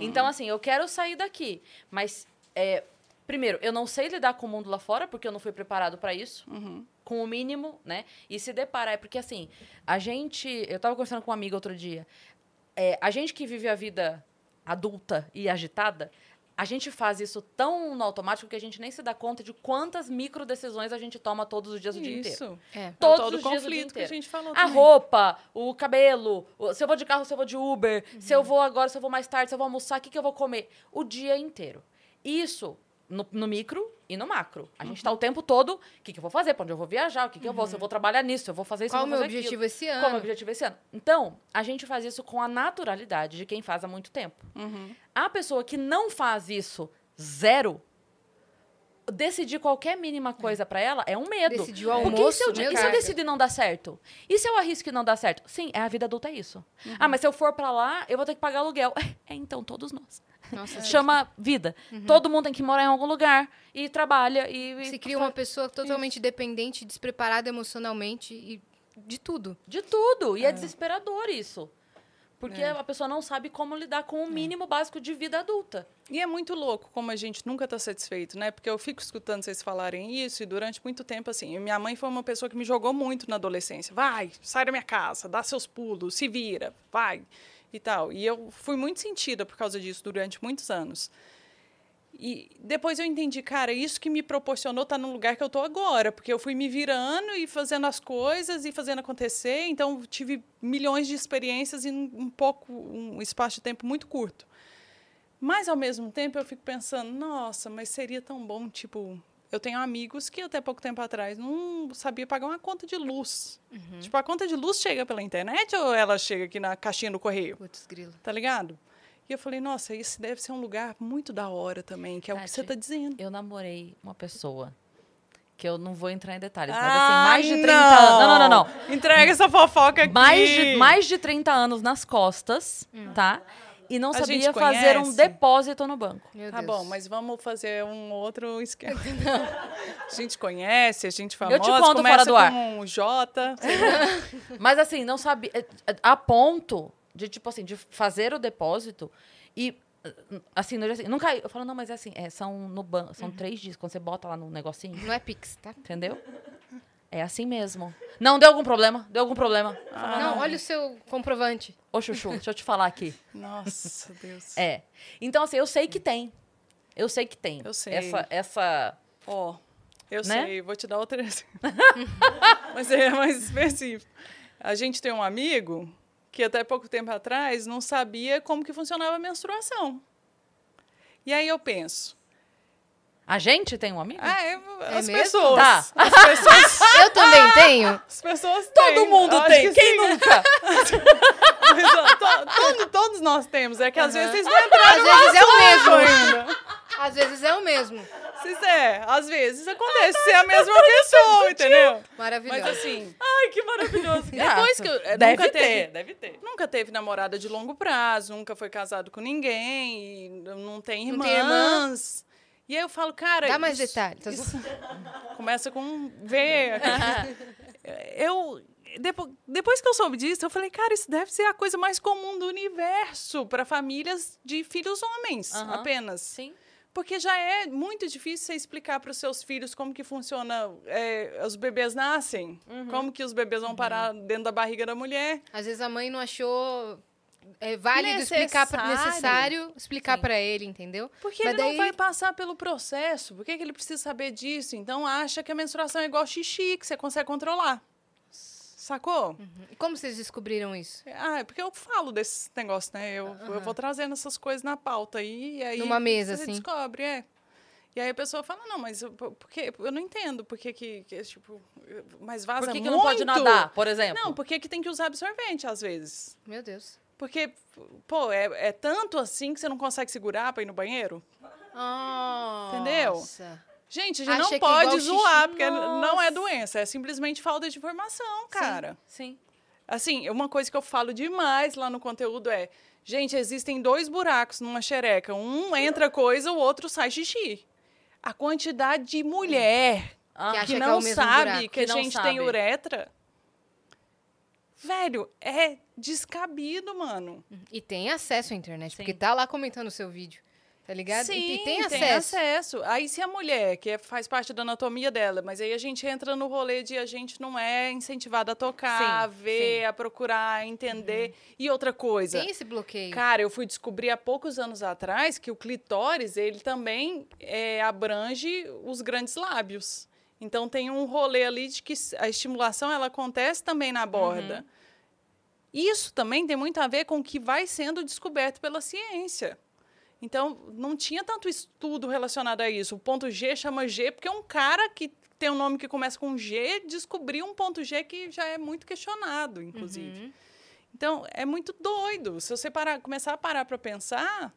Então, assim, eu quero sair daqui. Mas, é, primeiro, eu não sei lidar com o mundo lá fora, porque eu não fui preparado para isso. Uhum. Com o mínimo, né? E se deparar. Porque, assim, a gente. Eu tava conversando com uma amiga outro dia. É, a gente que vive a vida adulta e agitada, a gente faz isso tão no automático que a gente nem se dá conta de quantas micro decisões a gente toma todos os dias do dia inteiro. Isso. É. É o Todos tal os dias do dia conflito que a inteiro. gente falou A também. roupa, o cabelo, o- se eu vou de carro, se eu vou de Uber, se Uhum. eu vou agora, se eu vou mais tarde, se eu vou almoçar, o que, que eu vou comer? O dia inteiro. Isso no, no micro e no macro. A gente Uhum. tá o tempo todo, o que, que eu vou fazer, pra onde eu vou viajar, o que, que eu vou, se eu vou trabalhar nisso, se eu vou fazer isso, Qual eu o vou meu fazer objetivo aquilo. esse ano? Qual é o meu objetivo esse ano? Então, a gente faz isso com a naturalidade de quem faz há muito tempo. Uhum. A pessoa que não faz isso zero, decidir qualquer mínima coisa pra ela é um medo. Decidir o Porque e almoço, se eu, meu e se eu Deus. decidir não dar certo? E se eu arrisco e não dar certo? Sim, é a vida adulta é isso. Ah, mas se eu for pra lá, eu vou ter que pagar aluguel. *laughs* É, então, todos nós. Nossa, Chama vida. Todo mundo tem que morar em algum lugar e trabalha e... e se cria uma pessoa totalmente dependente, despreparada emocionalmente e de tudo. De tudo. E é, desesperador isso. Porque a pessoa não sabe como lidar com o mínimo básico de vida adulta. E é muito louco como a gente nunca está satisfeito, né? Porque eu fico escutando vocês falarem isso e durante muito tempo, assim, minha mãe foi uma pessoa que me jogou muito na adolescência. Vai, sai da minha casa, dá seus pulos, se vira, vai e tal. E eu fui muito sentida por causa disso durante muitos anos. E depois eu entendi, cara, isso que me proporcionou estar no lugar que eu tô agora, porque eu fui me virando e fazendo as coisas e fazendo acontecer, então tive milhões de experiências em um pouco um espaço de tempo muito curto. Mas ao mesmo tempo eu fico pensando, nossa, mas seria tão bom, tipo, eu tenho amigos que até pouco tempo atrás não sabia pagar uma conta de luz. Tipo, a conta de luz chega pela internet ou ela chega aqui na caixinha do correio? Putz, grilo. Tá ligado? E eu falei, nossa, isso deve ser um lugar muito da hora também, que é o que Tati, você tá dizendo. Eu namorei uma pessoa que eu não vou entrar em detalhes, mas assim, mais de 30 anos. Não, não, não, não. Entrega essa fofoca aqui. Mais de, mais de 30 anos nas costas, tá? E não sabia fazer um depósito no banco. Meu Tá Deus. bom, mas vamos fazer um outro esquema. *laughs* *laughs* a gente conhece, a gente famosa, Eu te conto começa fora do ar. com um J. *laughs* Mas assim, não sabia. é, A ponto de, tipo assim, de fazer o depósito e. Assim, no dia assim, nunca. Eu falo, não, mas é assim, é, são no banco, são três dias, quando você bota lá no negocinho, Não é Pix, tá? entendeu? É assim mesmo. Não, deu algum problema? Deu algum problema? Não, olha o seu comprovante. Ô, Chuchu, deixa eu te falar aqui. Nossa, Deus. É. Então, assim, eu sei que tem. Eu sei que tem. Eu sei. Essa. essa Ó, eu Né? sei, vou te dar outra. *laughs* Mas é mais específico. A gente tem um amigo que até pouco tempo atrás não sabia como que funcionava a menstruação. E aí eu penso, a gente tem um amigo? ah, é, as mesmo? pessoas, Tá. as pessoas, *laughs* Eu também tenho. as pessoas Todo têm. mundo Acho tem. que Quem sim. nunca? *laughs* Mas, ó, to- todo- todos nós temos. É que às vezes vocês não entraram Às vezes é o mesmo. ainda. Às vezes é o mesmo. Vocês é, às vezes acontece ser a mesma pessoa, entendeu? Maravilhoso. Mas assim, Ai, que maravilhoso. *laughs* Depois que eu- é, deve nunca ter, teve- deve ter. nunca teve namorada de longo prazo, nunca foi casado com ninguém, e não tem irmãs. Não tem irmã. E aí eu falo, cara. Dá mais isso- detalhes. isso- *laughs* começa com um V. *laughs* eu. Depois, depois que eu soube disso, eu falei, cara, isso deve ser a coisa mais comum do universo para famílias de filhos homens apenas. Sim. Porque já é muito difícil você explicar para os seus filhos como que funciona, é, os bebês nascem, Uhum. como que os bebês vão parar dentro da barriga da mulher. Às vezes a mãe não achou é, válido explicar pra, Necessário. necessário explicar pra ele, entendeu? Porque Mas ele daí- não vai passar pelo processo. Por que, que ele precisa saber disso? Então acha que a menstruação é igual xixi, que você consegue controlar. Sacou? E Como vocês descobriram isso? Ah, é porque eu falo desse negócio, né? Eu, eu vou trazendo essas coisas na pauta aí, e aí. Numa mesa, você assim. descobre, é. E aí a pessoa fala, não, mas eu, por que, eu não entendo por que, que, que, tipo, mas vaza Por que, que muito. não pode nadar, por exemplo? Não, por que, que tem que usar absorvente às vezes? Meu Deus. Porque, pô, é, é tanto assim que você não consegue segurar pra ir no banheiro? Entendeu? Nossa. Gente, a gente Acha não que é pode xixi. zoar, porque não é Nossa. doença, é simplesmente falta de informação, cara. Sim. Assim, uma coisa que eu falo demais lá no conteúdo é: gente, existem dois buracos numa xereca. Um entra coisa, o outro sai xixi. A quantidade de mulher Ah, Que que que é não o mesmo sabe buraco. que a Que não gente sabe. tem uretra. Velho, é descabido, mano. E tem acesso à internet, Sim. porque tá lá comentando o seu vídeo. Tá ligado? E- Sim, e, tem acesso. acesso. Aí se a mulher, que é- faz parte da anatomia dela, mas aí a gente entra no rolê de a gente não é incentivada a tocar, Sim, a ver, sim. Uhum. a procurar, a entender. E outra coisa. Tem esse bloqueio. Cara, eu fui descobrir há poucos anos atrás que o clitóris, ele também é, abrange os grandes lábios. Então tem um rolê ali de que a estimulação ela acontece também na borda. Isso também tem muito a ver com o que vai sendo descoberto pela ciência. Então, não tinha tanto estudo relacionado a isso. O ponto G chama G porque é um cara que tem um nome que começa com G descobriu um ponto G que já é muito questionado, inclusive. Uhum. Então, é muito doido. Se você parar, começar a parar para pensar,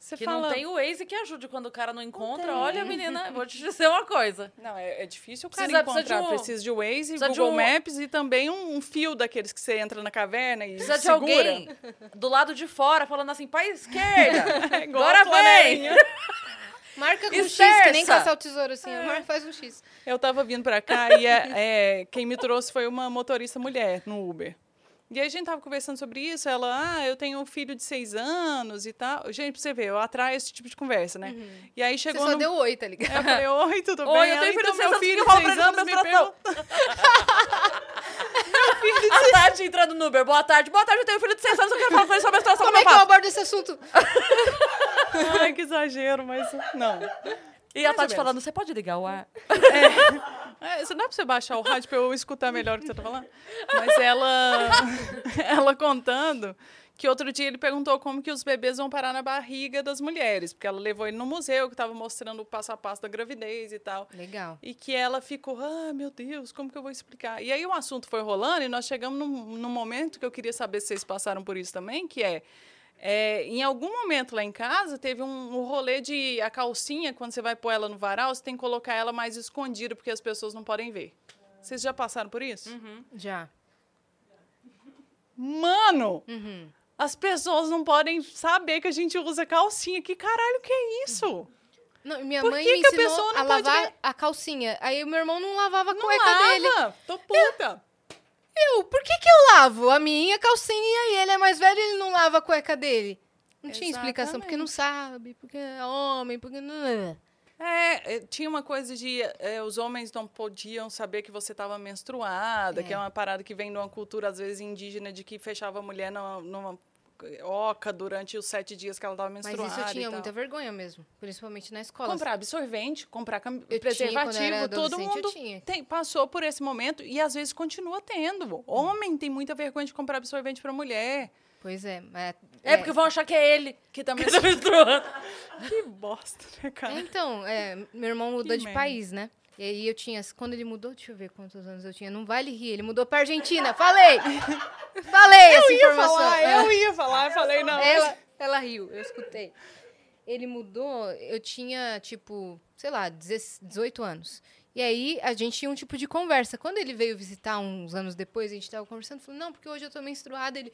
Você Que fala... não tem o Waze que ajude quando o cara não encontra. tem. Olha, menina, vou te dizer uma coisa. Não, é, é difícil o cara Precisa- precisa encontrar. de um- Precisa de Waze, precisa de Google um- Maps e também um, um fio daqueles que você entra na caverna e Precisa de segura. alguém do lado de fora falando assim, pra esquerda. *laughs* É Agora flanelinha. *laughs* Marca com E X, que nem caçar o tesouro assim. Marca, faz um X. Eu tava vindo pra cá e é, é, quem me trouxe foi uma motorista mulher no Uber. E aí a gente tava conversando sobre isso, ela, ah, eu tenho um filho de seis anos e tal. Gente, pra você ver, eu atraio esse tipo de conversa, né? E aí Você chegou só no... deu oi, tá ligado? Eu falei, oi, tudo Oi, bem? eu tenho Ela, filho de então, seis meu anos, filho que eu de falo seis anos *laughs* me tarde, entrando no Uber. Boa tarde. Boa tarde, eu tenho um filho de 6 anos, eu quero falar com ele sobre a situação Como é que meu eu abordo esse assunto? *laughs* Ai, que exagero, mas não. *laughs* E ela Mais tá te menos. falando, você pode ligar o ar? É, isso não dá pra você baixar o rádio pra eu escutar melhor o que você tá falando? Mas ela, *laughs* ela contando que outro dia ele perguntou como que os bebês vão parar na barriga das mulheres, porque ela levou ele no museu que estava mostrando o passo a passo da gravidez e tal. Legal. E que ela ficou, ah, meu Deus, como que eu vou explicar? E aí o assunto foi rolando e nós chegamos num, num momento que eu queria saber se vocês passaram por isso também, que é, é, em algum momento lá em casa teve um, um rolê de a calcinha, quando você vai pôr ela no varal, você tem que colocar ela mais escondida, porque as pessoas não podem ver. Vocês já passaram por isso? Já. Mano! Uhum. As pessoas não podem saber que a gente usa calcinha. Que caralho que é isso? Não, minha Por mãe que me que a ensinou pessoa não a pode lavar ver? a calcinha. Aí o meu irmão não lavava a Não cueca lava! dele. Tô puta! Eu, por que que eu lavo a minha calcinha e ele é mais velho e ele não lava a cueca dele? Não tinha explicação, porque não sabe, porque é homem, porque não... É, é, tinha uma coisa de é, os homens não podiam saber que você estava menstruada, É. que é uma parada que vem de uma cultura, às vezes, indígena, de que fechava a mulher numa, numa oca durante os sete dias que ela estava Mas menstruada. isso eu tinha muita vergonha mesmo, principalmente na escola. Comprar absorvente, comprar cam- preservativo, todo mundo tinha. tem- passou por esse momento e às vezes continua tendo. Homem tem muita vergonha de comprar absorvente para mulher. Pois é, mas... É, porque vão achar que é ele Que também *laughs* que tá menstruando. *laughs* que bosta, né, cara? É, Então, é, meu irmão mudou Que de merda. país, né? E aí eu tinha, quando ele mudou, deixa eu ver quantos anos eu tinha, não vale rir, ele mudou pra Argentina, falei! *laughs* Falei essa Eu ia informação. falar, É. eu ia falar, eu falei não. Ela, ela riu, eu escutei. Ele mudou, eu tinha, tipo, sei lá, 16 18 anos. E aí a gente tinha um tipo de conversa. Quando ele veio visitar uns anos depois, a gente tava conversando, falou, não, porque hoje eu tô menstruada. Ele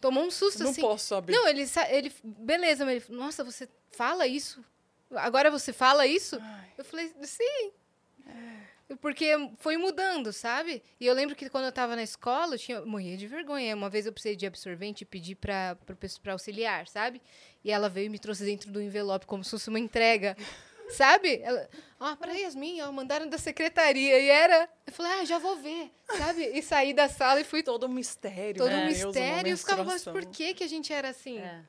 tomou um susto não assim. posso saber. Não, ele, ele. Beleza, mas ele falou, nossa, você fala isso? Agora você fala isso? Eu falei, sim. Porque foi mudando, sabe? E eu lembro que quando eu tava na escola, eu tinha, eu morria de vergonha. Uma vez eu precisei de absorvente e pedi pra, pra, pra auxiliar, sabe? E ela veio e me trouxe dentro do envelope como se fosse uma entrega. *laughs* Sabe? Ela, ó, pra Yasmin, ó, mandaram da secretaria. E era. Eu falei, ah, já vou ver, sabe? E saí da sala e fui todo um mistério, todo né? um mistério. E eu ficava, mas por que, que a gente era assim? É.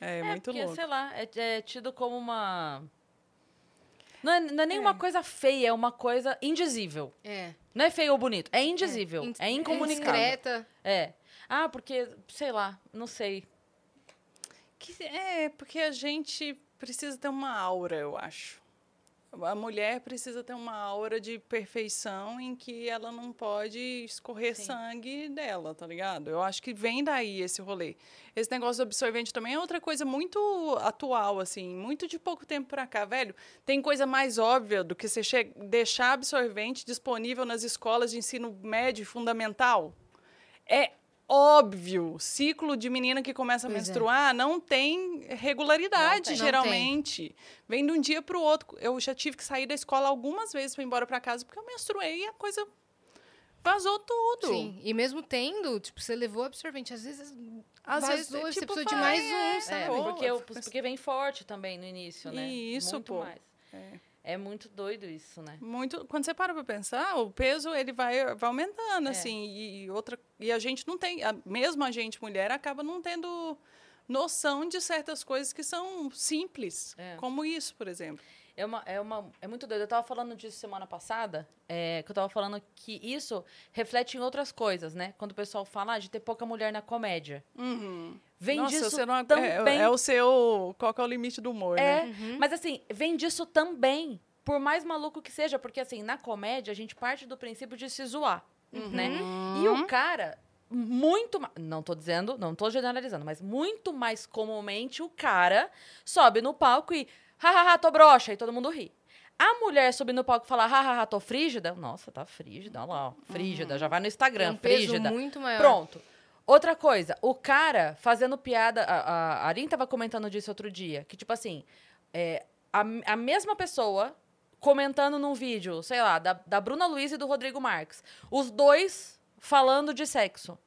É, É, muito porque, louco. sei lá, é, é tido como uma... Não é, não é nem uma coisa feia, é uma coisa indizível. É. Não é feio ou bonito, é indizível, In- é, incomunicável. Indiscreta. É. Ah, porque, sei lá, não sei. Que- é, porque a gente precisa ter uma aura, eu acho. A mulher precisa ter uma aura de perfeição em que ela não pode escorrer Sim. sangue dela, tá ligado? Eu acho que vem daí esse rolê. Esse negócio do absorvente também é outra coisa muito atual, assim, muito de pouco tempo pra cá, velho. Tem coisa mais óbvia do que você deixar absorvente disponível nas escolas de ensino médio e fundamental. É óbvio, ciclo de menina que começa a Pois é. menstruar não tem regularidade, Não tem. Não geralmente. Vem de um dia para o outro. Eu já tive que sair da escola algumas vezes para ir embora para casa porque eu menstruei e a coisa vazou tudo. Sim. E mesmo tendo, tipo, você levou absorvente. Às vezes Às vazou, vezes, você tipo, precisou de mais é, um, sabe? É, porque, eu- porque vem forte também no início, né? Isso, muito pô. mais. É. muito doido isso, né? Muito, quando você para para pensar, o peso ele vai, vai aumentando, É. assim, e, e outra e a gente não tem, a, mesmo a gente mulher acaba não tendo noção de certas coisas que são simples, É. como isso, por exemplo. É, uma, é, uma, é muito doido. Eu tava falando disso semana passada, é, que eu tava falando que isso reflete em outras coisas, né? Quando o pessoal fala ah, de ter pouca mulher na comédia. Vem Nossa, disso você não, é- também. é, é o seu, qual que é o limite do humor, É, né? mas assim, vem disso também. Por mais maluco que seja, porque assim, na comédia a gente parte do princípio de se zoar, né? E o cara, muito. Não tô dizendo, não tô generalizando, mas muito mais comumente o cara sobe no palco e. Hahaha, tô broxa, e todo mundo ri. A mulher subir no palco e falar, hahaha, tô frígida. Nossa, tá frígida, olha lá, ó. Frígida, já vai no Tem Instagram, um peso frígida. muito maior. Pronto. Outra coisa, o cara fazendo piada. A, a, Arin tava comentando disso outro dia. Que, tipo assim, é, a, a mesma pessoa comentando num vídeo, sei lá, da, da Bruna Luiz e do Rodrigo Marques. Os dois falando de sexo.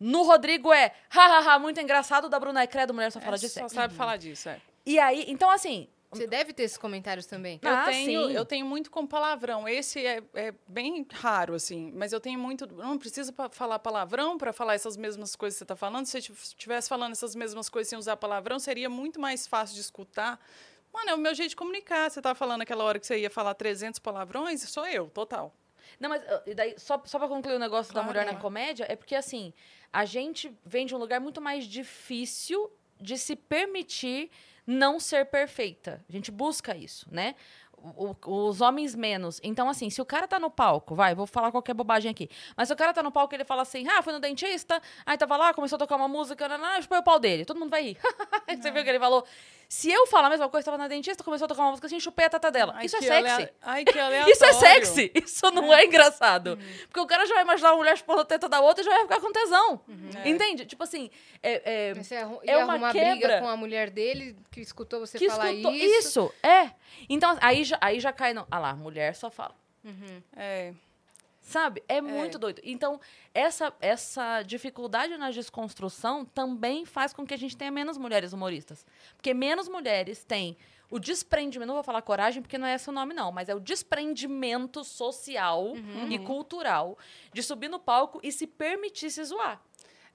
No Rodrigo é, hahaha, muito engraçado, da Bruna é credo, mulher só fala É, de só sexo. sabe falar disso, é. E aí, então assim, Você deve ter esses comentários também. Eu, Ah, tenho, sim. eu tenho muito com palavrão. Esse é, é bem raro, assim. Mas eu tenho muito. Não precisa falar palavrão para falar essas mesmas coisas que você está falando. Se você estivesse falando essas mesmas coisas sem usar palavrão, seria muito mais fácil de escutar. Mano, é o meu jeito de comunicar. Você tá falando aquela hora que você ia falar 300 palavrões, sou eu, total. Não, mas e daí, só, só pra concluir o negócio Claro, da mulher na comédia, é porque assim, a gente vem de um lugar muito mais difícil de se permitir não ser perfeita. A gente busca isso, né? O- o- os homens menos. Então, assim, se o cara tá no palco, vai, vou falar qualquer bobagem aqui. Mas se o cara tá no palco ele fala assim, ah, fui no dentista, aí tava lá, começou a tocar uma música, não, chupei o pau dele. Todo mundo vai rir. *laughs* Você viu que ele falou? Se eu falar a mesma coisa, tava na dentista, começou a tocar uma música assim, chupei a tata dela. Ai, Isso é sexy. alea- Ai, que aleatório. *laughs* Isso é sexy. Isso não é, engraçado. Porque o cara já vai imaginar uma mulher chupando a teta da outra e já vai ficar com tesão. É. Entende? Tipo assim, é, é, Você arru- é uma arrumar quebra. briga com a mulher dele que escutou você que falar escutou. isso. Isso, é. Então, aí já, aí já cai no. Ah lá, mulher só fala. É. Sabe? É muito doido. Então, essa, essa dificuldade na desconstrução também faz com que a gente tenha menos mulheres humoristas. Porque menos mulheres têm o desprendimento, não vou falar coragem porque não é esse o nome não, mas é o desprendimento social e cultural de subir no palco e se permitir se zoar.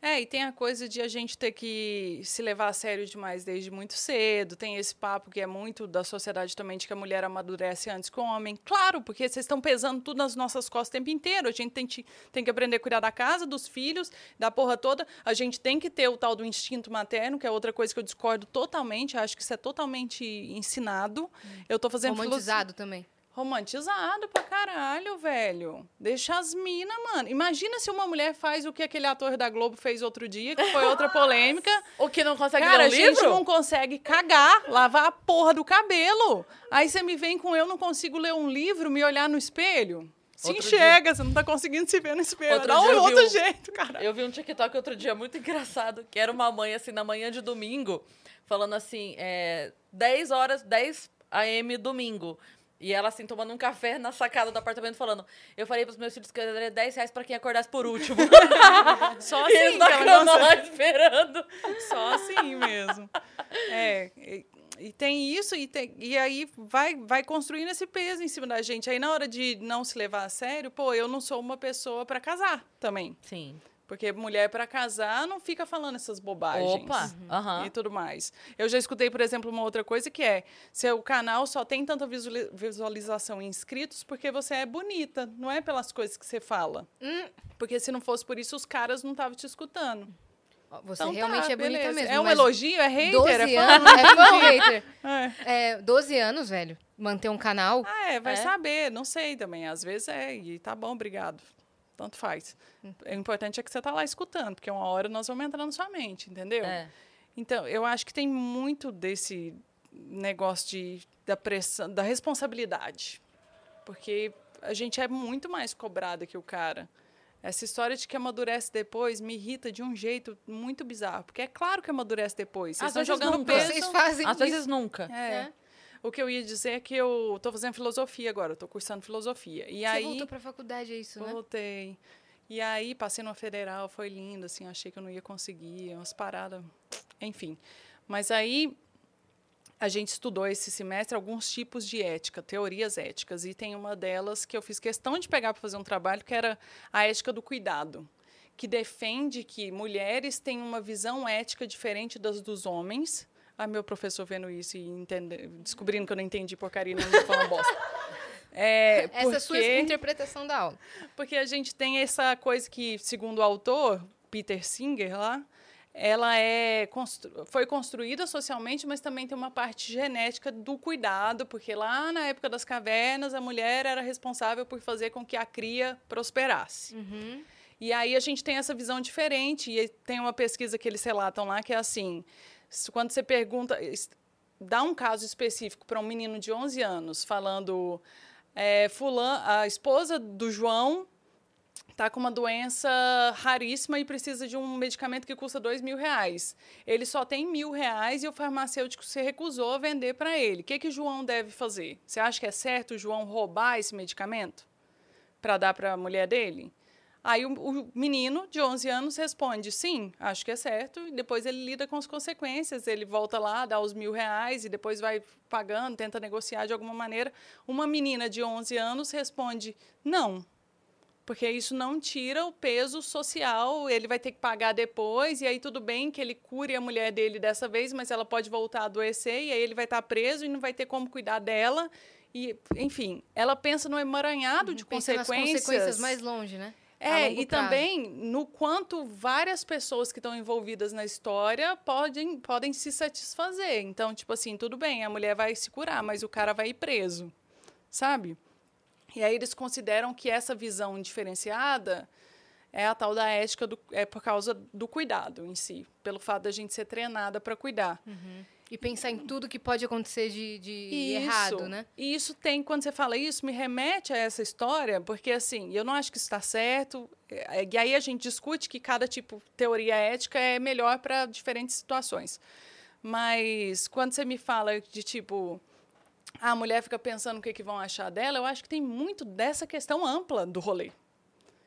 É, e tem a coisa de a gente ter que se levar a sério demais desde muito cedo. Tem esse papo que é muito da sociedade também de que a mulher amadurece antes que o homem. Claro, porque vocês estão pesando tudo nas nossas costas o tempo inteiro. A gente tem, que- tem que aprender a cuidar da casa, dos filhos, da porra toda. A gente tem que ter o tal do instinto materno, que é outra coisa que eu discordo totalmente. Acho que isso é totalmente ensinado. Eu tô fazendo Romantizado também. Romantizado pra caralho, velho. Deixa as minas, mano. Imagina se uma mulher faz o que aquele ator da Globo fez outro dia, que foi outra *laughs* polêmica. O que não consegue Cara, ler a um gente livro? não consegue cagar, lavar a porra do cabelo. Aí você me vem com eu não consigo ler um livro, me olhar no espelho. Se Outro enxerga, você não tá conseguindo se ver no espelho. Outro Dá dia um outro um- jeito, cara. Eu vi um TikTok outro dia muito engraçado, que era uma mãe, assim, na manhã de domingo, falando assim, é, 10 horas, 10 AM domingo. E ela, assim, tomando um café na sacada do apartamento, falando: Eu falei pros meus filhos que eu daria 10 reais pra quem acordasse por último. *laughs* Só e eles assim, na cama lá esperando. Só assim mesmo. É, e, e tem isso, e, tem- e aí vai, vai construindo esse peso em cima da gente. Aí na hora de não se levar a sério, pô, eu não sou uma pessoa para casar também. Sim. Porque mulher para casar não fica falando essas bobagens. Opa! Aham. E tudo mais. Eu já escutei, por exemplo, uma outra coisa que é: seu canal só tem tanta visuali- visualização e inscritos porque você é bonita, não é pelas coisas que você fala. Hum. Porque se não fosse por isso, os caras não estavam te escutando. Você Então tá, realmente é bonita beleza. mesmo. É um elogio? É hater? 12 é fã? anos, *laughs* é fã ou hater? É. É, 12 anos, velho. Manter um canal. Ah, é, vai É? saber, não sei também. Às vezes é, e tá bom, obrigado. Tanto faz. O importante é que você tá lá escutando, porque uma hora nós vamos entrar na sua mente, entendeu? É. Então, eu acho que tem muito desse negócio de, da pressão, da responsabilidade. Porque a gente é muito mais cobrada que o cara. Essa história de que amadurece depois me irrita de um jeito muito bizarro. Porque é claro que amadurece depois. Vocês Às estão jogando nunca. peso. Vocês fazem Às isso. vezes nunca. É. É. O que eu ia dizer é que eu estou fazendo filosofia agora, estou cursando filosofia. E Você aí voltou pra faculdade, é isso, né? voltei. E aí passei numa federal, foi lindo, assim, achei que eu não ia conseguir, umas paradas, enfim. Mas aí a gente estudou esse semestre alguns tipos de ética, teorias éticas, e tem uma delas que eu fiz questão de pegar para fazer um trabalho, que era a ética do cuidado, que defende que mulheres têm uma visão ética diferente das dos homens. Ah, meu professor vendo isso e entende, descobrindo que eu não entendi porcaria nenhuma, falando bosta. É, Essa é a sua porque- interpretação da aula. porque a gente tem essa coisa que, segundo o autor, Peter Singer, lá, ela é constru foi construída socialmente, mas também tem uma parte genética do cuidado, porque lá na época das cavernas, a mulher era responsável por fazer com que a cria prosperasse. Uhum. E aí a gente tem essa visão diferente. E tem uma pesquisa que eles relatam lá que é assim: quando você pergunta, dá um caso específico para um menino de 11 anos, falando. É, fulan, a esposa do João está com uma doença raríssima e precisa de um medicamento que custa dois mil reais. Ele só tem mil reais e o farmacêutico se recusou a vender para ele. O que, que o João deve fazer? Você acha que é certo o João roubar esse medicamento para dar para a mulher dele? Aí o, o, menino de 11 anos responde, sim, acho que é certo, e depois ele lida com as consequências, ele volta lá, dá os mil reais e depois vai pagando, tenta negociar de alguma maneira. Uma menina de 11 anos responde, não, porque isso não tira o peso social, ele vai ter que pagar depois, e aí tudo bem que ele cure a mulher dele dessa vez, mas ela pode voltar a adoecer, e aí ele vai estar preso e não vai ter como cuidar dela. E, enfim, ela pensa no emaranhado de pensa consequências. Nas consequências mais longe, né? É, e prazo. também no quanto várias pessoas que estão envolvidas na história podem, podem se satisfazer. Então, tipo assim, tudo bem, a mulher vai se curar, mas o cara vai ir preso, sabe? E aí eles consideram que essa visão diferenciada é a tal da ética do, é por causa do cuidado em si, pelo fato da gente ser treinada para cuidar. Uhum. E pensar em tudo que pode acontecer de, de isso, errado, né? E isso tem, quando você fala isso, me remete a essa história, porque assim, eu não acho que isso está certo. É, e aí a gente discute que cada tipo de teoria ética é melhor para diferentes situações. Mas quando você me fala de tipo, a mulher fica pensando o que, que vão achar dela, eu acho que tem muito dessa questão ampla do rolê.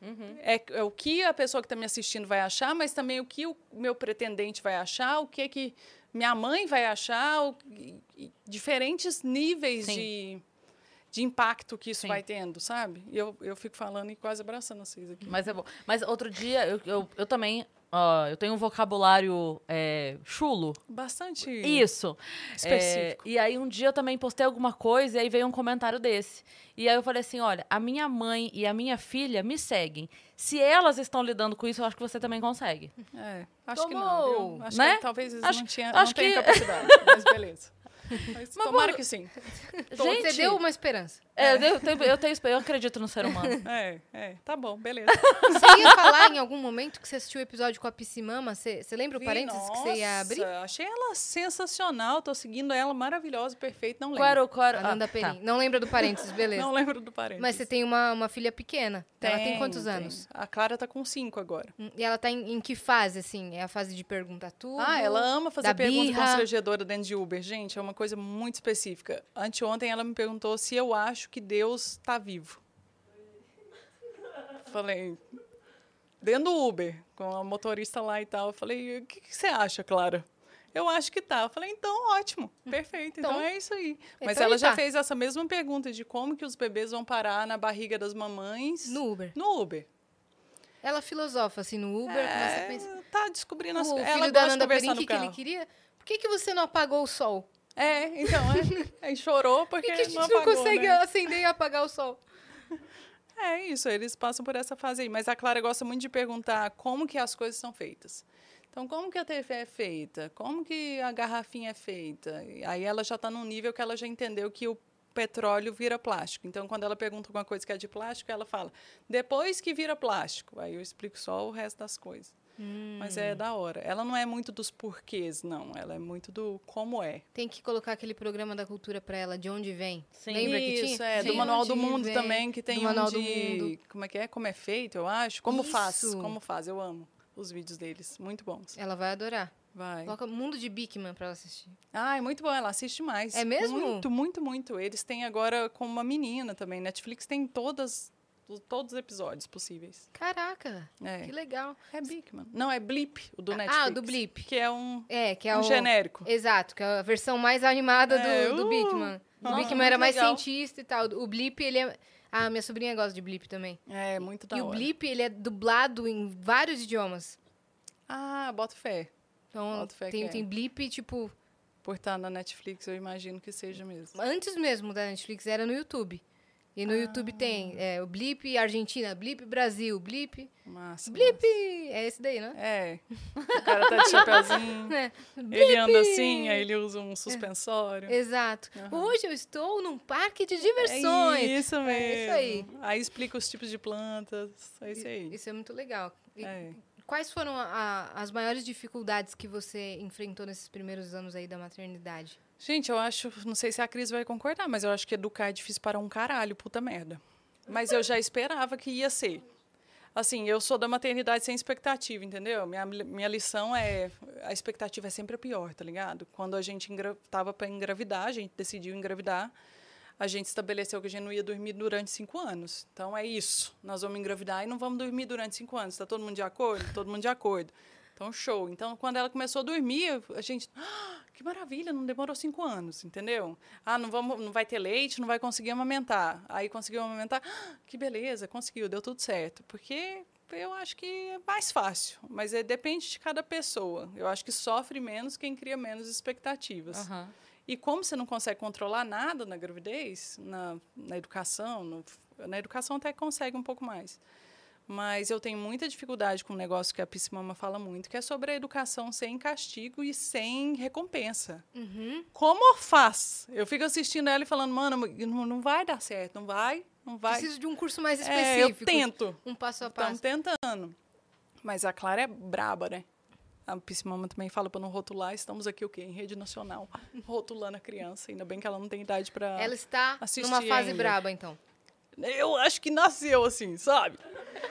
Uhum. É, é, o que a pessoa que está me assistindo vai achar, mas também o que o meu pretendente vai achar, o que que minha mãe vai achar, o, diferentes níveis de, de impacto que isso Sim. vai tendo, sabe? E eu, eu fico falando e quase abraçando vocês aqui. Mas é bom. Mas outro dia, eu, eu, eu também Uh, eu tenho um vocabulário é, chulo. Bastante. Isso. Específico. É, e aí um dia eu também postei alguma coisa e aí veio um comentário desse. E aí eu falei assim: olha, a minha mãe e a minha filha me seguem. Se elas estão lidando com isso, eu acho que você também consegue. É, acho Tomou. que não. Viu? Acho né? que talvez eles acho, não, tinha, acho não que... capacidade, mas beleza. *laughs* Mas, mas tomara que sim. *laughs* Gente, você deu uma esperança. É, eu, eu, tenho, eu, tenho, eu acredito no ser humano. *laughs* É, é, tá bom, beleza. *laughs* Você ia falar em algum momento que você assistiu o episódio com a Piscimama? Você, você lembra o parênteses nossa, que você ia abrir? achei ela sensacional, tô seguindo ela, maravilhosa, perfeita, não lembro. Qual era o... Qual era, ah, tá. Não lembra do parênteses, beleza. Não lembro do parênteses. Mas você tem uma, uma filha pequena. Tem, ela tem quantos tem. anos? A Clara tá com cinco agora. Hum, e ela tá em, em, que fase, assim? É a fase de perguntar tudo? Ah, ela ama fazer pergunta constrangedora dentro de Uber. Gente, é uma coisa muito específica. Anteontem ela me perguntou se eu acho que Deus está vivo. Falei, dentro do Uber, com a motorista lá e tal. Eu falei, o que, que, você acha, Clara? Eu acho que tá. Eu falei, então, ótimo, perfeito. Então, então é isso aí. Mas então ela já tá. fez essa mesma pergunta de como que os bebês vão parar na barriga das mamães. No Uber. No Uber. Ela filosofa assim no Uber, é, pensa. Tá descobrindo as coisas. O filho da Nanda Perim, que ele queria? Por que, que você não apagou o sol? É, então, é, *laughs* aí chorou porque e que a gente não, apagou, não consegue né? acender e apagar o sol. É isso, eles passam por essa fase aí. Mas a Clara gosta muito de perguntar como que as coisas são feitas. Então, como que a TV é feita? Como que a garrafinha é feita? Aí ela já está num nível que ela já entendeu que o petróleo vira plástico. Então, quando ela pergunta alguma coisa que é de plástico, ela fala, depois que vira plástico. Aí eu explico só o resto das coisas. Hum. Mas é da hora. Ela não é muito dos porquês, não. Ela é muito do como é. Tem que colocar aquele programa da cultura para ela, de onde vem. Sim. Lembra Isso, que tinha? é. Do Manual do Mundo vem. também, que tem do um Manual de... do Mundo. Como é que é? Como é feito, eu acho. Como Isso. faz. Como faz. Eu amo os vídeos deles. Muito bons. Ela vai adorar. Vai. Coloca Mundo de Bigman para ela assistir. Ah, é muito bom. Ela assiste mais. É mesmo? Muito, muito, muito. Eles têm agora com uma menina também. Netflix tem todas todos os episódios possíveis. Caraca, é. que legal. É Bigman. Não, é Blip, o do Netflix. Ah, do Blip. Que é um, é, que é um o... genérico. Exato, que é a versão mais animada é, do, do uh, Bigman. O Nossa, Bigman era mais legal. cientista e tal. O Blip, ele é... Ah, minha sobrinha gosta de Blip também. É, muito da E hora. o Blip, ele é dublado em vários idiomas. Ah, bota fé. Então, Boto fé tem, é. tem Blip, tipo... Por estar na Netflix, eu imagino que seja mesmo. Antes mesmo da Netflix, era no YouTube. E no YouTube tem é, o Blip Argentina, Blip Brasil, Blip. Massa. Blip! massa. É esse daí, né? É. O cara tá de chapeuzinho. *laughs* É. ele anda assim, aí ele usa um suspensório. Exato. Aham. Hoje eu estou num parque de diversões. É isso mesmo. É isso aí. Aí explica os tipos de plantas. É isso aí. Isso é muito legal. E É. Quais foram a- a- as maiores dificuldades que você enfrentou nesses primeiros anos aí da maternidade? Gente, eu acho, não sei se a Cris vai concordar, mas eu acho que educar é difícil para um caralho, puta merda. Mas eu já esperava que ia ser. Assim, eu sou da maternidade sem expectativa, entendeu? Minha, minha lição é. A expectativa é sempre a pior, tá ligado? Quando a gente engra, tava para engravidar, a gente decidiu engravidar, a gente estabeleceu que a gente não ia dormir durante cinco anos. Então é isso. Nós vamos engravidar e não vamos dormir durante cinco anos. Está todo mundo de acordo? Todo mundo de acordo. Então, show. Então, quando ela começou a dormir, a gente. "Ah, que maravilha, não demorou cinco anos, entendeu? Ah, não, vamos, não vai ter leite, não vai conseguir amamentar. Aí conseguiu amamentar. "Ah, que beleza, conseguiu, deu tudo certo. Porque eu acho que é mais fácil. Mas é, depende de cada pessoa. Eu acho que sofre menos quem cria menos expectativas. Aham. E como você não consegue controlar nada na gravidez, na, na educação, no- na educação até consegue um pouco mais. Mas eu tenho muita dificuldade com um negócio que a Piscimama fala muito, que é sobre a educação sem castigo e sem recompensa. Uhum. Como faz? Eu fico assistindo ela e falando, mano, não, vai dar certo, não vai, não vai. Preciso de um curso mais É, eu específico. tento. Um passo a Estamos passo. tentando. Mas a Clara é braba, né? A Piscimama também fala para não rotular. Estamos aqui o quê? Em rede nacional, rotulando a criança. Ainda bem que ela não tem idade para. Ela está numa fase ainda. braba, então. Eu acho que nasceu assim, sabe?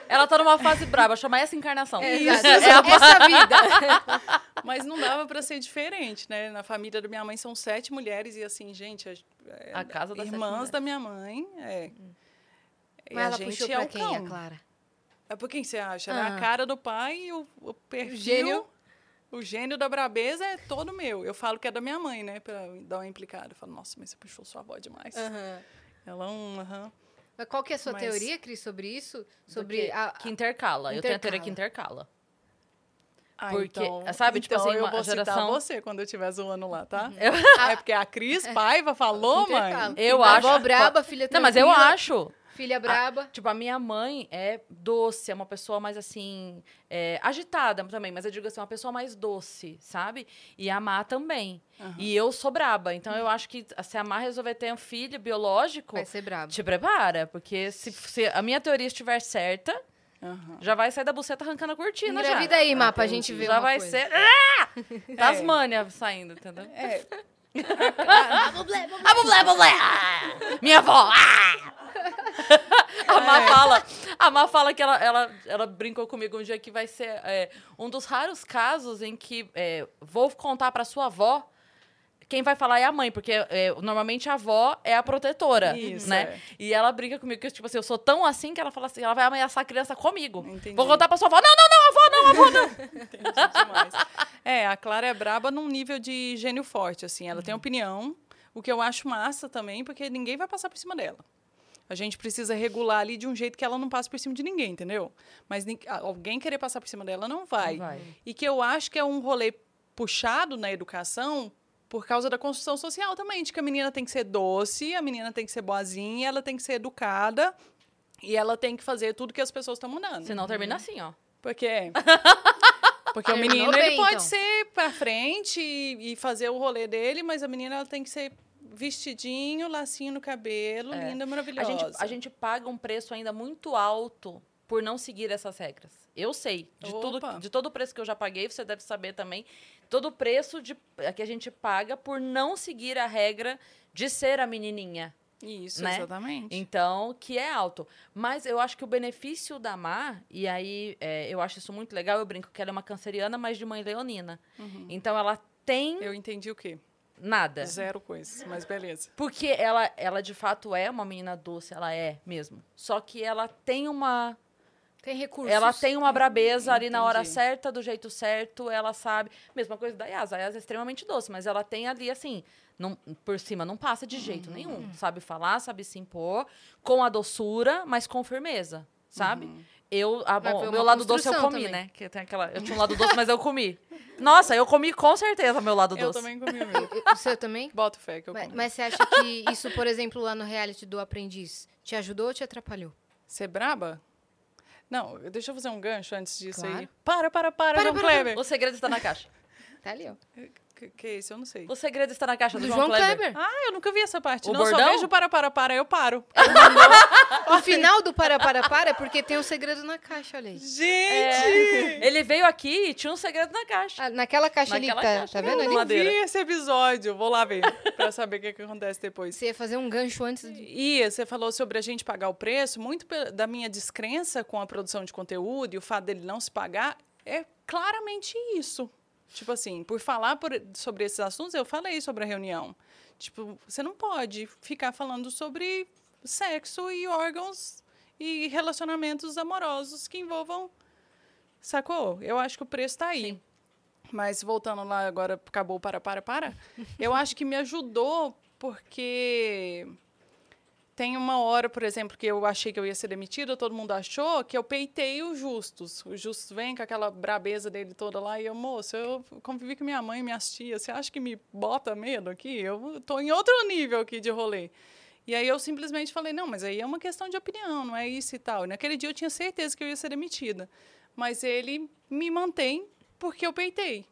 Ela tá numa fase braba, chama essa encarnação. Exato. É a Essa vida. *laughs* Mas não dava para ser diferente, né? Na família da minha mãe são sete mulheres e assim, gente, a, é, A casa das irmãs da minha mãe, é. E Mas a ela gente puxou é pra o quem, cão. a Clara? É por quem você acha? Ela é Ah. a cara do pai e o, o perfil. gênio. O gênio da brabeza é todo meu. Eu falo que é da minha mãe, né? Pra dar uma implicada. Eu falo, nossa, mas você puxou sua avó demais. Aham. Ela, um, aham. Mas qual que é a sua Mas- teoria, Cris, sobre isso? Sobre Porque- a... que intercala. Eu tenho a teoria Intercala. que intercala. Ah, Porque, então, sabe, tipo então assim, eu uma vou citar geração- você quando eu estiver zoando lá, tá? *laughs* Eu, É porque a Cris Paiva falou, Intercala. mãe. eu a acho. Braba, filha Não, mas eu acho. Filha braba. Tipo, a minha mãe é doce, é uma pessoa mais assim. é, agitada também, mas eu digo assim, uma pessoa mais doce, sabe? E a Má também. Aham. E eu sou braba. Então eu acho que se a Má resolver ter um filho biológico, Vai ser braba. te prepara. Porque se, se a minha teoria estiver certa, Aham. já vai sair da buceta arrancando a cortina Engravida já. aí, Má, pra entendi. gente ver Já uma vai coisa. ser. *laughs* Ah! *laughs* Tasmânia saindo, entendeu? É, Ah, bublé, bublé! Ah! Minha avó! Ah! A Má É. fala, a Má fala que ela, ela, ela brincou comigo um dia que vai ser é, um dos raros casos em que é, vou contar pra sua avó. Quem vai falar é a mãe, porque é, normalmente a avó é a protetora, Isso, né? é. E ela brinca comigo que, tipo assim, eu sou tão assim que ela fala assim, ela vai ameaçar a criança comigo. Entendi. Vou contar pra sua avó. Não, não, não, avó, não, avó, não. *laughs* entendi demais. É, a Clara é braba num nível de gênio forte, assim. Ela Uhum. tem opinião, o que eu acho massa também, porque ninguém vai passar por cima dela. A gente precisa regular ali de um jeito que ela não passe por cima de ninguém, entendeu? Mas alguém querer passar por cima dela não vai. Não vai. E que eu acho que é um rolê puxado na educação por causa da construção social também, de que a menina tem que ser doce, a menina tem que ser boazinha, ela tem que ser educada e ela tem que fazer tudo que as pessoas estão mandando. Senão termina assim, ó. Porque *laughs* porque o menino ele bem, pode então. ser pra frente e, e fazer o rolê dele, mas a menina ela tem que ser vestidinho, lacinho no cabelo, É. linda, A maravilhosa. gente, a gente paga um preço ainda muito alto por não seguir essas regras. Eu sei. De, tudo, de todo o preço que eu já paguei, você deve saber também. Todo o preço de, é, que a gente paga por não seguir a regra de ser a menininha. Isso, né? exatamente. Então, que é alto. Mas eu acho que o benefício da Mar, e aí é, eu acho isso muito legal, eu brinco que ela é uma canceriana, mas de mãe leonina. Então ela tem Eu entendi o quê? nada. Zero coisas, mas beleza. Porque ela, ela de fato é uma menina doce, ela é mesmo. Só que ela tem uma. Tem recursos. Ela tem uma brabeza ali na hora Entendi. certa, do jeito certo, ela sabe. Mesma coisa da Yas. A Yas é extremamente doce, mas ela tem ali, assim, não, por cima não passa de jeito nenhum. Sabe falar, sabe se impor, com a doçura, mas com firmeza. sabe? Eu, a, bom, meu lado doce eu comi, também. né? Que tem aquela, eu tinha um lado doce, mas eu comi. Nossa, eu comi com certeza meu lado Eu doce. também comi o meu. O seu também? Boto fé que eu Mas, comi. mas você acha que isso, por exemplo, lá no reality do aprendiz, te ajudou ou te atrapalhou? Ser braba? Não, deixa eu fazer um gancho antes disso aí. Claro. Para, para, para, Para, João para, Kleber. O segredo está na caixa. Tá ali, ó. Que, que é isso? Eu não sei. O segredo está na caixa do, Do João, João Kleber. Kleber. Ah, eu nunca vi essa parte. O não, só bordão? vejo para, para, para, eu paro. *laughs* O final do para, para, para é porque tem um segredo na caixa, olha aí. Gente! É, ele veio aqui e tinha um segredo na caixa. Ah, naquela caixa Naquela ali, tá, caixa. tá vendo não ali? Eu madeira. vi esse episódio. Vou lá ver pra saber o que, que acontece depois. Você ia fazer um gancho antes de... E você falou sobre a gente pagar o preço, muito da minha descrença com a produção de conteúdo e o fato dele não se pagar é claramente isso. Tipo assim, por falar por- sobre esses assuntos, eu falei sobre a reunião. Tipo, você não pode ficar falando sobre sexo e órgãos e relacionamentos amorosos que envolvam. Sacou? Eu acho que o preço tá aí. Mas voltando lá agora, acabou para, para, para. eu acho que me ajudou porque tem uma hora, por exemplo, que eu achei que eu ia ser demitida, todo mundo achou que eu peitei o Justus. O Justus vem com aquela brabeza dele toda lá e eu, moço, eu convivi com minha mãe e minhas tias. Você acha que me bota medo aqui? Eu tô em outro nível aqui de rolê. E aí eu simplesmente falei, não, mas aí é uma questão de opinião, não é isso e tal. E naquele dia eu tinha certeza que eu ia ser demitida. Mas ele me mantém porque eu peitei.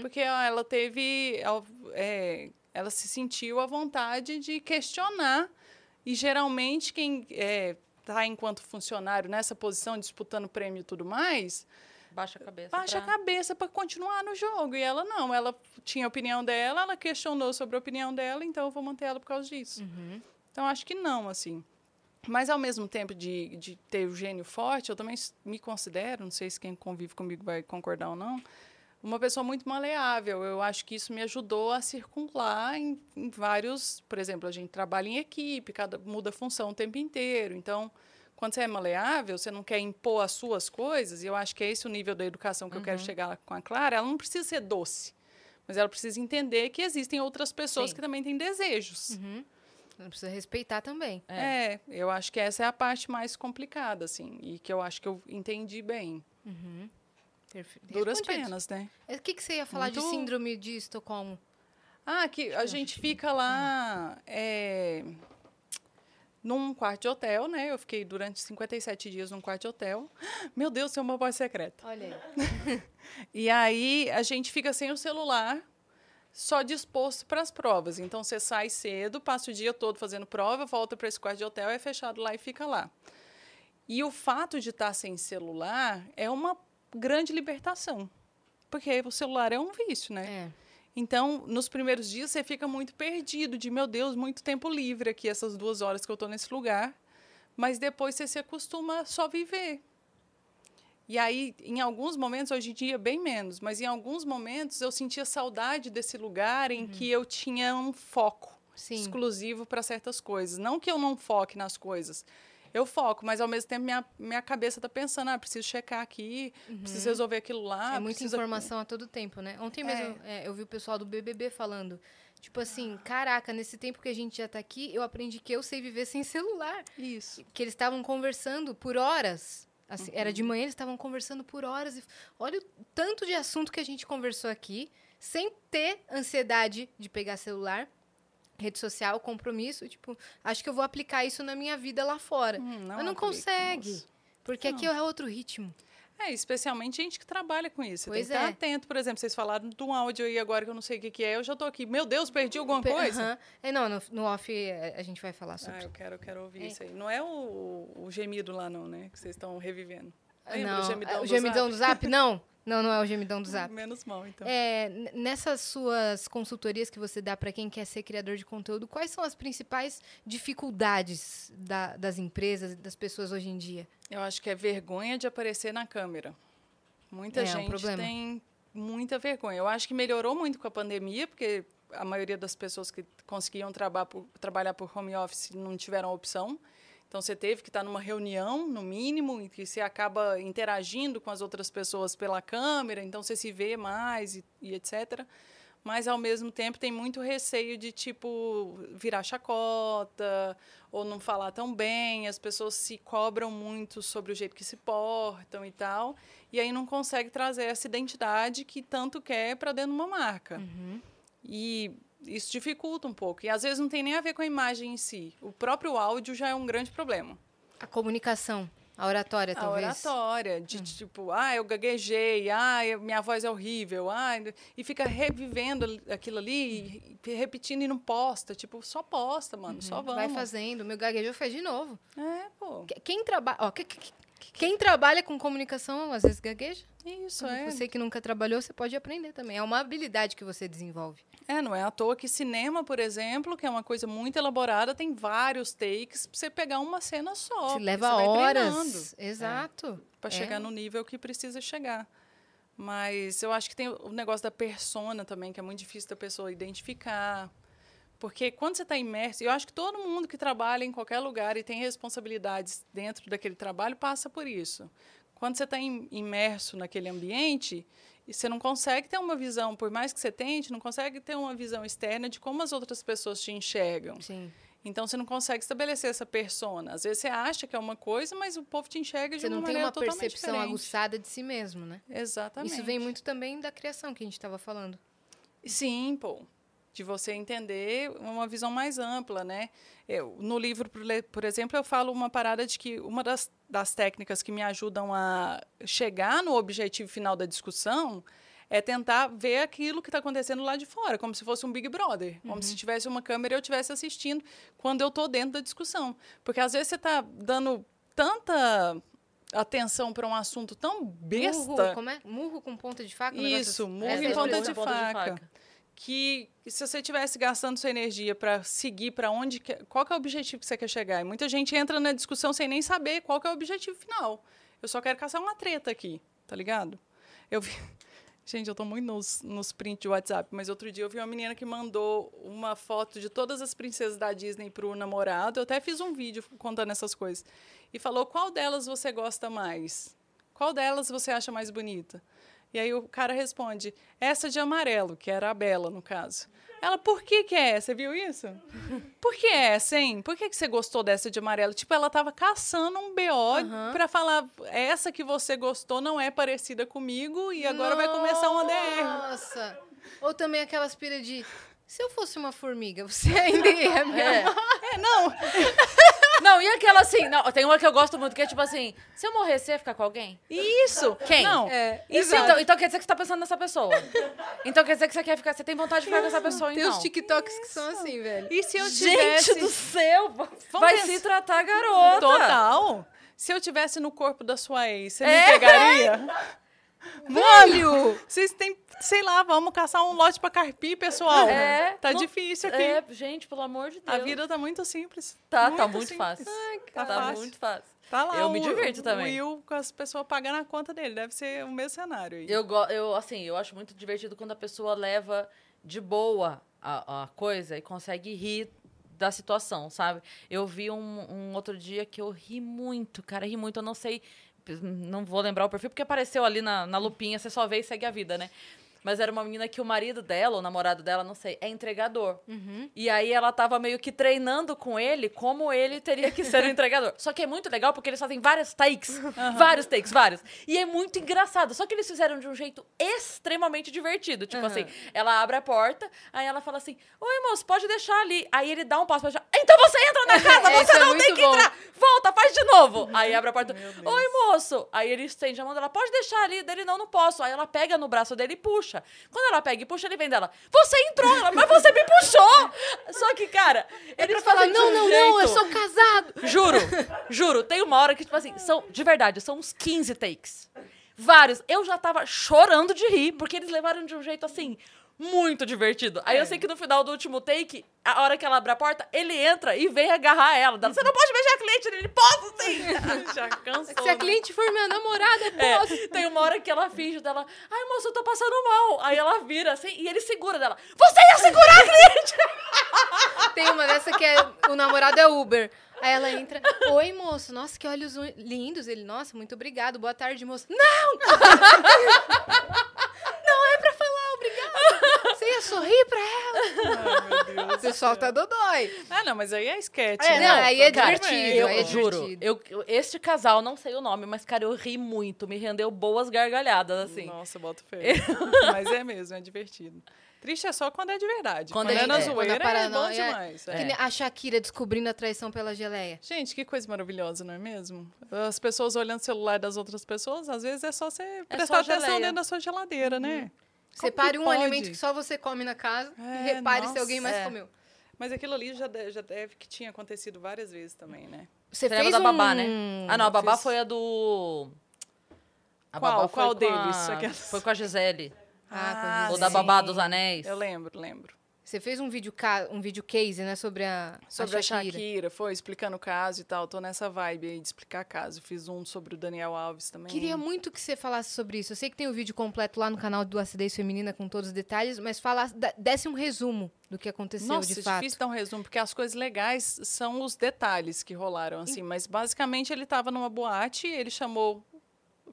Porque ó, ela teve. é, ela se sentiu à vontade de questionar. E geralmente quem está enquanto funcionário nessa posição, disputando prêmio e tudo mais, Baixa a cabeça. baixa a pra- cabeça para continuar no jogo. E ela não, ela tinha a opinião dela, ela questionou sobre a opinião dela, então eu vou manter ela por causa disso. Então acho que não, assim. Mas ao mesmo tempo de, de ter o gênio forte, eu também me considero, não sei se quem convive comigo vai concordar ou não, uma pessoa muito maleável. Eu acho que isso me ajudou a circular em, em vários. Por exemplo, a gente trabalha em equipe, cada muda a função o tempo inteiro. Então, quando você é maleável, você não quer impor as suas coisas, e eu acho que é esse o nível da educação que eu quero chegar com a Clara. Ela não precisa ser doce, mas ela precisa entender que existem outras pessoas Sim. que também têm desejos. Não precisa respeitar também. É. eu acho que essa é a parte mais complicada, assim, e que eu acho que eu entendi bem. Perfe- Duras penas, né? É, O que, que você ia falar de Muito- síndrome de Estocolmo? Ah, que a gente fica lá é, num quarto de hotel, né? Eu fiquei durante 57 dias num quarto de hotel. Meu Deus, tem uma voz secreta. Olha aí. *laughs* E aí a gente fica sem o celular, só disposto para as provas. Então você sai cedo, passa o dia todo fazendo prova, volta para esse quarto de hotel, é fechado lá e fica lá. E o fato de estar sem celular é uma grande libertação. Porque o celular é um vício, né? É. Então, nos primeiros dias, você fica muito perdido, de meu Deus, muito tempo livre aqui, essas duas horas que eu estou nesse lugar. Mas depois você se acostuma a só viver. E aí, em alguns momentos, hoje em dia, bem menos, mas em alguns momentos eu sentia saudade desse lugar em que eu tinha um foco Sim. exclusivo para certas coisas. Não que eu não foque nas coisas. Eu foco, mas ao mesmo tempo minha, minha cabeça está pensando, ah, preciso checar aqui, preciso resolver aquilo lá. é muita preciso- informação a todo tempo, né? Ontem mesmo é, eu vi o pessoal do BBB falando, tipo assim, caraca, nesse tempo que a gente já tá aqui, eu aprendi que eu sei viver sem celular. Isso. Que eles estavam conversando por horas. assim, Era de manhã, eles estavam conversando por horas. E olha o tanto de assunto que a gente conversou aqui, sem ter ansiedade de pegar celular, rede social, compromisso. Tipo, acho que eu vou aplicar isso na minha vida lá fora. Hum, Mas não aplica, consegue. moça. Porque aqui é outro ritmo. É, especialmente gente que trabalha com isso. Você Pois tem que estar é. atento, por exemplo, vocês falaram de um áudio aí agora que eu não sei o que, que é, eu já tô aqui. Meu Deus, perdi alguma Pe- coisa? Aham. É, não, no, no off é, a gente vai falar sobre. Ah, eu quero, eu quero ouvir É. isso aí. Não é o, o gemido lá, não, né? Que vocês estão revivendo. Lembra não, o gemidão, é, o do gemidão Zap? do zap? Não. Não, não é o gemidão do *laughs* zap. Menos mal, então. É, nessas suas consultorias que você dá para quem quer ser criador de conteúdo, quais são as principais dificuldades da- das empresas das pessoas hoje em dia? Eu acho que é vergonha de aparecer na câmera. Muita É, é um gente tem muita vergonha. Eu acho que melhorou muito com a pandemia, porque a maioria das pessoas que conseguiam por- trabalhar por home office não tiveram opção. Então você teve que estar numa reunião, no mínimo, em que você acaba interagindo com as outras pessoas pela câmera, então você se vê mais e, e etc. mas ao mesmo tempo tem muito receio de tipo virar chacota ou não falar tão bem, as pessoas se cobram muito sobre o jeito que se portam e tal, e aí não consegue trazer essa identidade que tanto quer para dentro de uma marca. Uhum. E isso dificulta um pouco. E às vezes não tem nem a ver com a imagem em si. O próprio áudio já é um grande problema. A comunicação. A oratória, A talvez. oratória, de tipo, ah, eu gaguejei, ah, minha voz é horrível, ah, e fica revivendo aquilo ali, e repetindo e não posta. Tipo, só posta, mano, só vamos. Uhum. Vai fazendo. Meu gaguejou faz de novo. É, pô. Que- Quem trabalha. Ó, que- que- quem trabalha com comunicação, às vezes gagueja. Isso, é. Você que nunca trabalhou, você pode aprender também. É uma habilidade que você desenvolve. É, não é à toa que cinema, por exemplo, que é uma coisa muito elaborada, tem vários takes pra você pegar uma cena só. Se leva horas. treinando. Exato. para É. chegar no nível que precisa chegar. Mas eu acho que tem o negócio da persona também, que é muito difícil da pessoa identificar. Porque quando você está imerso, eu acho que todo mundo que trabalha em qualquer lugar e tem responsabilidades dentro daquele trabalho passa por isso. Quando você está imerso naquele ambiente, e você não consegue ter uma visão, por mais que você tente, não consegue ter uma visão externa de como as outras pessoas te enxergam. Sim. Então você não consegue estabelecer essa persona. Às vezes você acha que é uma coisa, mas o povo te enxerga de Você uma não tem maneira uma totalmente percepção diferente. aguçada de si mesmo, né? Exatamente. Isso vem muito também da criação que a gente estava falando. Sim, pô. De você entender uma visão mais ampla, né? Eu, no livro, por exemplo, eu falo uma parada de que uma das, das técnicas que me ajudam a chegar no objetivo final da discussão é tentar ver aquilo que está acontecendo lá de fora, como se fosse um Big Brother, como se tivesse uma câmera e eu estivesse assistindo quando eu estou dentro da discussão. Porque às vezes você está dando tanta atenção para um assunto tão besta Murro, como é? Murro com ponta de faca? um Isso, assim. murro Essa em é ponta expressão. de faca. Que se você estivesse gastando sua energia para seguir para onde que, qual que é o objetivo que você quer chegar. E muita gente entra na discussão sem nem saber qual que é o objetivo final. Eu só quero caçar uma treta aqui, tá ligado? Eu vi *laughs* Gente, eu tô muito nos, nos prints de WhatsApp, mas outro dia eu vi uma menina que mandou uma foto de todas as princesas da Disney pro namorado. Eu até fiz um vídeo contando essas coisas. E falou: qual delas você gosta mais? Qual delas você acha mais bonita? E aí o cara responde: essa de amarelo, que era a Bela, no caso. Ela, por que que é? Você viu isso? Por que é essa, hein? Por que, que você gostou dessa de amarelo? Tipo, ela tava caçando um BO Aham. pra falar, essa que você gostou não é parecida comigo e agora vai começar uma DR. Nossa! Ou também aquelas pilhas de. Se eu fosse uma formiga, você ainda ia me É. É, não. *laughs* Não, e aquela assim, não, tem uma que eu gosto muito, que é tipo assim, se eu morrer, você ia ficar com alguém? Isso. Quem? Não. É, Isso, exato. então, então quer dizer que você tá pensando nessa pessoa. Então quer dizer que você quer ficar, você tem vontade de ficar com essa pessoa, Tem então. os TikToks que são assim, velho. E se eu Gente tivesse... do céu, vai pensar. se tratar garota. Total. Se eu tivesse no corpo da sua ex, você É. me pegaria? *laughs* Velho! Vocês têm, sei lá, vamos caçar um lote pra carpir, pessoal. É, Tá não- difícil aqui. É, gente, pelo amor de Deus. A vida tá muito simples. tá, tá muito simples. fácil. Tá tá fácil. muito fácil. Tá lá. Eu me o- divirto o também. Will com as pessoas pagando a conta dele. Deve ser o mesmo cenário aí. Eu, eu, assim, eu acho muito divertido quando a pessoa leva de boa a, a coisa e consegue rir da situação, sabe? Eu vi um, um outro dia que eu ri muito, cara, ri muito. Eu não sei, não vou lembrar o perfil, porque apareceu ali na, na lupinha, você só vê e segue a vida, né? Mas era uma menina que o marido dela, o namorado dela, não sei, é entregador. E aí ela tava meio que treinando com ele como ele teria que ser o *laughs* entregador. Só que é muito legal porque eles fazem vários takes. Vários takes, vários. E é muito engraçado. Só que eles fizeram de um jeito extremamente divertido. Tipo assim, ela abre a porta, aí ela fala assim: Oi, moço, pode deixar ali. Aí ele dá um passo pra já. Então você entra na casa, Esse *laughs* você é não muito tem que bom. entrar. Volta, faz de novo. Aí abre a porta. Oi, moço. Aí ele estende a mão dela, pode deixar ali. Dele, não, não posso. Aí ela pega no braço dele e puxa. Quando ela pega e puxa, ele vem dela. Você entrou, ela, mas você me puxou. Só que, cara, É eles de não, não, não, eu sou casado. Juro, juro. Tem uma hora que, tipo assim, são, de verdade, são uns 15 takes. Vários. Eu já tava chorando de rir, porque eles levaram de um jeito assim. Muito divertido. Aí eu sei que no final do último take, a hora que ela abre a porta, ele entra e vem agarrar ela. Você não pode beijar a cliente. Ele, posso sim. *laughs* Já cansou. Se a né? cliente for minha namorada, eu É, posso. tem uma hora que ela finge dela, ai moço, eu tô passando mal. Aí ela vira assim e ele segura dela. Você ia segurar a cliente! *laughs* Tem uma dessa que é o namorado é Uber. Aí ela entra, oi moço, nossa, que olhos lindos. Ele, nossa, muito obrigado, boa tarde, moço. Não! *laughs* É ia sorri pra ela. *laughs* Ai, meu Deus. O pessoal tá dodói. Ah, não, mas aí é sketch. É, né? não, aí é Cara, divertido, Eu aí é juro, divertido. eu, eu- este casal, não sei o nome, mas, cara, eu ri muito. Me rendeu boas gargalhadas, assim. Nossa, bota fé. *laughs* Mas é mesmo, é divertido. Triste é só quando é de verdade. Quando Quando, é- é na é. zoeira, é bom paranoia- demais. é. Nem a Shakira descobrindo a traição pela geleia. Gente, que coisa maravilhosa, não é mesmo? As pessoas olhando o celular das outras pessoas, às vezes é só você prestar só atenção dentro da sua geladeira, né? Separe um pode? alimento que só você come na casa É, e repare se nossa, alguém mais é. comeu. Mas aquilo ali já deve, já deve que tinha acontecido várias vezes também, né? Você Você fez lembra da babá, um... né? Ah, não, a babá fiz- foi a do... A Qual? babá foi Qual com deles? A... Aquelas- Foi com a Gisele. Ah, com a Ou da babá dos anéis. Eu lembro, lembro. Você fez um vídeo, um vídeo case, né? Sobre a, Sobre a Shakira. Shakira, foi explicando o caso e tal. Tô nessa vibe aí de explicar caso. Fiz um sobre o Daniel Alves também. Queria muito que você falasse sobre isso. Eu sei que tem o vídeo completo lá no canal do Acidez Feminina com todos os detalhes, mas fala, da- desse um resumo do que aconteceu Nossa, de é fato. difícil dar um resumo, porque as coisas legais são os detalhes que rolaram, assim. Mas, basicamente, ele estava numa boate, ele chamou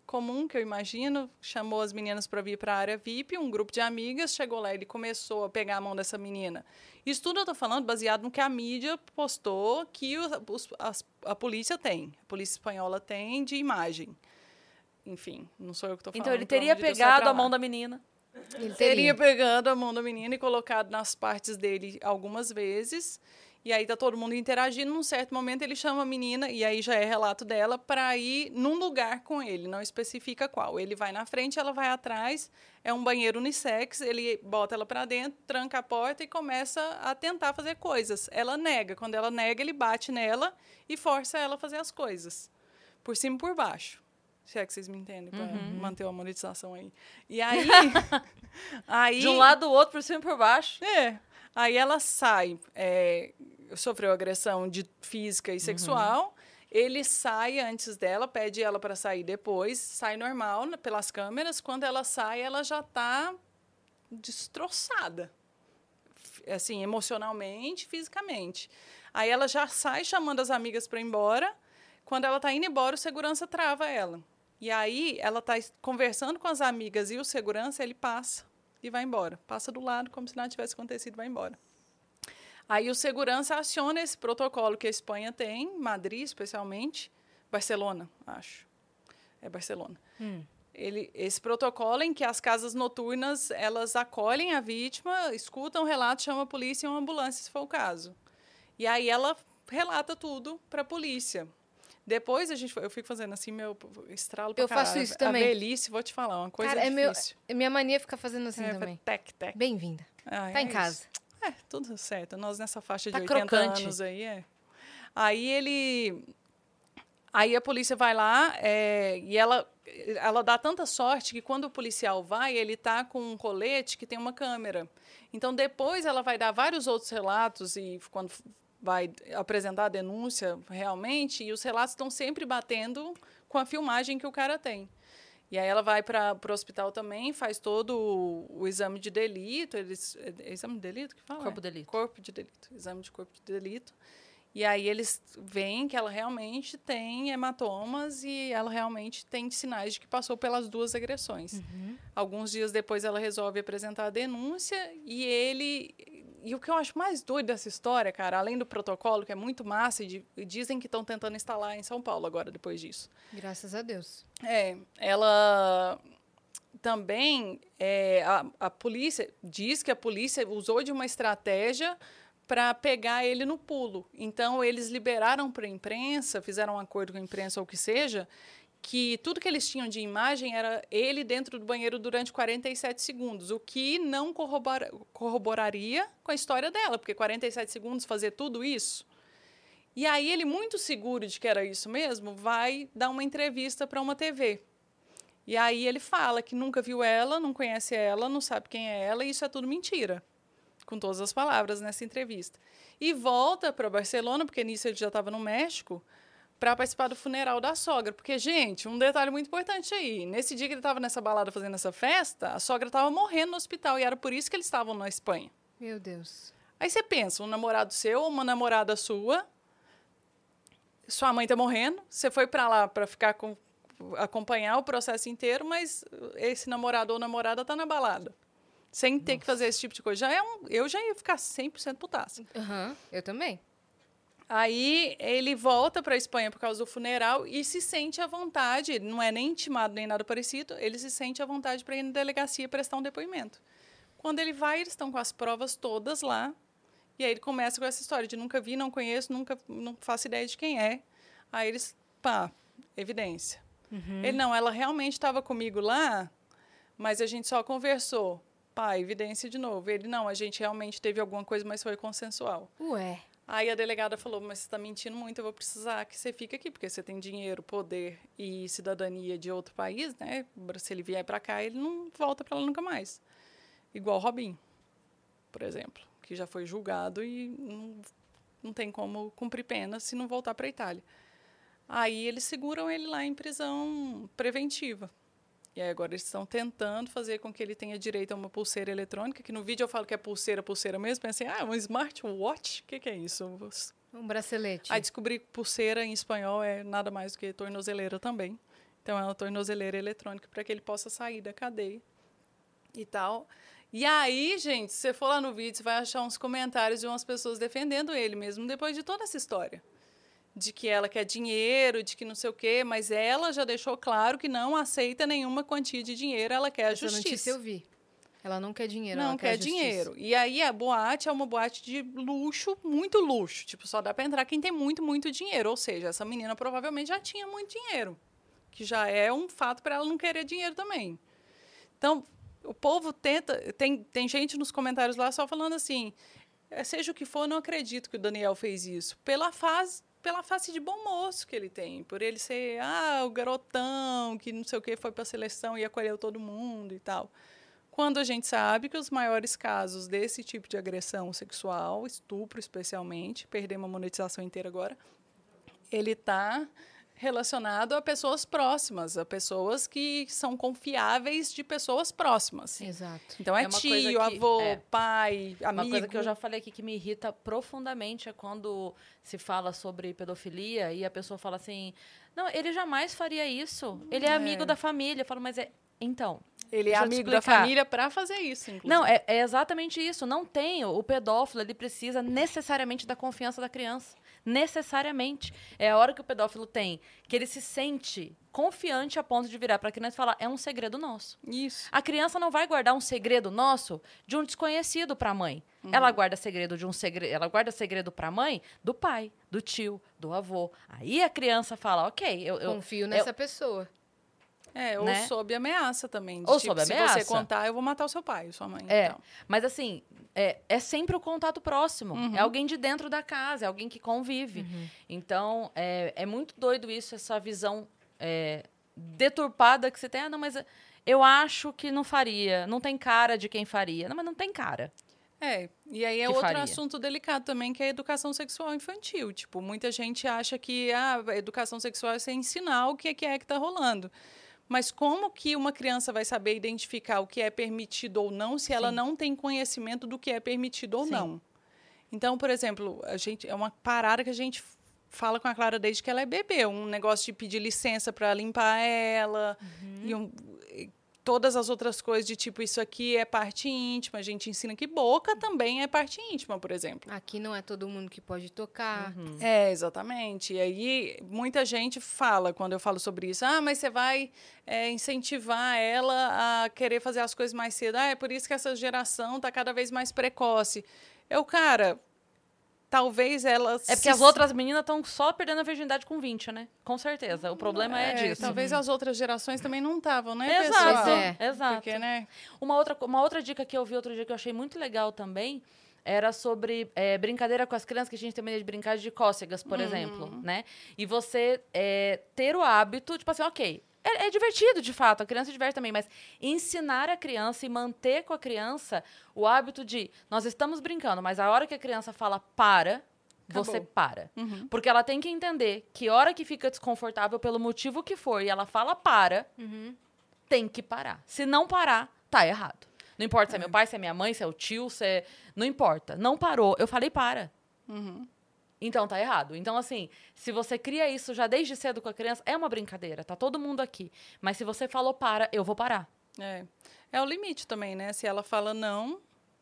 comum, que eu imagino, chamou as meninas para vir para a área VIP, um grupo de amigas chegou lá, ele começou a pegar a mão dessa menina. Isso tudo eu tô falando baseado no que a mídia postou, que os- as- a polícia tem, a polícia espanhola tem de imagem. Enfim, não sou eu que tô falando. Então ele teria de pegado a mão da menina. Ele Teria pegado a mão da menina e colocado nas partes dele algumas vezes. E aí tá todo mundo interagindo. Num certo momento ele chama a menina, e aí já é relato dela, para ir num lugar com ele, não especifica qual. Ele vai na frente, ela vai atrás. É um banheiro unissex, ele bota ela para dentro, tranca a porta e começa a tentar fazer coisas. Ela nega. Quando ela nega, ele bate nela e força ela a fazer as coisas. Por cima e por baixo. Se é que vocês me entendem, para manter a monetização aí. E *laughs* aí. aí De um lado, do outro, por cima e por baixo. é. Aí ela sai, é, sofreu agressão de física e sexual. Ele sai antes dela, pede ela para sair depois, sai normal né, pelas câmeras. Quando ela sai, ela já está destroçada, assim, emocionalmente, fisicamente. Aí ela já sai chamando as amigas para ir embora. Quando ela está indo embora, o segurança trava ela. E aí ela está conversando com as amigas e o segurança, ele passa e vai embora. Passa do lado como se nada tivesse acontecido, vai embora. Aí o segurança aciona esse protocolo que a Espanha tem, Madrid especialmente, Barcelona, acho. É Barcelona. Ele, esse protocolo em que as casas noturnas elas acolhem a vítima, escutam o relato, chamam a polícia e uma ambulância, se for o caso. E aí ela relata tudo para a polícia. Depois a gente, eu fico fazendo assim meu estralo pra Eu faço caralho. isso também. A velhice, vou te falar, uma coisa Cara, é meu, difícil. é minha mania ficar fazendo assim É, também. Tec, tec. Bem-vinda. Ah, Tá é em isso. casa. É, tudo certo. Nós nessa faixa Tá de 80 crocante. anos aí, é. Aí ele. Aí a polícia vai lá é, e ela, ela dá tanta sorte que quando o policial vai, ele tá com um colete que tem uma câmera. Então depois ela vai dar vários outros relatos e quando vai apresentar a denúncia realmente, e os relatos estão sempre batendo com a filmagem que o cara tem. E aí ela vai para o hospital também, faz todo o, o exame de delito. Eles, é, é exame de delito que fala? Corpo É. de delito. Corpo de delito. Exame de corpo de delito. E aí eles veem que ela realmente tem hematomas e ela realmente tem sinais de que passou pelas duas agressões. Alguns dias depois ela resolve apresentar a denúncia e ele. E o que eu acho mais doido dessa história, cara, além do protocolo, que é muito massa, e, de- e dizem que estão tentando instalar em São Paulo agora, depois disso. Graças a Deus. É, ela também é, a, a polícia diz que a polícia usou de uma estratégia para pegar ele no pulo. Então eles liberaram para a imprensa, fizeram um acordo com a imprensa ou o que seja, que tudo que eles tinham de imagem era ele dentro do banheiro durante 47 segundos, o que não corrobora, corroboraria com a história dela, porque 47 segundos fazer tudo isso. E aí ele, muito seguro de que era isso mesmo, vai dar uma entrevista para uma TV. E aí ele fala que nunca viu ela, não conhece ela, não sabe quem é ela, e isso é tudo mentira. Com todas as palavras nessa entrevista. E volta para Barcelona, porque nisso ele já estava no México, para participar do funeral da sogra. Porque, gente, um detalhe muito importante aí. Nesse dia que ele estava nessa balada fazendo essa festa, a sogra estava morrendo no hospital. E era por isso que eles estavam na Espanha. Meu Deus. Aí você pensa, um namorado seu ou uma namorada sua, sua mãe tá morrendo, você foi para lá para ficar com acompanhar o processo inteiro, mas esse namorado ou namorada tá na balada. sem ter que fazer esse tipo de coisa. Já é um, eu já ia ficar 100% putaça. Aham, eu também. Aí ele volta para a Espanha por causa do funeral e se sente à vontade, não é nem intimado nem nada parecido, ele se sente à vontade para ir na delegacia prestar um depoimento. Quando ele vai, eles estão com as provas todas lá, e aí ele começa com essa história de nunca vi, não conheço, nunca não faço ideia de quem é. Aí eles, pá, evidência. Ele não, ela realmente estava comigo lá, mas a gente só conversou. Pá, evidência de novo. Ele não, a gente realmente teve alguma coisa, mas foi consensual. Ué. Aí a delegada falou: Mas você está mentindo muito, eu vou precisar que você fique aqui, porque você tem dinheiro, poder e cidadania de outro país, né? Se ele vier para cá, ele não volta para lá nunca mais. Igual Robin, por exemplo, que já foi julgado e não, não tem como cumprir pena se não voltar para a Itália. Aí eles seguram ele lá em prisão preventiva. E aí agora eles estão tentando fazer com que ele tenha direito a uma pulseira eletrônica, que no vídeo eu falo que é pulseira, pulseira mesmo. Pensei, ah, um smartwatch? O que, que é isso? Um bracelete. Aí descobri que pulseira em espanhol é nada mais do que tornozeleira também. Então é uma tornozeleira eletrônica para que ele possa sair da cadeia e tal. E aí, gente, se você for lá no vídeo, você vai achar uns comentários de umas pessoas defendendo ele mesmo depois de toda essa história de que ela quer dinheiro, de que não sei o quê, mas ela já deixou claro que não aceita nenhuma quantia de dinheiro, ela quer a Essa justiça. notícia eu vi. Ela não quer dinheiro, Não ela quer justiça. dinheiro. E aí a boate é uma boate de luxo, muito luxo. Tipo, só dá para entrar quem tem muito, muito dinheiro. Ou seja, essa menina provavelmente já tinha muito dinheiro. Que já é um fato para ela não querer dinheiro também. Então, o povo tenta. Tem, tem gente nos comentários lá só falando assim: "É, seja o que for, não acredito que o Daniel fez isso. Pela fase pela face de bom moço que ele tem, por ele ser ah, o garotão que não sei o que foi para a seleção e acolheu todo mundo e tal. Quando a gente sabe que os maiores casos desse tipo de agressão sexual, estupro especialmente, perdemos a monetização inteira agora, ele está relacionado a pessoas próximas, a pessoas que são confiáveis de pessoas próximas. Exato. Então é, É uma tio, coisa que- avô, é. pai, amigo. Uma coisa que eu já falei aqui que me irrita profundamente é quando se fala sobre pedofilia e a pessoa fala assim: não, ele jamais faria isso. Ele é, amigo da família. Eu falo, mas é. Então. Ele é amigo da família para fazer isso, inclusive. Não, é, é exatamente isso. Não tem. O pedófilo, ele precisa necessariamente da confiança da criança. Necessariamente. É a hora que o pedófilo tem, que ele se sente confiante a ponto de virar para a criança e falar: é um segredo nosso. Isso. A criança não vai guardar um segredo nosso de um desconhecido para a mãe. Uhum. Ela guarda segredo de um segredo, ela guarda segredo para a mãe do pai, do tio, do avô. Aí a criança fala: "OK, eu, eu Confio nessa pessoa. É, ou Né? sob ameaça também. de Ou tipo, sob se ameaça. você contar, eu vou matar o seu pai, sua mãe. É, então. mas assim, é, é sempre o contato próximo. Uhum. É alguém de dentro da casa, é alguém que convive. Então, é, é muito doido isso, essa visão é, deturpada que você tem. Ah, não, mas eu acho que não faria. Não tem cara de quem faria. Não, mas não tem cara. É, e aí é outro faria. assunto delicado também, que é a educação sexual infantil. Tipo, muita gente acha que ah, a educação sexual é você ensinar o que é que é que tá rolando. Mas como que uma criança vai saber identificar o que é permitido ou não se ela Sim. não tem conhecimento do que é permitido ou Sim. não? Então, por exemplo, a gente é uma parada que a gente fala com a Clara desde que ela é bebê, um negócio de pedir licença para limpar ela e um- e todas as outras coisas de tipo isso aqui é parte íntima, a gente ensina que boca também é parte íntima, por exemplo. Aqui não é todo mundo que pode tocar. É, exatamente. E aí, muita gente fala, quando eu falo sobre isso, ah, mas você vai é, incentivar ela a querer fazer as coisas mais cedo. Ah, é por isso que essa geração está cada vez mais precoce. Eu, cara, talvez ela... É porque as outras meninas estão só perdendo a virgindade com 20, né? Com certeza. O problema é, disso. Talvez as outras gerações também não estavam, né, Exato, é. exato. Porque, né? Uma outra, uma outra dica que eu vi outro dia que eu achei muito legal também era sobre é, brincadeira com as crianças, que a gente tem medo de brincar de cócegas, por exemplo, né? E você é, ter o hábito, tipo assim, ok, é, é divertido de fato, a criança diverte também, mas ensinar a criança e manter com a criança o hábito de nós estamos brincando, mas a hora que a criança fala para, você Acabou. para. Uhum. Porque ela tem que entender que hora que fica desconfortável pelo motivo que for e ela fala para, Uhum. tem que parar. Se não parar, tá errado. Não importa se é meu pai, se é minha mãe, se é o tio, se é... Não importa. Não parou. Eu falei para. Uhum. Então tá errado. Então, assim, se você cria isso já desde cedo com a criança, é uma brincadeira. Tá todo mundo aqui. Mas se você falou para, eu vou parar. É. É o limite também, né? Se ela fala não,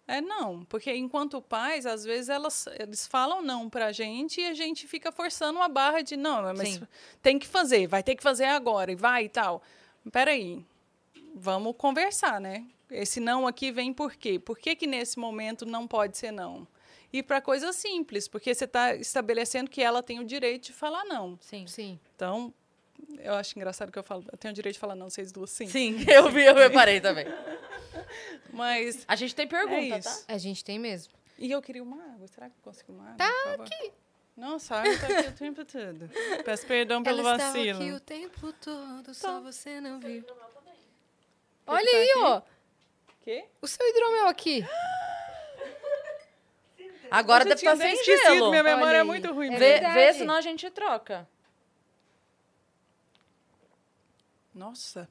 é não. Porque enquanto pais, às vezes elas, eles falam não pra gente e a gente fica forçando uma barra de não, mas Sim. tem que fazer, vai ter que fazer agora e vai e tal. Peraí, vamos conversar, né? Esse não aqui vem por quê? Por que, que nesse momento não pode ser não? E para coisas simples, porque você está estabelecendo que ela tem o direito de falar não. Sim. Sim. Então, eu acho engraçado que eu falo, eu tenho o direito de falar não, vocês duas sim. Sim, *laughs* eu vi, eu reparei também. *laughs* Mas. A gente tem pergunta, É tá? A gente tem mesmo. E eu queria uma água. Será que eu consigo uma água? Tá por favor? aqui. Nossa, a água tá aqui o tempo todo. Peço perdão pelo Ela estava vacilo. aqui o tempo todo, só você não viu. Olha tá aí, aqui? ó. Quê? O seu hidromel aqui. *gasps* Agora deve estar tinha sem esquecido, gelo. Minha memória é muito ruim. É Vê, mesmo. verdade. vê, senão a gente troca. Nossa,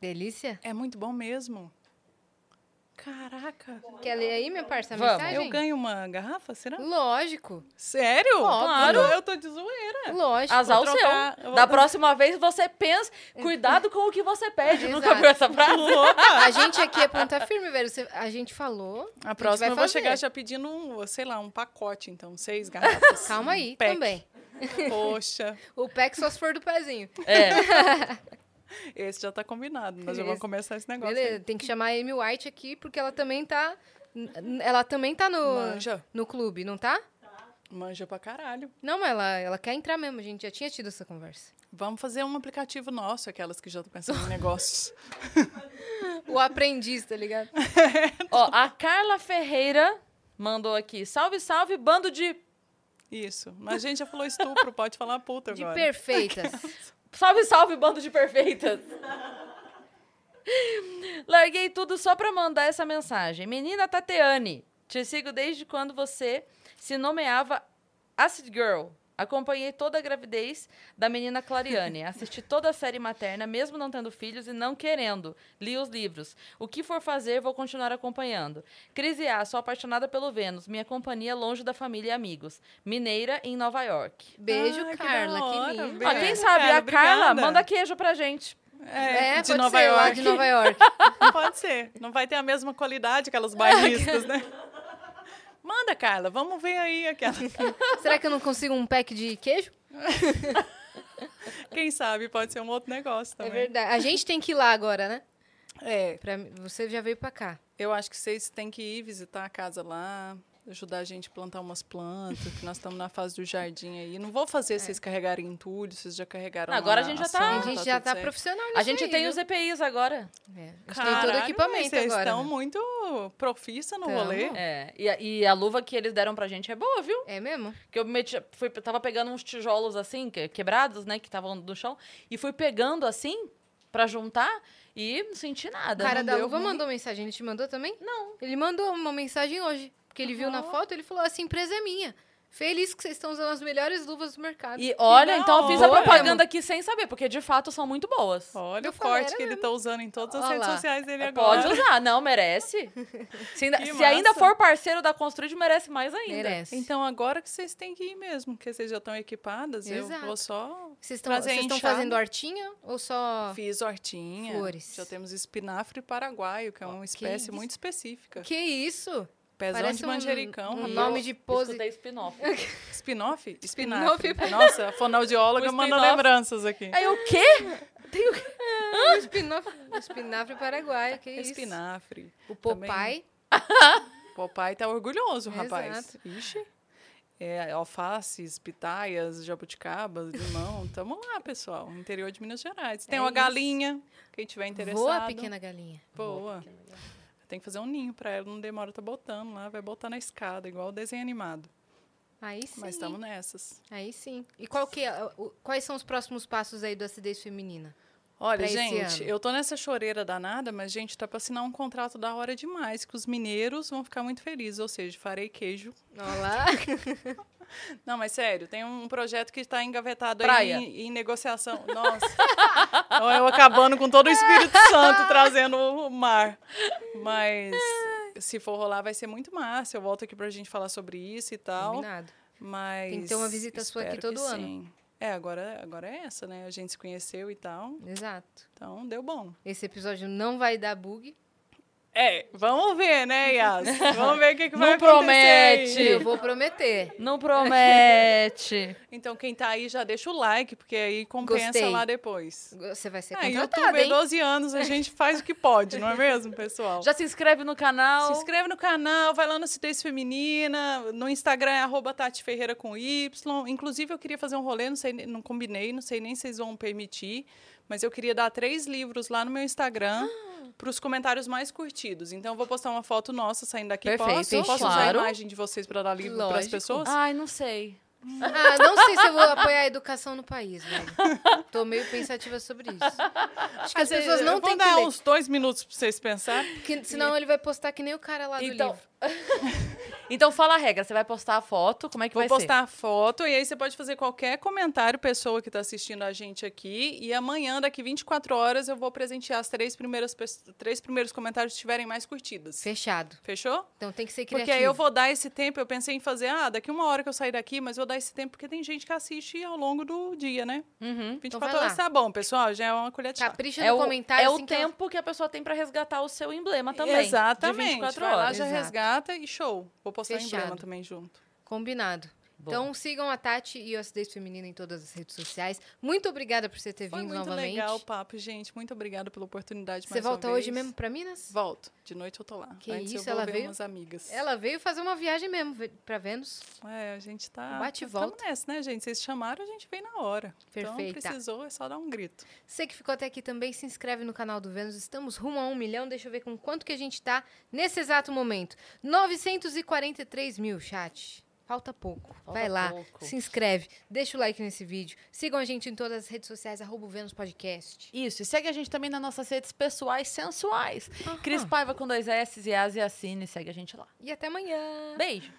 Delícia. é muito bom mesmo. Caraca. Quer ler aí, minha parça, a Vamos. mensagem? Eu ganho uma garrafa, será? Lógico. Sério? Óbvio. Eu, eu tô de zoeira. Lógico. Azar o seu. Da próxima vez você pensa, cuidado com o que você pede. *laughs* Nunca Exato. viu essa frase? A gente aqui é ponta firme, velho. A gente falou. A próxima vai eu vou fazer. chegar já pedindo, um, sei lá, um pacote, então. Seis garrafas. Calma aí Um também. Poxa, *laughs* O pack só se for do pezinho. É. *laughs* *laughs* esse já tá combinado. Nós já Esse. vamos começar esse negócio. Beleza, aí. tem que chamar a Amy White aqui, porque ela também tá. Ela também tá no, Manja. no clube, não tá? Manja pra caralho. Não, mas ela, ela quer entrar mesmo. A gente já tinha tido essa conversa. Vamos fazer um aplicativo nosso, aquelas que já estão pensando em *laughs* negócios. O aprendiz, tá ligado? *laughs* Ó, a Carla Ferreira mandou aqui. Salve, salve, bando de. Isso. Mas a gente já falou estupro, pode falar puta De agora. perfeitas. Salve, salve, bando de perfeitas. Larguei tudo só pra mandar essa mensagem. Menina Tateane, te sigo desde quando você se nomeava Acid Girl. Acompanhei toda a gravidez da menina Clariane. Assisti toda a série materna, mesmo não tendo filhos e não querendo. Li os livros. O que for fazer, vou continuar acompanhando. Cris A, sou apaixonada pelo Vênus. Minha companhia longe da família e amigos. Mineira, em Nova York. Beijo, Ah, que Carla. Que, hora, lindo. beijo. Ó, quem É, sabe cara, a Carla obrigada. manda queijo pra gente. É, de pode Nova ser, York. lá de Nova York. *laughs* Pode ser. Não vai ter a mesma qualidade aquelas bairristas, *laughs* né? Manda, Carla. Vamos ver aí aquela. *laughs* Será que eu não consigo um pack de queijo? *laughs* Quem sabe pode ser um outro negócio É também. verdade. A gente tem que ir lá agora, né? É, Pra, você já veio pra cá. eu acho que vocês têm que ir visitar a casa lá, ajudar a gente a plantar umas plantas, que nós estamos na fase do jardim aí. Não vou fazer vocês carregarem entulho, vocês já carregaram Não, agora a gente já ação, tá- a gente já tudo tá certo. profissional nisso A gente aí, tem viu? os EPIs agora. É, a gente tem todo o equipamento Vocês agora. estão né? muito profissa no Tamo. rolê. É, e, a- e a luva que eles deram pra gente é boa, viu? É mesmo? Que eu meti, fui, tava pegando uns tijolos assim, que- quebrados, né, que estavam no chão, e fui pegando assim, pra juntar, e não senti O nada. cara não da deu luva ruim? mandou mensagem. Ele te mandou também? Não. Ele mandou uma mensagem hoje. Porque ele viu na foto, ele falou: essa empresa é minha. Feliz que vocês estão usando as melhores luvas do mercado. E olha, da então eu fiz a propaganda aqui sem saber, porque de fato são muito boas. Olha Eu o falei, corte que ele tá usando em todas as Olha redes lá. sociais dele É, agora. Pode usar, não, merece. *laughs* Se ainda, se ainda for parceiro da Construid, merece mais ainda. Merece. Então agora que vocês têm que ir mesmo, porque vocês já estão equipadas, Exato. eu vou só Vocês estão fazendo hortinha ou só. Fiz hortinha. Flores. Já temos espinafre paraguaio, que é uma espécie isso? muito específica. Que isso? Pezão Parece de um- manjericão. um rapaz. nome de pose. Escutei *laughs* spin-off. Spin-off? Spin-off. Nossa, a fonoaudióloga O manda lembranças aqui. Aí o quê? Tem o quê? Um espinafre, um espinafre paraguaio, que isso? Espinafre. O Também- Popeye. Papai tá orgulhoso, rapaz. Exato. Ixi. É, alfaces, pitaias, jabuticabas, limão. *laughs* Tamo lá, pessoal. Interior de Minas Gerais. Tem É uma isso. galinha, quem tiver interessado. Voa, pequena galinha. Boa. Tem que fazer um ninho pra ela, não demora, tá botando lá, vai botar na escada, igual o desenho animado. Aí sim. Mas estamos nessas. Aí sim. E qual que é, o- quais são os próximos passos aí do acidez feminina? Olha, gente, eu tô nessa choreira danada, mas, gente, tá pra assinar um contrato da hora demais, que os mineiros vão ficar muito felizes. Ou seja, farei queijo. Olá. *laughs* Não, mas sério, tem um projeto que está engavetado aí Praia. em, em negociação. Nossa. Ó, eu acabando com todo o Espírito Santo, trazendo o mar. Mas se for rolar, vai ser muito massa. Eu volto aqui pra gente falar sobre isso e tal. Combinado. Mas. Tem que ter uma visita sua aqui todo ano. sim. É, agora, agora é essa, né? A gente se conheceu e tal. Exato. Então, deu bom. Esse episódio não vai dar bug. É, vamos ver, né, Yas? *laughs* Vamos ver o que, que vai Não acontecer. promete. aí. Eu vou prometer. Não promete. *laughs* Então, quem tá aí já deixa o like, porque aí compensa Gostei. lá depois. Você vai ser Ah, contratada, YouTube, hein? 12 anos, a gente faz o que pode, não é mesmo, pessoal? *laughs* Já se inscreve no canal. Se inscreve no canal, vai lá no Cidez Feminina, no Instagram é arroba Tati Ferreira com Y. Inclusive, eu queria fazer um rolê, não, sei, não combinei, não sei nem se vocês vão permitir, mas eu queria dar três livros lá no meu Instagram para os comentários mais curtidos. Então, eu vou postar uma foto nossa saindo daqui. Perfeito, posso posso usar claro. a imagem de vocês para dar livro para as pessoas? Ai, não sei. Ah, não sei se eu vou apoiar a educação no país, velho. Tô meio pensativa sobre isso. Acho que as pessoas não têm que dar ler. uns dois minutos para vocês pensarem. Que, senão ele vai postar que nem o cara lá do Então, livro. *laughs* então fala a regra. Você vai postar a foto, como é que Vou vai postar a foto e aí você pode fazer qualquer comentário, pessoa que está assistindo a gente aqui. E amanhã, daqui 24 horas, eu vou presentear as três primeiras três primeiros comentários que tiverem mais curtidas. Fechado. Fechou? Então tem que ser Porque criativo. aí eu vou dar esse tempo. Eu pensei em fazer, ah, daqui uma hora que eu sair daqui, mas vou dar esse tempo porque tem gente que assiste ao longo do dia, né? ser? Uhum. 24 vai horas lá. tá bom, pessoal. Já é uma colher de chá. Capricha É no o, comentário. é o assim que ela- tempo que a pessoa tem pra resgatar o seu emblema também. Exatamente. De 24 Vai lá, horas. já Exato. resgata e show. Vou postar o emblema também junto. Combinado. Boa. Então sigam a Tati e o Acidez Feminina em todas as redes sociais. Muito obrigada por você ter Foi vindo muito novamente. legal o papo, gente. Muito obrigada pela oportunidade Você volta hoje mesmo pra Minas? Volto. De noite eu tô lá. Que Antes isso, eu vou ela ver veio? umas amigas. Ela veio fazer uma viagem mesmo pra Vênus. É, a gente tá. Bate e volta. nessa, né, gente? Vocês chamaram, a gente vem na hora. Perfeita. Então precisou, é só dar um grito. Você que ficou até aqui também, se inscreve no canal do Vênus. Estamos rumo a um milhão. Deixa eu ver com quanto que a gente tá nesse exato momento. 943 mil, chat. Falta pouco. Falta Vai lá, pouco. se inscreve, deixa o like nesse vídeo. Sigam a gente em todas as redes sociais, arroba Vênus Podcast. Isso, e segue a gente também nas nossas redes pessoais sensuais. Aham. Cris Paiva com dois S e As e Assine, segue a gente lá. E até amanhã. Beijo!